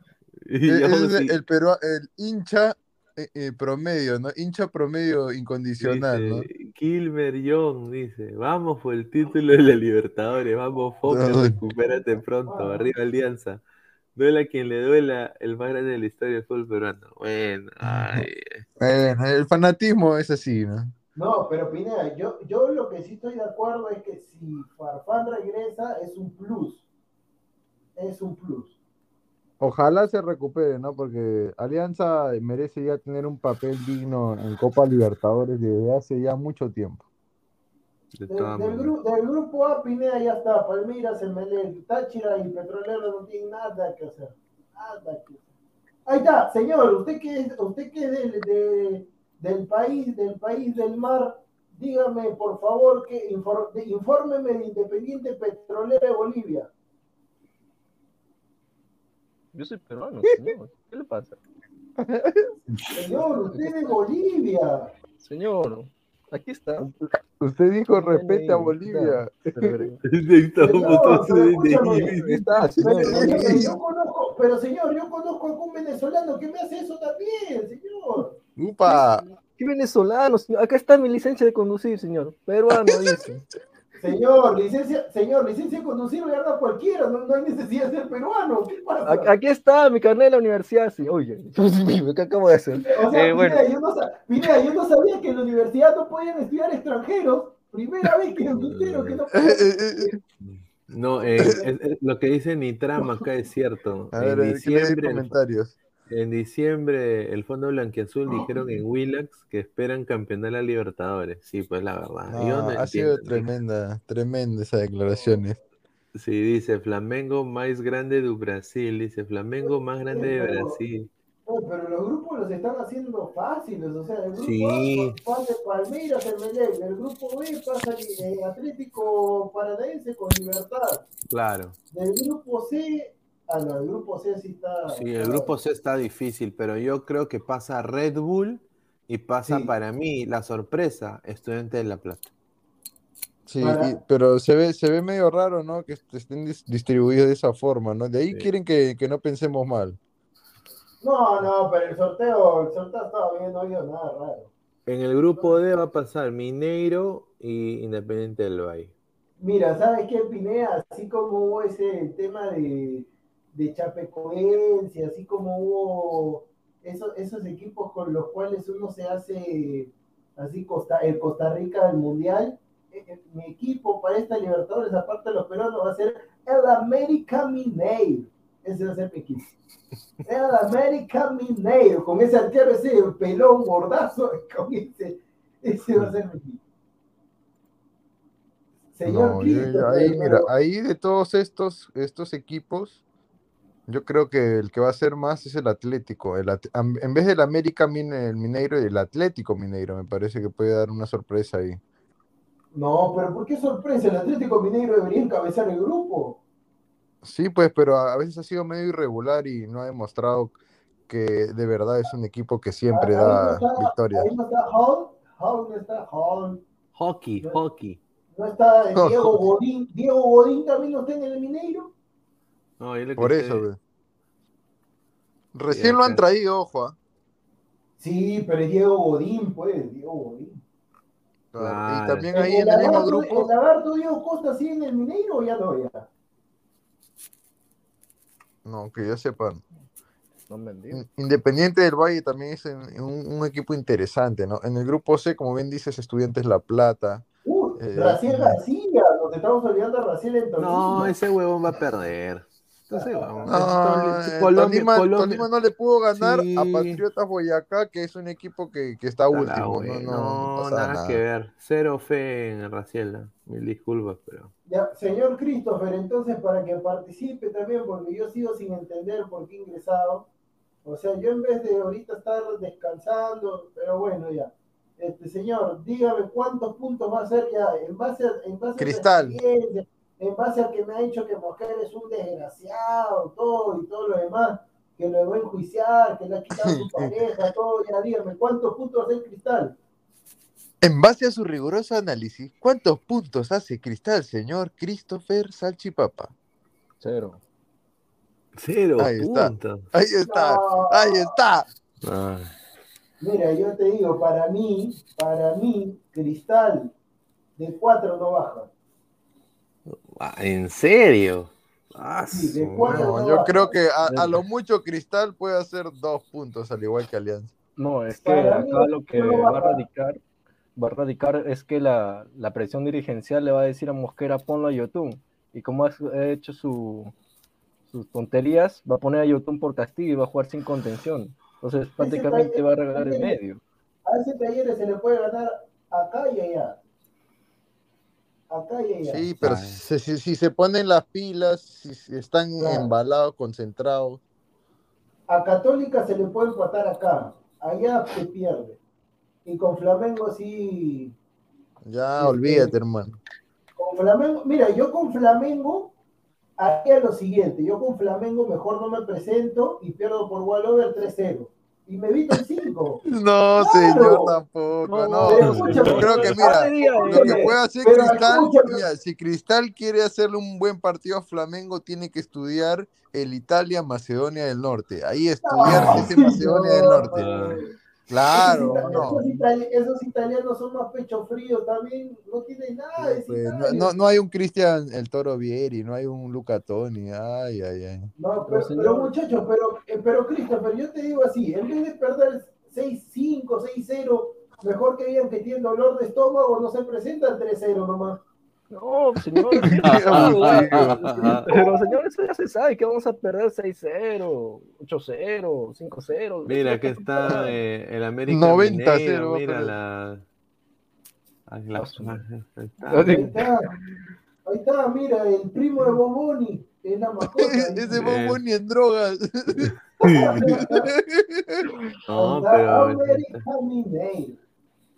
El, el hincha eh, eh, promedio, ¿no? Hincha promedio incondicional, ¿no? Kilmer Young dice, vamos por el título de la Libertadores, vamos Foca, recupérate pronto, arriba Alianza. Duela a quien le duela, el más grande de la historia del fútbol peruano. Bueno, bueno, el fanatismo es así, ¿no? No, pero Pineda, yo, yo lo que sí estoy de acuerdo es que si Farfán regresa es un plus. Es un plus. Ojalá se recupere, ¿no? Porque Alianza merece ya tener un papel digno en Copa Libertadores desde hace ya mucho tiempo. del, grupo A, Pineda ya está. Palmeiras, Emelec, Táchira y Petrolero no tienen nada que hacer. Nada que hacer. Ahí está, señor. Usted que es, usted que es de del país, del país del mar, dígame por favor que infórmeme de Independiente Petrolera de Bolivia. Yo soy peruano, señor. ¿Qué le pasa? Señor, usted es de Bolivia. Señor, aquí está. Usted dijo respete a Bolivia. Pero señor, yo conozco a algún venezolano que me hace eso también, señor. ¡Upa! ¿Qué venezolano, señor? Acá está mi licencia de conducir, señor. Peruano, dice. Señor, licencia, señor, licencia de conducir agarra cualquiera, no, no, hay necesidad de ser peruano. ¿Qué pasa? Aquí está mi carnet de la universidad, sí. Oye, ¿qué acabo de hacer? O sea, eh, mira, yo no, mira, yo no sabía que en la universidad no podían estudiar extranjeros. Primera vez que entero que no No, eh, lo que dice Nitrama acá es cierto. A ver, en diciembre, comentarios. En diciembre, el Fondo Blanquiazul dijeron en Willax que esperan campeonar la Libertadores. Sí, pues la verdad. ha sido tremenda, tremenda esa declaración. Sí, dice Flamengo más grande de Brasil. Dice Flamengo más grande de Brasil. pero los grupos los están haciendo fáciles. O sea, el grupo sí. A pasa Palmeiras, el Melec. El grupo B pasa el Atlético Paranaense con Libertad. Claro. Del grupo C Ah, no, el grupo C sí está. Sí, el grupo C está difícil, pero yo creo que pasa Red Bull y pasa para mí la sorpresa, Estudiante de La Plata. Sí, pero se ve, se ve medio raro, ¿no? Que estén distribuidos de esa forma, ¿no? De ahí quieren que, no pensemos mal. No, no, pero el sorteo, el sorteo estaba bien, no ha habido nada raro. En el grupo D va a pasar Mineiro y Independiente del Valle. Mira, ¿sabes qué, Pinea? Así como hubo ese tema de, de Chapecoense, así como hubo esos, esos equipos con los cuales uno se hace así Costa, el Costa Rica del Mundial. Eh, eh, mi equipo para esta Libertadores, aparte de los peruanos, va a ser el América Mineiro. Ese va a ser mi equipo. El América Mineiro, con ese arquero, ese pelón gordazo, con ese, ese va a ser mi equipo. Señor ahí, mira, ahí de todos estos, estos equipos, yo creo que el que va a ser más es el Atlético. El en vez del América el Mineiro, el Atlético Mineiro me parece que puede dar una sorpresa ahí. No, pero ¿por qué sorpresa? El Atlético Mineiro debería encabezar el grupo. Sí, pues, pero a veces ha sido medio irregular y no ha demostrado que de verdad es un equipo que siempre da victorias. Ahí no está Hall, Hall no está Hall. Hockey, hockey. ¿No está Diego Godín? ¿Diego Godín también no está en el Mineiro? No, Por eso, Recién lo han traído, ojo. ¿ah? Sí, pero es Diego Godín, pues, Diego Godín. Y también ahí en el, mismo grupo. ¿El lagarto Diego Costa sigue en el Mineiro o ya no? Ya? No, que yo sepa. Independiente del Valle también es un, equipo interesante, ¿no? En el grupo C, como bien dices, Estudiantes La Plata. Uh, eh, García, nos estamos olvidando de Brasil en No, ese huevón va a perder. No, Colombia, Tolima, no le pudo ganar a Patriotas Boyacá, que es un equipo que, que está último. No, no, nada, que ver. Cero fe en Raciela. Mil disculpas, pero. Ya, señor Christopher, entonces para que participe también, porque yo sigo sin entender por qué ingresado. O sea, yo en vez de ahorita estar descansando, pero bueno, ya. Este señor, dígame cuántos puntos va a ser ya en base a, en base Cristal. A en base a que me ha dicho que Mosquera es un desgraciado, todo y todo lo demás, que lo va a enjuiciar, que le ha quitado su pareja, todo, ya dígame, ¿cuántos puntos hace Cristal? En base a su riguroso análisis, ¿cuántos puntos hace Cristal, señor Christopher Salchipapa? Cero. Cero ahí Está, ahí está, ahí está. Mira, yo te digo, para mí, para mí, Cristal de cuatro no baja. Ah, ¿En serio? Ah, yo creo que a, lo mucho Cristal puede hacer dos puntos, al igual que Alianza. No, es que acá lo que va a radicar, va a radicar es que la, presión dirigencial le va a decir a Mosquera ponlo a Yotun. Y como ha hecho sus tonterías, va a poner a Yotun por castigo y va a jugar sin contención. Entonces prácticamente va a regalar el medio. A ese taller se le puede ganar acá y allá. Sí, pero si, se ponen las pilas, si, están embalados, concentrados. A Católica se le puede empatar acá, allá se pierde. Y con Flamengo sí. Ya, este, olvídate, hermano. Con Flamengo, mira, yo con Flamengo haría lo siguiente: yo con Flamengo mejor no me presento y pierdo por Wallover 3-0 y me evito el 5. No, señor, tampoco. No, yo creo que, mira, lo que puede hacer Cristal, mira, si Cristal quiere hacerle un buen partido a Flamengo, tiene que estudiar el Italia-Macedonia del Norte. Ahí estudiar ese Macedonia del Norte. Claro, esos, italianos son más pecho frío también, no tienen nada de pues, no, no, hay un Cristian el Toro Vieri, no hay un Luca Toni, ay, ay, ay. No, pero, pero muchachos, pero, eh, pero Christopher, yo te digo así, en vez de perder 6-5, 6-0, mejor que digan que tienen dolor de estómago, no se presentan 3-0 nomás. No, señor. pero señor, eso ya se sabe que vamos a perder 6-0, 8-0, 5-0. Mira, que está eh, el América. 90-0. Mira la. Ahí, está. Ahí está, mira, el primo de Boboni, es la mascota. Ese Boboni en drogas. no, pero.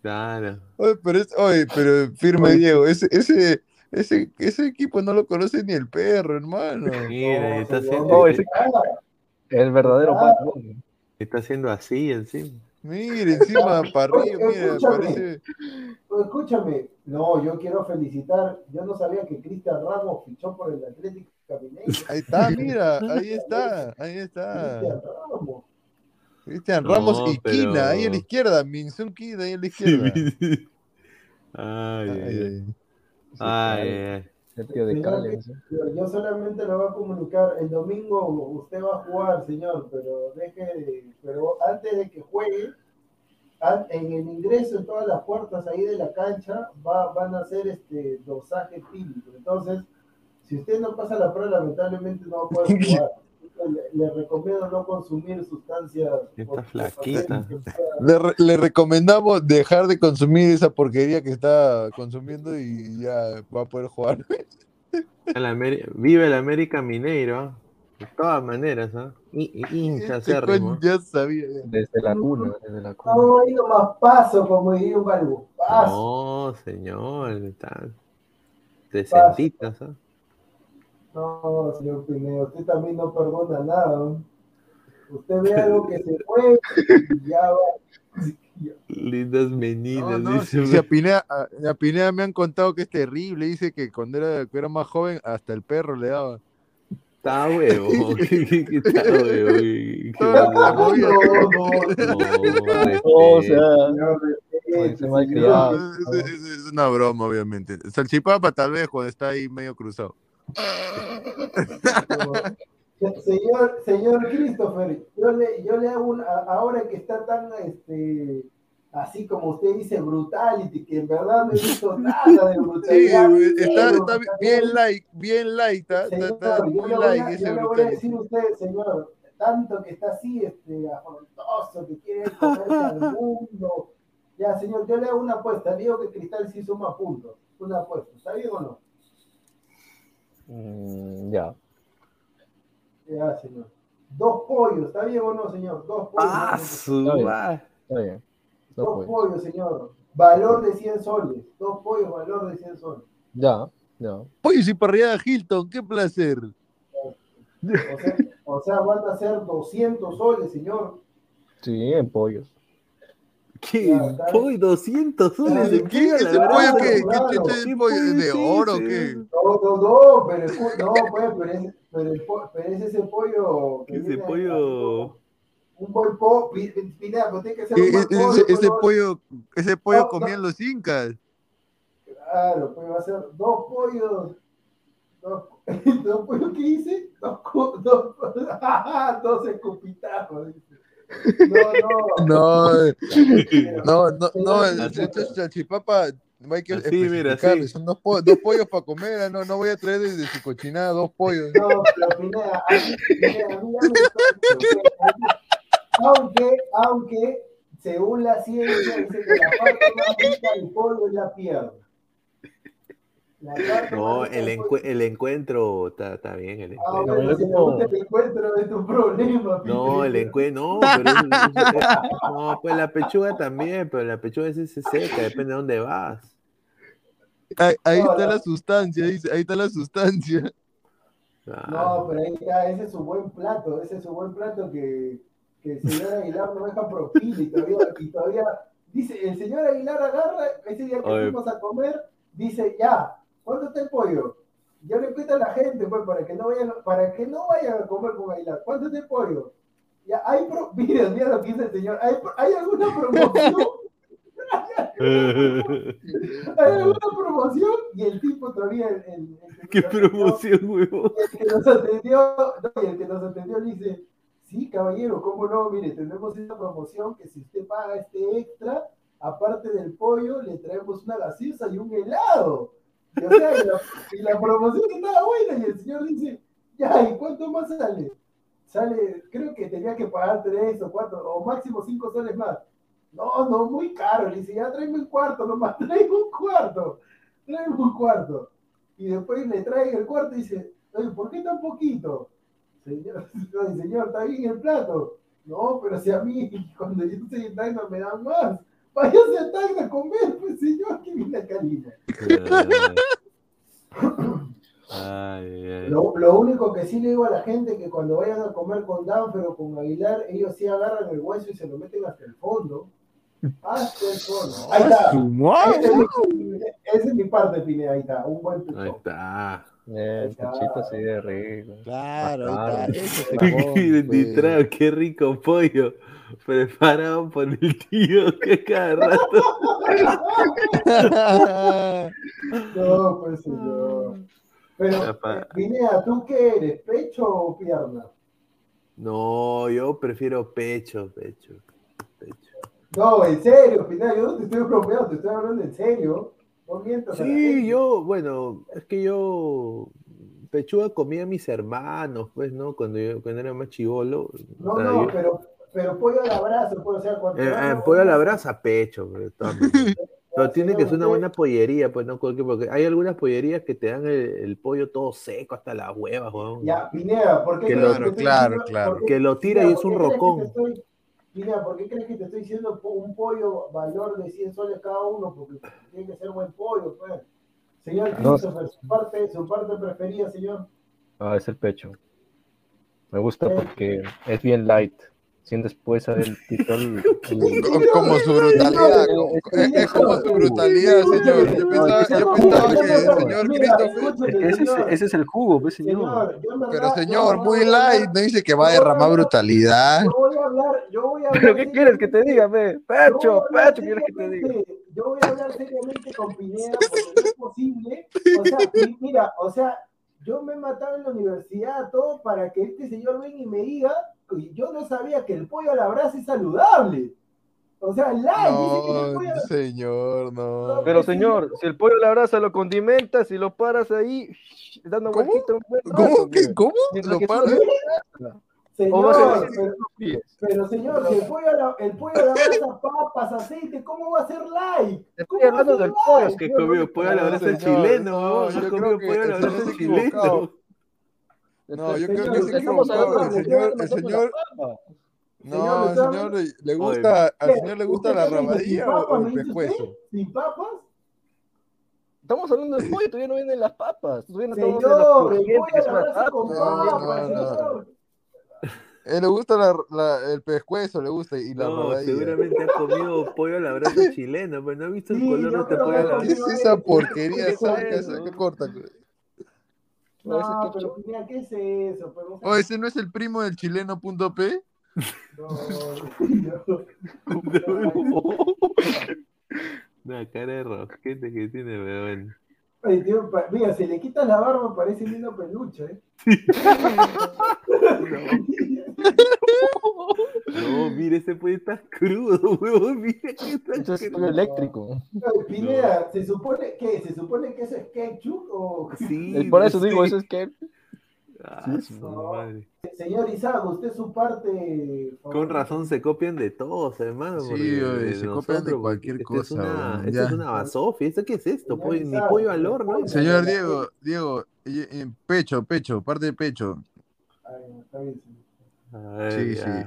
Claro. Oye, pero, es, oye, pero firme Diego, ese, ese, ese, ese equipo no lo conoce ni el perro, hermano. Mira, está haciendo. el verdadero patrón. Está haciendo así encima. Mire, encima para arriba, mira, parece. Escúchame, no, yo quiero felicitar. Yo no sabía que Cristian Ramos fichó por el Atlético Caminero. Ahí está, mira, ahí está, ahí está. Cristian Ramos. Cristian Ramos y Quina, ahí a la izquierda, Minsun Quina ahí a la izquierda. ay, ay, ay. yo, solamente lo voy a comunicar. El domingo usted va a jugar, señor, pero deje, pero antes de que juegue, en el ingreso en todas las puertas ahí de la cancha va, van a hacer este dosaje típico. Entonces, si usted no pasa la prueba, lamentablemente no va a poder jugar le, recomiendo no consumir sustancias. Está flaquita. Le, recomendamos dejar de consumir esa porquería que está consumiendo y ya va a poder jugar. vive el América Mineiro, de todas maneras, ¿ah? Hincha este Ya sabía. Desde la cuna, desde la cuna. No, ha ido más paso, como diría un algo. No, señor, está. Decentitas, ¿ah? No, señor Pineda, usted también no perdona nada. Usted ve algo que se mueve y ya va. Lindas meninas. No, dice, si a, Pinea, me han contado que es terrible. Dice que cuando era, era más joven, hasta el perro le daba. Está huevo. Está huevo. No, no, no. O sea, es una broma, obviamente. Salchipapa tal vez cuando está ahí medio cruzado. Señor, señor Christopher, yo le, yo le hago una, ahora que está tan este así como usted dice brutality, que en verdad no he visto nada de brutalidad. Sí, está, está bien like, bien like, está, señor, está muy like ese yo le voy a decir a usted, señor, tanto que está así, este, afrontoso, que quiere comerse al mundo. Ya, señor, yo le hago una apuesta, digo que Cristal sí suma puntos, una apuesta, ¿está bien o no? Mm, ya. Ya, señor. Dos pollos, ¿está bien o no, señor? Dos pollos. Ah, su Está bien. Dos, pollos, señor. Valor de 100 soles. Dos pollos, valor de 100 soles. Ya, ya. Pollos y parrillada Hilton, qué placer. O sea, o sea, van a ser 200 soles, señor. Sí, en pollos. ¿Qué? ¿Pollo 200 soles? ¿En qué? ¿Ese pollo qué? ¿Qué pollo de oro qué? No, no, no, pero, no, pues, pero, es, pero, pero es ese pollo. Que ese pollo un pollo, Pineda, pero tiene que ser un buen pollo. Ese, ese pollo, ese pollo no, comían no. los incas. Claro, pues va a ser dos pollos. Dos, dos pollos, ¿qué dice? Dos, dos, dos escupitajos, dice. No, no. No, no, no, no, salchipapa, no hay que sí, mira, sí. son dos, po dos pollos para comer, no, no voy a traer desde su cochinada dos pollos. No, pero Pineda, a mí, Pineda, a mí ya me aunque, aunque, según la ciencia, dice que la parte más rica del pollo es la pierna. No, el, encu el, encuentro está, está, bien. El encuentro. Ah, bueno, si no el encuentro es tu problema. No, el encuentro, no, pero es, no, pues la pechuga también, pero la pechuga es se seca, depende de dónde vas. Ahí, ahí no, está la sustancia, dice, ahí está la sustancia. No, pero ahí está, ese es su buen plato, ese es su buen plato que, que el señor Aguilar no deja propina y todavía, y todavía dice, el señor Aguilar agarra, ese día que Oye. fuimos a comer, dice, ya, ¿cuánto está el pollo? Yo le cuento a la gente, pues, para que no vayan, para que no vayan a comer con Aguilar, ¿cuánto está el pollo? Ya, hay pro... mira, mira lo que dice el señor, ¿hay, hay alguna promoción? ¿Hay alguna promoción? Y el tipo todavía. El, el, el ¿Qué promoción, huevo? El que nos atendió, no, y el que nos atendió le dice: Sí, caballero, ¿cómo no? Mire, tenemos esta promoción que si usted paga este extra, aparte del pollo, le traemos una gaseosa y un helado. Y, la, promoción estaba buena y el señor dice: Ya, ¿y cuánto más sale? Sale, creo que tenía que pagar tres o cuatro, o máximo cinco soles más. No, no, muy caro. Le dice, ya tráeme un cuarto nomás, tráeme un cuarto, tráeme un cuarto. Y después le trae el cuarto y dice, oye, ¿por qué tan poquito? Señor, señor, está bien el plato. No, pero si a mí, cuando yo estoy en Tacna me dan más. Váyase a Tacna a comer, pues señor, que viene Karina. Ay, ay. Lo, lo, único que sí le digo a la gente es que cuando vayan a comer con Danfer o con Aguilar, ellos sí agarran el hueso y se lo meten hasta el fondo. Hasta el fondo. Ahí está. Esa es, mi parte, Pineda. Ahí está. Un buen pico. Ahí está. Eh, el pechito así de rico. Claro, ahí está. Pues. qué rico pollo. Preparado por el tío que cada rato. no, pues señor. Pero, Pineda, ¿tú qué eres? ¿Pecho o pierna? No, yo prefiero pecho, pecho. pecho. No, en serio, Pineda, yo no te estoy bromeando, te estoy hablando en serio. No mientas sí, yo, bueno, es que yo pechuga comía a mis hermanos, pues, ¿no? Cuando yo cuando era más chivolo. No, o sea, no, yo... pero, pero pollo a la brasa, pues, o sea, cuando... Eh, eh, pollo a la brasa, pecho, pero, pero tiene que ser una buena pollería, pues, ¿no? Porque hay algunas pollerías que te dan el, el pollo todo seco hasta las huevas, weón. Ya, Pineda, ¿por qué? Que Claro, crees que claro, estoy- Que lo tira y es ¿por un rocón. Pineda, ¿por qué crees que te estoy diciendo un pollo valor de 100 soles cada uno? Porque tiene que ser buen pollo, pues. Señor No. Christopher, su parte, su parte preferida, señor. Ah, es el pecho. Me gusta porque es bien light. Sin después el titón. Como su brutalidad, es como su brutalidad, señor. Yo pensaba, yo pensaba que el señor Christopher. Ese, es el jugo, pues, señor. Pero, señor, muy light, no dice que va a derramar brutalidad. Yo voy a hablar, yo voy a hablar. ¿Pero qué quieres que te diga, ve? Pecho, pecho, ¿quieres que te diga? Yo voy a hablar seriamente con Pineda porque no es posible. O sea, mira, o sea, yo me he matado en la universidad, todo para que este señor venga y me diga yo no sabía que el pollo a la brasa es saludable. O sea, el like. No, señor, no. Pero señor, si el pollo a la brasa lo condimentas y lo paras ahí, dando ¿Cómo? ¿Cómo? ¿Qué? ¿Cómo? ¿Lo paras? Señor, pero, pero, señor, si el pollo, a la, el pollo a la brasa, papas, aceite, ¿cómo va a ser like? Estoy hablando del pollo. Es que comió pollo a la brasa chileno, no, yo comió pollo a la brasa chileno. No, yo creo que se equivocó. El señor, el señor. No, al señor le gusta, al señor le gusta la rabadilla o el pescuezo. ¿Sin papas? Estamos hablando de pollo, todavía no vienen las papas. Todavía no estamos señor, el pollo a la brasa con papas, señor. Él le gusta la, la, el pescuezo, le gusta y la no, seguramente ha comido pollo a la brasa chileno, pero no ha visto el sí, color de este pollo a la brasa. ¿Qué es esa porquería? ¿Sabes qué corta? No, pero mira, ¿qué es eso? Pero, oh, ¿ese no es el primo del chileno.p? No, no. Una cara de rosquete que tiene, pero mira, si le quitas la barba parece un lindo peluche, ¿eh? No, mire, ese puede estar crudo, huevón. Mira que está Eso es eléctrico. Pineda, ¿se supone que se supone que eso es ketchup o Sí, por eso digo, eso es ketchup. Ah, sí, no. madre. Señor Isaac, usted su parte. Con razón se copian de todos, hermano. Sí, oye, se copian de cualquier esto cosa. Es una, esto es una basofia. ¿Esto qué es esto? Pollo, ni pollo al horno. Señor Diego, Diego, pecho, pecho, parte de pecho. Ay, está bien, señor. A ver, sí, sí.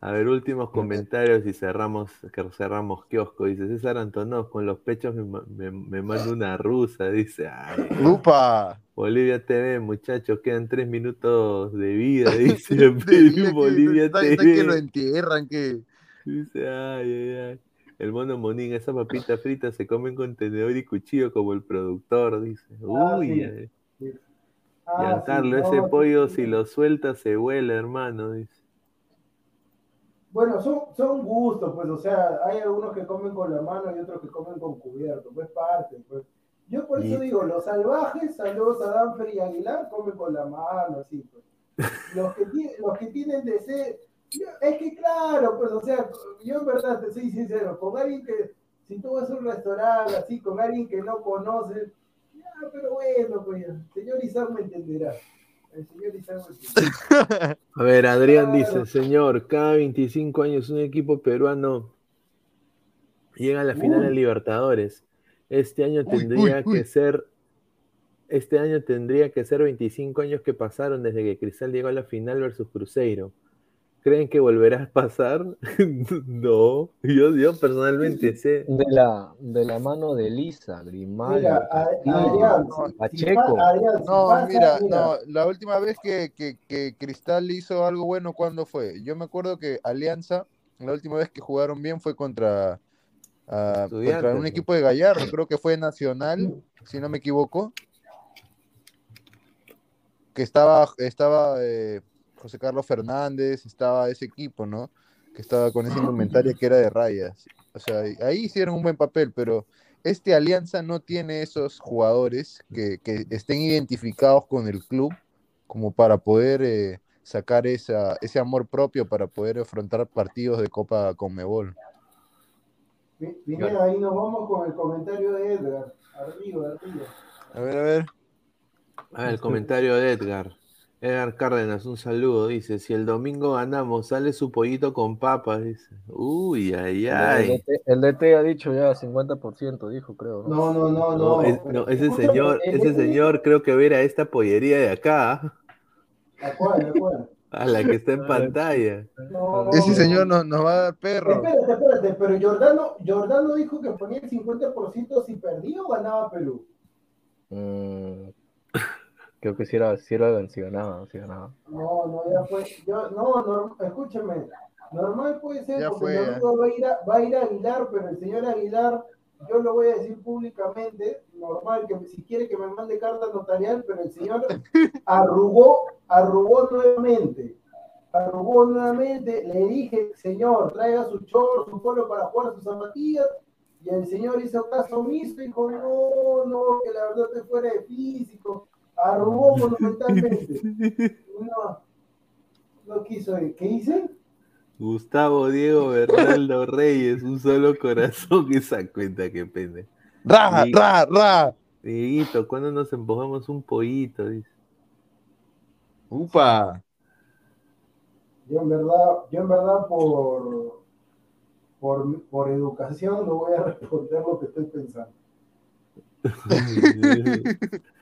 A ver, últimos comentarios y cerramos, cerramos kiosco. Dice César Antonov, con los pechos me, me, manda una rusa. Dice, ay. ¡Lupa! Bolivia TV, muchachos, quedan tres minutos de vida. Dice, Bolivia está, TV. Está que lo entierran, que. Dice, ay, ay, ay. El mono Monín, esa papita frita se comen con tenedor y cuchillo como el productor, dice. Ah, Uy, sí. Ah, Giancarlo, sí, ese no, pollo sí, si lo suelta se huele, hermano, dice. Bueno, son, son gustos, pues, o sea, hay algunos que comen con la mano y otros que comen con cubierto, pues parte, pues. Yo por eso digo, los salvajes, saludos a Danfer y Aguilar, comen con la mano, así, pues. Los que, los que tienen yo- es que claro, pues, o sea, yo en verdad te soy sincero, con alguien que, si tú vas a un restaurante así, con alguien que no conoces, ya, pero bueno, pues, señor Isaac me entenderá. El señor Isaac me entenderá. A ver, Adrián Claro. dice, señor, cada 25 años un equipo peruano llega a la final de Libertadores. Este año tendría uy, uy. que ser, este año tendría que ser 25 años que pasaron desde que Cristal llegó a la final versus Cruzeiro. ¿Creen que volverá a pasar? no, yo, yo personalmente sé. De la, de la mano de Lisa, Grimaldo, Pacheco. No, mira, no, la última vez que, que, que Cristal hizo algo bueno, ¿cuándo fue? Yo me acuerdo que Alianza, la última vez que jugaron bien fue contra, Estudiantes, contra un equipo de Gallardo, creo que fue Nacional, si no me equivoco. Que estaba, estaba eh, José Carlos Fernández, estaba ese equipo, ¿no? Que estaba con esa indumentaria que era de rayas. O sea, ahí hicieron un buen papel, pero este Alianza no tiene esos jugadores que, que estén identificados con el club como para poder eh, sacar esa, ese amor propio para poder afrontar partidos de Copa Conmebol. Pi- Pineda, ahí nos vamos con el comentario de Edgar. Arriba, arriba. A ver, a ver. Ah, el comentario de Edgar. Edgar Cárdenas, un saludo. Dice: Si el domingo ganamos, sale su pollito con papas. Dice: Uy, ay, El ay. DT, el DT ha dicho ya 50%, dijo, creo. ¿no? No, no, no, No, no. es- no, ese señor, ese señor creo que ver a esta pollería de acá, ¿A cuál, a cuál? A la que está en pantalla. No, Ese señor nos, nos va a dar perro. Espérate, espérate, pero Jordano, Jordano dijo que ponía el 50% si perdía o ganaba Perú. Mm, creo que si era, si era, si ganaba, si ganaba. No, no, ya fue. Yo, no, no, escúchame. Normal puede ser, porque el domingo va a, ir a, va a ir a Aguilar, pero el señor Aguilar, yo lo voy a decir públicamente, normal, que si quiere que me mande carta notarial, pero el señor arrugó, arrugó nuevamente. Arrugó nuevamente, le dije, señor, traiga su short, su polo para jugar sus zapatillas, y el señor hizo caso omiso y dijo, no, no, que la verdad te fuera de físico. Arrugó monumentalmente. No, no quiso ir. ¿Qué hice? Gustavo Diego Bernaldo Reyes, un solo corazón, esa cuenta que pende. Ra, ra, ra. Dieguito, ¿cuándo nos empujamos un pollito? Dice. Upa. Yo en verdad, yo en verdad por, por, por educación no voy a responder lo que estoy pensando.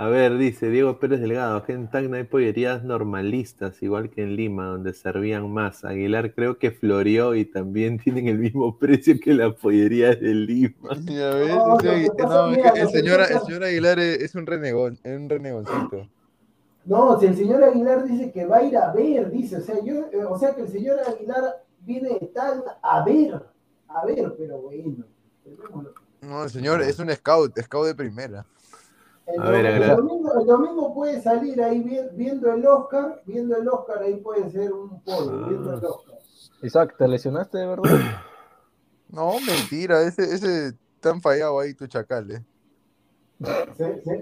A ver, dice Diego Pérez Delgado, aquí en Tacna hay pollerías normalistas, igual que en Lima, donde servían más. Aguilar creo que floreó y también tienen el mismo precio que la pollería de Lima. el, señor, Aguilar es un renegón, es un renegoncito. No, si el señor Aguilar dice que va a ir a ver, dice, o sea, yo, eh, o sea que el señor Aguilar viene de Tacna a ver, a ver, pero bueno. No, el señor es un scout, scout de primera. El, domingo, puede salir ahí viendo el Oscar, viendo el Oscar, ahí puede ser un pollo, viendo el Oscar. Isaac, ¿te lesionaste de verdad? No, mentira, ese, ese tan fallado ahí tu chacal, eh.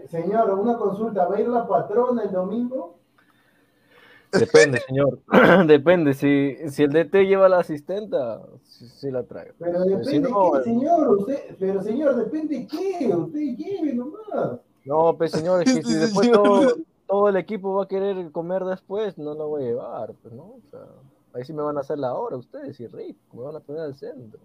señor, una consulta, ¿va a ir la patrona el domingo? Depende, señor. depende. Si, si el DT lleva la asistenta, sí, la trae. Pero depende qué, señor. Usted, pero señor, depende qué. Usted lleve nomás. No, pues señor, es que si después todo, el equipo va a querer comer después, no lo voy a llevar, pues, ¿no? O sea, ahí sí me van a hacer la hora ustedes y rico, me van a poner al centro.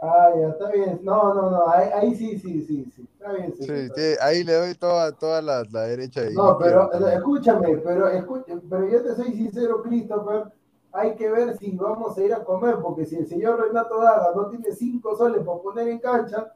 Ah, ya, está bien. No, no, no, ahí, sí, sí, sí, sí. Está bien, sí. sí ahí le doy toda, toda la, la derecha. no, pero escúchame, pero, escúchame, pero yo te soy sincero, Christopher. Hay que ver si vamos a ir a comer, porque si el señor Renato Daga no tiene cinco soles para poner en cancha,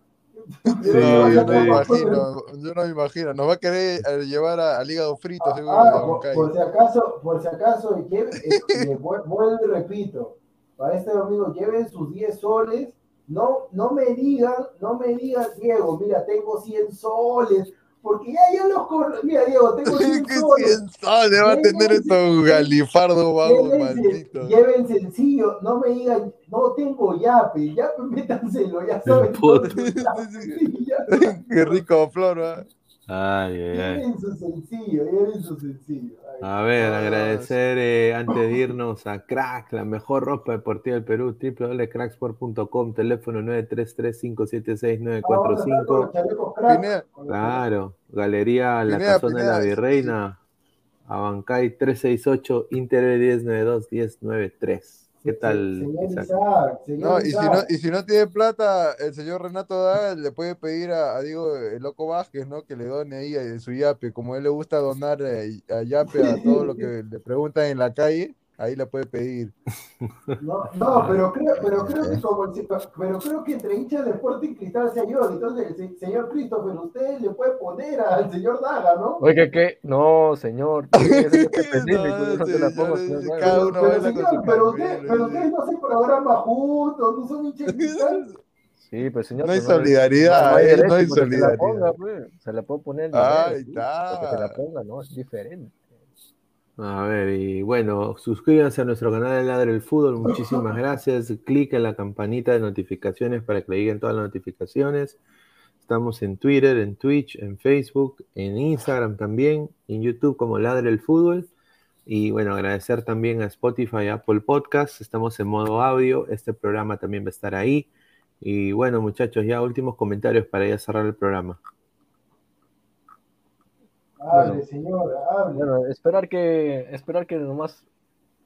Sí, yo, no me imagino, yo no me imagino. Nos va a querer eh, llevar al hígado frito. Ah, por, si acaso, por si acaso, eh, vuelvo y repito, para este domingo lleven sus 10 soles. No, no me digan, no me digan, Diego, mira, tengo 100 soles, porque ya yo los corro. Mira, Diego, tengo 100 soles. 100 soles va a tener estos galifardos, vamos, maldito. Lleven sencillo, no me digan, no tengo yape, yape, métanselo, ya saben. Qué rico flor, ¿eh? Ay, ay, ay. Su sencillo, su sencillo. A ver, agradecer eh, antes de irnos a Crack, la mejor ropa deportiva del Perú, www.cracksport.com, teléfono 933-576-945. Claro, Galería La Casona de la Virreina, Abancay 368, Inter 1092 1093. ¿Qué tal? no, y, Si no, y si no tiene plata, el señor Renato da, le puede pedir a, Diego el Loco Vázquez, ¿no? Que le done ahí a su yape. Como a él le gusta donar eh, a yape a todo lo que le preguntan en la calle, ahí la puede pedir. No, no pero, creo, pero creo que como pero creo que entre hinchas de Sporting Cristal se ayuda. Entonces, el señor Christopher, usted le puede poner al señor Daga, ¿no? Oye, ¿qué? No, señor. Cada uno pero, señor, pero, usted, pero ustedes no se programan juntos, no son hinchas de Cristal. Sí, pues señor. No hay solidaridad, no hay, no hay solidaridad. Se la, ponga, pues. se la puedo poner. Ahí está. Que se la ponga, no, es diferente. A ver, y bueno, suscríbanse a nuestro canal de Ladre el Fútbol, muchísimas gracias. Clic en la campanita de notificaciones para que le lleguen todas las notificaciones. Estamos en Twitter, en Twitch, en Facebook, en Instagram también, en YouTube como Ladre el Fútbol. Y bueno, agradecer también a Spotify Apple Podcasts. Estamos en modo audio. Este programa también va a estar ahí. Y bueno, muchachos, ya últimos comentarios para ya cerrar el programa. Hable, señor, hable. esperar que, esperar que nomás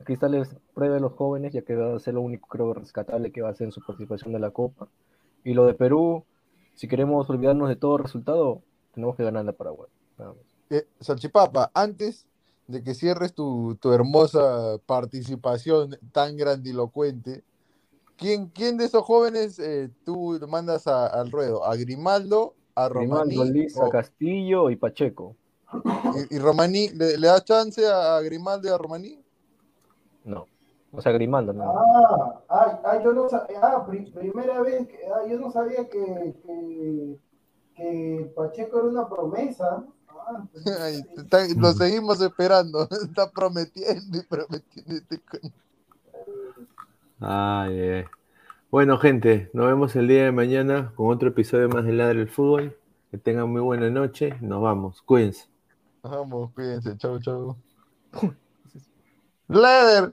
Cristales pruebe a los jóvenes, ya que va a ser lo único, creo, rescatable que va a ser en su participación de la Copa. Y lo de Perú, si queremos olvidarnos de todo resultado, tenemos que ganar la Paraguay. Eh, Salchipapa, antes de que cierres tu, hermosa participación tan grandilocuente, ¿quién, quién de esos jóvenes eh, tú mandas al ruedo? ¿A Grimaldo? ¿A Romaní? Grimaldo, a Castillo y Pacheco. ¿Y, Romaní, ¿le, da chance a Grimaldi y a Romaní? No. O sea, Grimaldo. ¿no? Ah, ah, yo no sabía, ah, primera vez, ah, yo no sabía que, que, que Pacheco era una promesa. Ah, pues, lo seguimos esperando, está prometiendo y prometiendo. Ay, ay. Bueno, gente, nos vemos el día de mañana con otro episodio más de Ladre el Fútbol. Que tengan muy buena noche. Nos vamos. Cuídense. Vamos, cuídense. Chau, chau. Leather.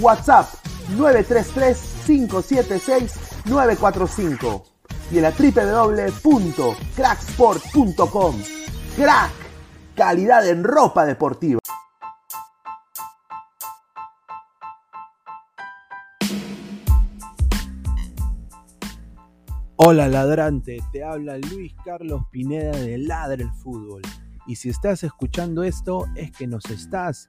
WhatsApp 933-576-945 y en la www.cracksport.com. Crack, calidad en ropa deportiva. Hola ladrante, te habla Luis Carlos Pineda de Ladre el Fútbol. Y si estás escuchando esto es que nos estás